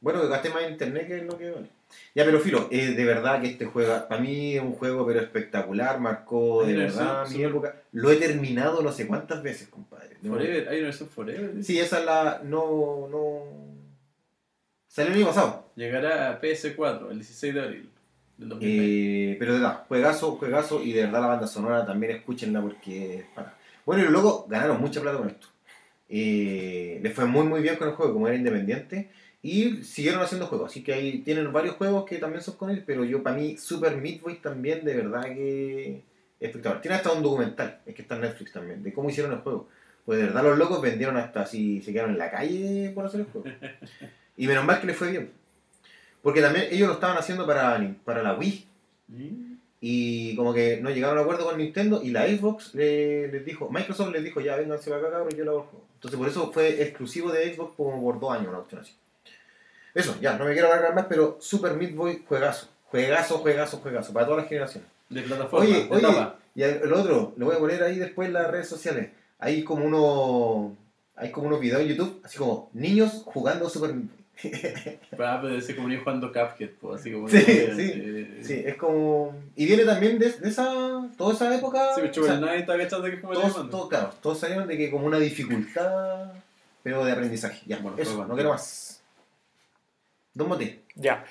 Bueno, que gasté más en internet que es lo que vale. Ya, pero filo, eh, de verdad que este juego, para mí es un juego pero espectacular, marcó de verdad versión mi super- época. Lo he terminado no sé cuántas veces, compadre. Forever, hay una versión Forever. Sí, esa es la. No. no Salió el año pasado. Llegará a PS4 el 16 de abril del 2020. Eh, pero de verdad, juegazo, juegazo. Y de verdad la banda sonora también escúchenla porque. para. Bueno, y los locos ganaron mucha plata con esto. Eh, les fue muy muy bien con el juego, como era independiente. Y siguieron haciendo juegos. Así que ahí tienen varios juegos que también son con él. Pero yo, para mí, Super Meat Boy también, de verdad que. es espectacular. Tiene hasta un documental, es que está en Netflix también, de cómo hicieron el juego. Pues de verdad los locos vendieron hasta así, se quedaron en la calle por hacer el juego. Y menos mal que les fue bien. Porque también ellos lo estaban haciendo para, para la Wii. Mm. Y como que no llegaron a acuerdo con Nintendo y la Xbox le- les dijo, Microsoft les dijo, ya vénganse para acá, cabrón, yo lo hago. Entonces por eso fue exclusivo de Xbox como por dos años, una cuestión así. Eso, ya, no me quiero alargar más, pero Super Meat Boy, juegazo. Juegazo, juegazo, juegazo, para todas las generaciones. De plataforma, Oye, de oye, etapa. y el otro, lo voy a poner ahí después en las redes sociales. Hay como uno, hay como unos videos en YouTube, así como niños jugando Super Meat Boy. Ah, pero ese como niño jugando Cuphead, pues, así como. Sí, que- sí, eh, Sí, es como... Y viene también de, de esa, toda esa época... Sí, o pero sea, Shovel Knight está cachando que es como el todos, todos, claro, todos salieron de que como una dificultad, pero de aprendizaje. Ya, Bueno, eso, no quiero más. Don Mote. Ya.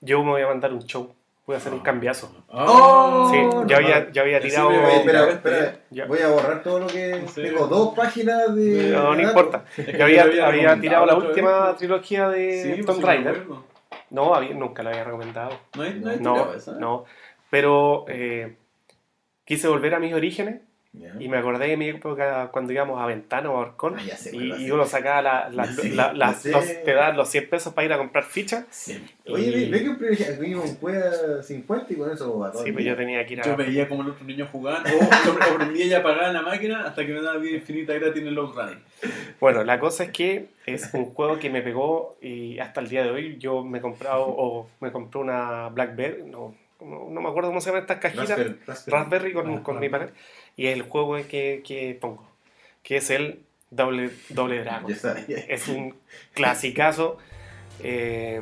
Yo me voy a mandar un show. Voy a hacer un cambiazo. ¡Oh! Sí, ya había, ya había tirado. voy a espera, espera. Ya. Voy a borrar todo lo que... Sí. Tengo dos páginas de... No, no importa. Ya había, había tirado la última vez. trilogía de Sí, pues, Raider. acuerdo. No, había- nunca lo había recomendado. ¿No hay, no hay No, tirado esa? no. Pero eh, quise volver a mis orígenes Ya. y me acordé de mi época cuando íbamos a Ventana o a Orcón Ah, sé, y, y sí. uno sacaba la- la- sé, la- las- los- te dan los 100 pesos para ir a comprar fichas. Siempre. Oye, Y- ve, ve que un privilegio. Aquí un cueva 50 y con eso va todo. Sí, pues yo tenía que ir a... Yo veía como el otro niño jugaban, o, aprendía ya a apagar la máquina hasta que me daba vida infinita gratis en el long running. Bueno, la cosa es que es un juego que me pegó y hasta el día de hoy yo me he comprado o me compré una Blackberry, no, no, no me acuerdo cómo se llaman estas cajitas, Raspberry, Raspberry. Raspberry con, Ah, con ah. mi panel y es el juego que, que pongo, que es el Doble, doble Dragon. Es un clasicazo. eh,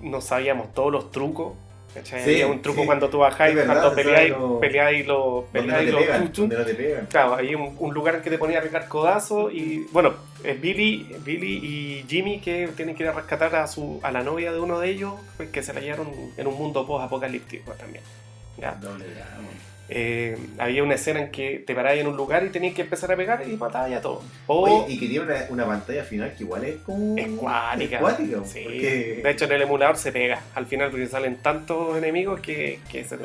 no sabíamos todos los trucos. ¿cachai? Sí, Había un truco sí. cuando tú Es verdad, cuando peleáis, lo- peleáis no peleáis pegan. no pegan. Claro, hay un, un lugar en que te ponía a pegar codazo y bueno, es Billy, Billy y Jimmy que tienen que ir a rescatar a su a la novia de uno de ellos pues, que se la llevaron en un mundo post apocalíptico también. ¿ya? Doble Dragon. Eh, había una escena en que te parabas en un lugar y tenías que empezar a pegar y matabas a todos. O Oye, y que tiene una, una pantalla final que igual es como. es cuática. Es cuática, Sí. porque- De hecho en el emulador se pega al final porque salen tantos enemigos que, que se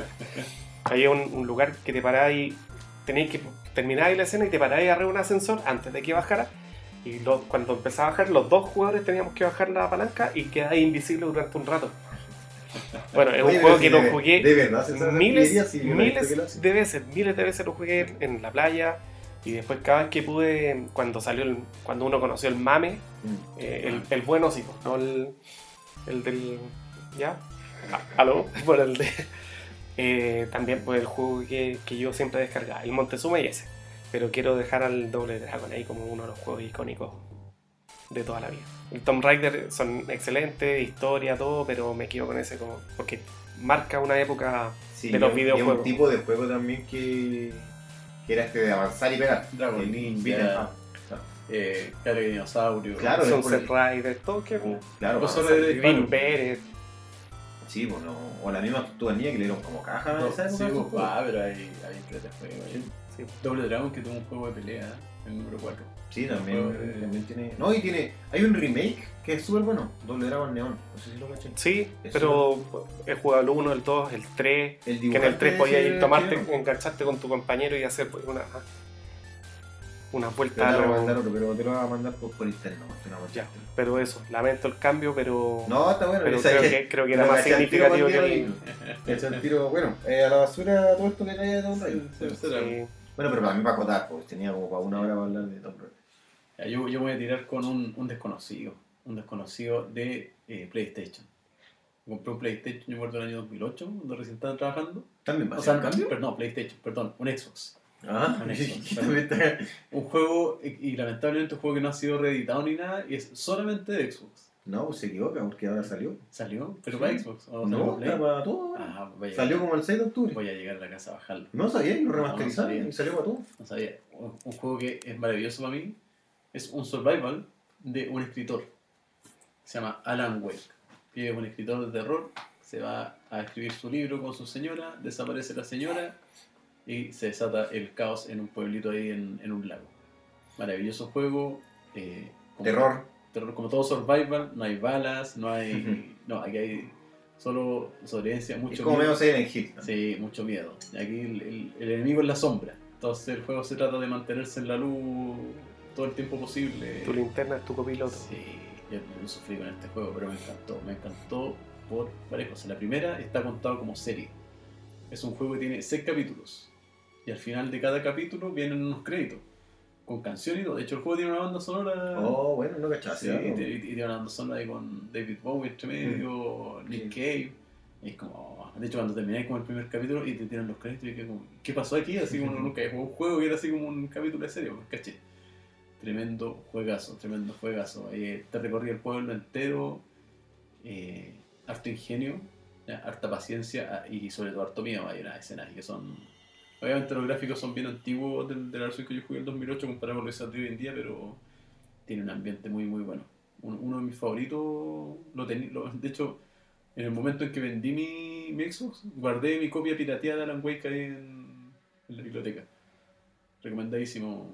Había un, un lugar que te parabas y tenías que terminar la escena y te parabas arriba de un ascensor antes de que bajara. Y lo- cuando empezaba a bajar, los dos jugadores teníamos que bajar la palanca y quedabas invisible durante un rato. Bueno, es un juego que lo jugué miles, miles de veces, miles de veces lo jugué en la playa y después cada vez que pude, cuando salió el, cuando uno conoció el mame, Mm. eh, el, el bueno sí, pues, no el, el del, ¿ya? ¿Aló? Por el de, eh, también pues el juego que, que yo siempre descargaba, el Montezuma y ese, pero quiero dejar al Doble Dragon ahí como uno de los juegos icónicos de toda la vida. El Tomb Raider son excelentes, historia, todo, pero me quedo con ese como, porque marca una época Sí, de los y un- y videojuegos. un tipo de juego también que, que era este de avanzar y pegar. Dragon Ninja. up. Eh, cara de dinosaurio. Claro, Son- Sunset Rider, todo que Claro, Pues avanzar. de- Green Beret, Sí, pues no. O la misma tortuga niña que le dieron como caja esa Sí, pues, ah, pero hay, hay juego. Sí. sí. Doble Dragon que tuvo un juego de pelea, el número 4. Sí, también, de- también tiene. No, y tiene. Hay un remake que es súper bueno. Doble Dragon Neon. No sé si lo caché. Sí, pero he jugado el 1, el 2, el 3, El que en el 3 dibujante podías ir tomarte, engancharte con tu compañero y hacer pues, una, una Te vuelta van a a lo- mandar otro, pero te lo van a mandar por, por internet. No, Te lo van a Ya, pero eso, lamento el cambio, pero, No, está bueno. pero creo, que, creo que era lo más significativo que el... al tiro, bueno, eh, a la basura todo esto que traía de. Sí, sí, será. Sí. Bueno, pero para mí para acotar, pues tenía como para una hora para hablar de Tomb Raider. Yo, yo voy a tirar con un, un desconocido. Un desconocido de eh, PlayStation. Compré un PlayStation, yo muerto en el año 2008, cuando recién estaba trabajando. ¿También va a O sea, cambio? perdón, no, PlayStation, perdón, un Xbox. Ah, Un Xbox. Un juego, y, y lamentablemente un juego que no ha sido reeditado ni nada, y es solamente de Xbox. No, pues se equivoca porque ahora salió. ¿Salió? ¿Pero Sí. para Xbox? ¿O salió No, para para todo. Ah, voy a, Salió como el 6 de octubre. voy a llegar a la casa a bajarlo. No sabía, lo No, remasterizaron no y salió para todo. No sabía. Un, un juego que es maravilloso para mí. Es un survival de un escritor. Se llama Alan Wake. Que es un escritor de terror. Se va a escribir su libro con su señora. Desaparece la señora. Y se desata el caos en un pueblito ahí en, en un lago. Maravilloso juego. eh, Terror. Terror. Como todo survival. No hay balas. No hay. no, aquí hay solo sobrevivencia. Mucho Es como miedo. medio Silent Hill. ¿no? Sí, mucho miedo. Y aquí el, el- el enemigo es la sombra. Entonces el juego se trata de mantenerse en la luz todo el tiempo posible. Tu linterna es tu copiloto. Sí, yo, yo sufrí con este juego, pero me encantó. Me encantó por varias cosas. La primera está contado como serie. Es un juego que tiene seis capítulos. Y al final de cada capítulo vienen unos créditos. Con canción y todo. De hecho, el juego tiene una banda sonora. Oh, bueno, no cachaba. Sí, y, y- y tiene una banda sonora ahí con David Bowie entre medio, Nick. Cave. Y es como. De hecho, cuando termináis como el primer capítulo y te tiran los créditos, y que como, ¿qué pasó aquí? Así como nunca había jugado un juego que era así como un capítulo de serie, pues, caché. Tremendo juegazo, tremendo juegazo. Eh, te recorrí el pueblo entero, eh, harto ingenio, harta paciencia ah, y sobre todo harto miedo. Hay unas escenas que son. Obviamente los gráficos son bien antiguos del- de la versión que yo jugué en 2008 comparado con lo que saldría hoy en día, pero tiene un ambiente muy muy bueno. Uno, uno de mis favoritos, lo de hecho, en el momento en que vendí mi, mi Xbox, guardé mi copia pirateada de Alan Wake ahí en, en la biblioteca. Recomendadísimo.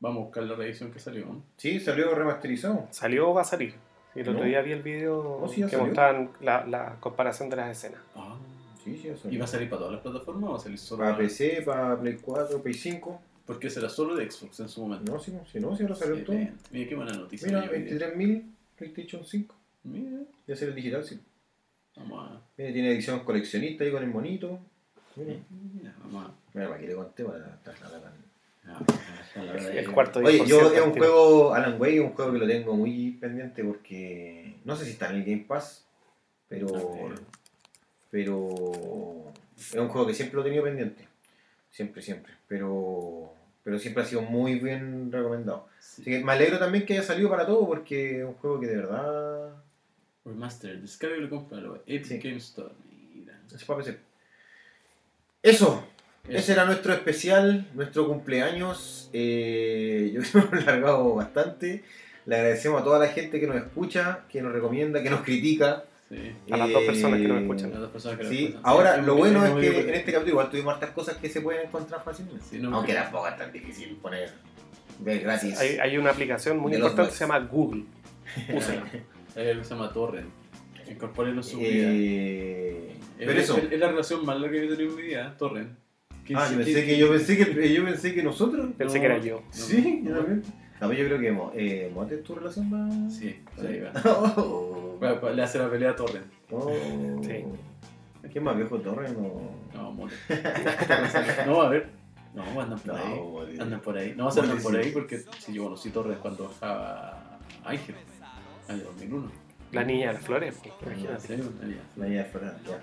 Vamos a buscar la reedición que salió. ¿no? Sí, salió remasterizado. ¿Salió o va a salir? El otro ¿No? día vi el video Oh, sí, que salió. mostraban la, la comparación de las escenas. Ah. Sí, sí. ¿Y va a salir para todas las plataformas o va a salir solo Para PC, para Play 4, Play 5. Porque será solo de Xbox en su momento. No, si no, si no, si ahora salió todo. Mira qué buena noticia. Mira, yo vi. 23.000 PlayStation 5. Mira, Ya será el digital, sí. vamos a. Mira, tiene edición coleccionista ahí con el monito. Mira, Mira, vamos a. mira para que le conté para trasladar a- Ah, la verdad, El cuarto Oye, 10% yo es un juego, Alan Wake es un juego que lo tengo muy pendiente porque no sé si está en el Game Pass, pero pero es un juego que siempre lo he tenido pendiente, siempre, siempre, pero pero siempre ha sido muy bien recomendado. Sí. Así que me alegro también que haya salido para todo porque es un juego que de verdad Remastered, descarga y cómpralo. Epic Sí. Game Store. Mira. es para PC. Eso, Eso. Ese era nuestro especial, nuestro cumpleaños. Eh, yo creo que hemos alargado bastante. Le agradecemos a toda la gente que nos escucha, que nos recomienda, que nos critica. Sí. A las dos personas que nos Eh, escuchan. Las dos personas que lo Sí, escuchan. ahora Sí, lo bueno es que en este capítulo igual tuvimos hartas cosas que se pueden encontrar fácilmente. Sí, no, Aunque que- tampoco es tan difícil poner ver gratis. Hay, hay una aplicación muy De importante que se llama Google. Úsela. Hay algo que se llama Torrent. Incorpórenlo en su vida. Eh, Es, pero eso. es, es la relación más larga que yo he tenido en mi vida, ¿eh? Torrent. Ah, yo 15, pensé que yo pensé que yo pensé que nosotros. Pensé que era yo. Sí, yo también. Yo creo que Mo- eh, Mote es tu relación más. Sí, ahí va. Bueno, le hace la pelea a Torrent. Oh. Sí. ¿Quién más viejo Torre? No. No, mote. no, a ver. No, andan por ahí. No, Mote. Andan por ahí. No, se andan por sí. ahí porque si yo conocí Torrent cuando bajaba Ángel. Año 2001. La niña de las flores. ¿En Imagínate. La idea de Ferran, ya.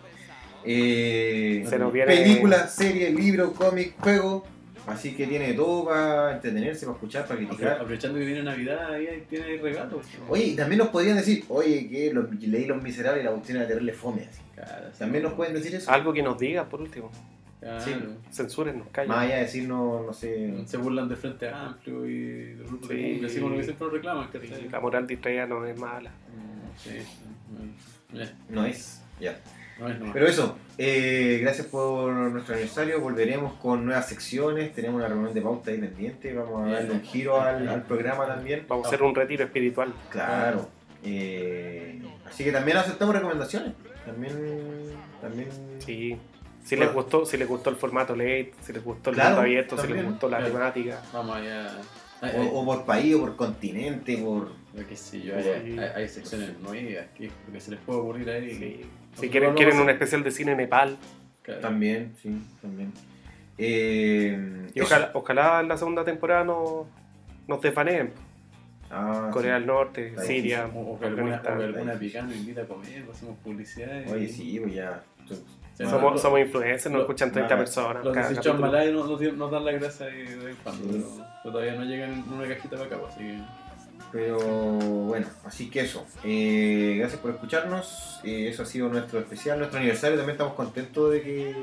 Eh, Se nos viene- Película, serie, libro, cómic, juego. Así que tiene todo para entretenerse, para escuchar, para criticar. Aprovechando que viene Navidad, ahí ahí tiene regalos. Oye, y también nos podrían decir, oye, que los, leí Los Miserables y la cuestión de tenerle fome. Así. Claro, sí. También nos pueden decir eso. Algo que nos diga, por último. Claro. Sí. Censuren, nos Más callen. allá de decirnos, no sé. Se burlan de Frente Amplio y del grupo de Sí. Google, así como lo que siempre nos reclaman. Sí. La moral distraída no es mala. Mm, Sí, No es. Ya. No es nomás. Pero eso, eh, gracias por nuestro aniversario. Volveremos con nuevas secciones. Tenemos una reunión de pauta ahí pendiente. Vamos a darle un giro al, al programa también. Vamos a hacer un retiro espiritual. Claro. Eh, así que también aceptamos recomendaciones. También. también Sí. Si Bueno. les gustó, si les gustó el formato late, si les gustó el Claro, mundo abierto, si les gustó la Claro. temática. Vamos allá. Ay, o, ay, o por país, o por continente, por. lo que sí, yo, hay, Sí. hay, hay secciones nuevas que lo que se les puede ocurrir ahí. Sí. Si quieren, quieren un especial de cine en Nepal. Claro. También, sí, también. Eh, Y ojalá, ojalá en la segunda temporada no, nos desvaneen. Ah, Corea del Norte, Ahí, Siria, O, que alguna, alguna picana invita a comer, hacemos publicidad. y- Oye, sí, pues ya. Sí, Somos, somos influencers, nos lo- escuchan 30 ah, personas. Los cada 18 capítulo. Malay nos, nos, nos dan la grasa de en cuando, Sí. pero, pero todavía no llegan en una cajita para acá, pues, así que. Pero bueno, así que eso. Eh, gracias por escucharnos. Eh, eso ha sido nuestro especial, nuestro aniversario. También estamos contentos de que,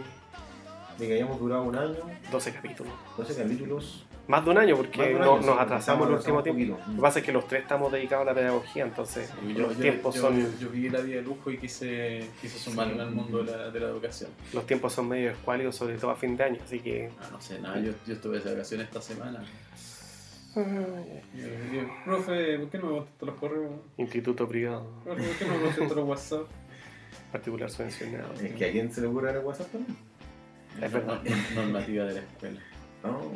de que hayamos durado un año, 12 capítulos. 12 capítulos. Más de un año porque un no- año, nos sí, atrasamos el último tiempo. poquito. Lo que pasa es que los tres estamos dedicados a la pedagogía, entonces Y los tiempos yo, son yo, yo viví la vida de lujo y quise, quise sumarme al mundo de la, de la educación. los tiempos son medio escuálidos, sobre todo a fin de año, así que Ah, no sé, nada, yo, yo estuve de vacaciones esta semana. Y, y, profe, ¿por qué no me contestó los correos? instituto privado, Profe, ¿Por qué no me contestó los WhatsApp? particular subvencionado. Es que a quién se le ocurre el WhatsApp también. Es verdad. No- Normativa de la escuela. No.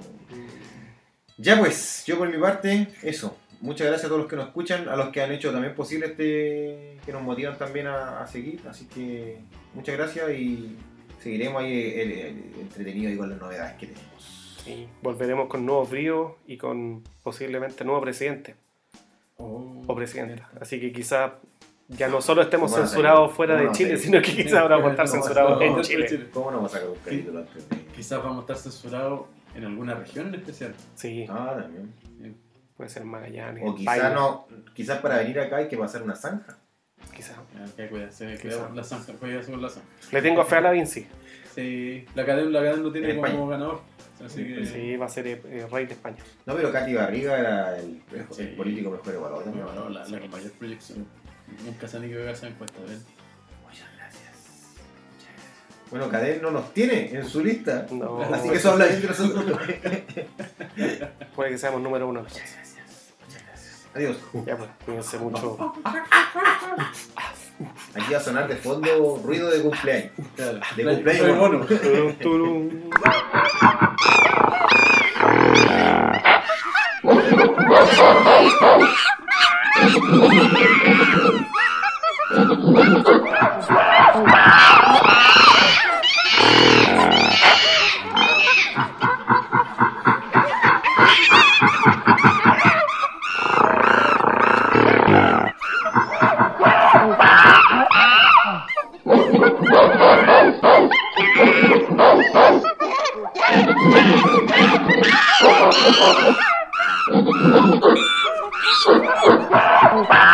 Ya pues, yo por mi parte, eso. Muchas gracias a todos los que nos escuchan, a los que han hecho también posible este, que nos motivan también a, a seguir. Así que muchas gracias y seguiremos ahí eh, eh, entretenidos y con las novedades que tenemos. Sí, volveremos con nuevos bríos y con posiblemente nuevo presidente Oh, o presidenta. Así que quizás ya no solo estemos ¿Cómo van a censurados fuera ¿Cómo de Chile, sino que quizás ahora vamos a estar censurados no, en no, Chile. ¿Cómo no vamos a sacar un antes de.? Quizás vamos a estar censurados en alguna región en especial. Sí, Ah, también. puede ser Magallanes, O quizás no, quizás para venir acá hay que pasar una zanja. quizás. Cuidarse, Quizá. cuidado con la zanja, cuidarse con la zanja. Le tengo fe a la Vinci. Sí, la cadena, la cadena lo tiene En como ganador. Así que. Sí, va a ser eh, eh, rey de España. No, pero Katy Barriga era el, el Sí. político mejor evaluado también. la, la con mayor proyección. Nunca se han equivocado esa encuesta, ¿ven? Muchas gracias. Bueno, Cadel no nos tiene en su lista. No, Así que eso habla bien de nosotros. puede que seamos número uno. Muchas gracias. Muchas gracias. Adiós. Ya pues, cuídense mucho. Aquí va a sonar de fondo ruido de cumpleaños. Claro. De cumpleaños. mono. Oh, Oh, wow.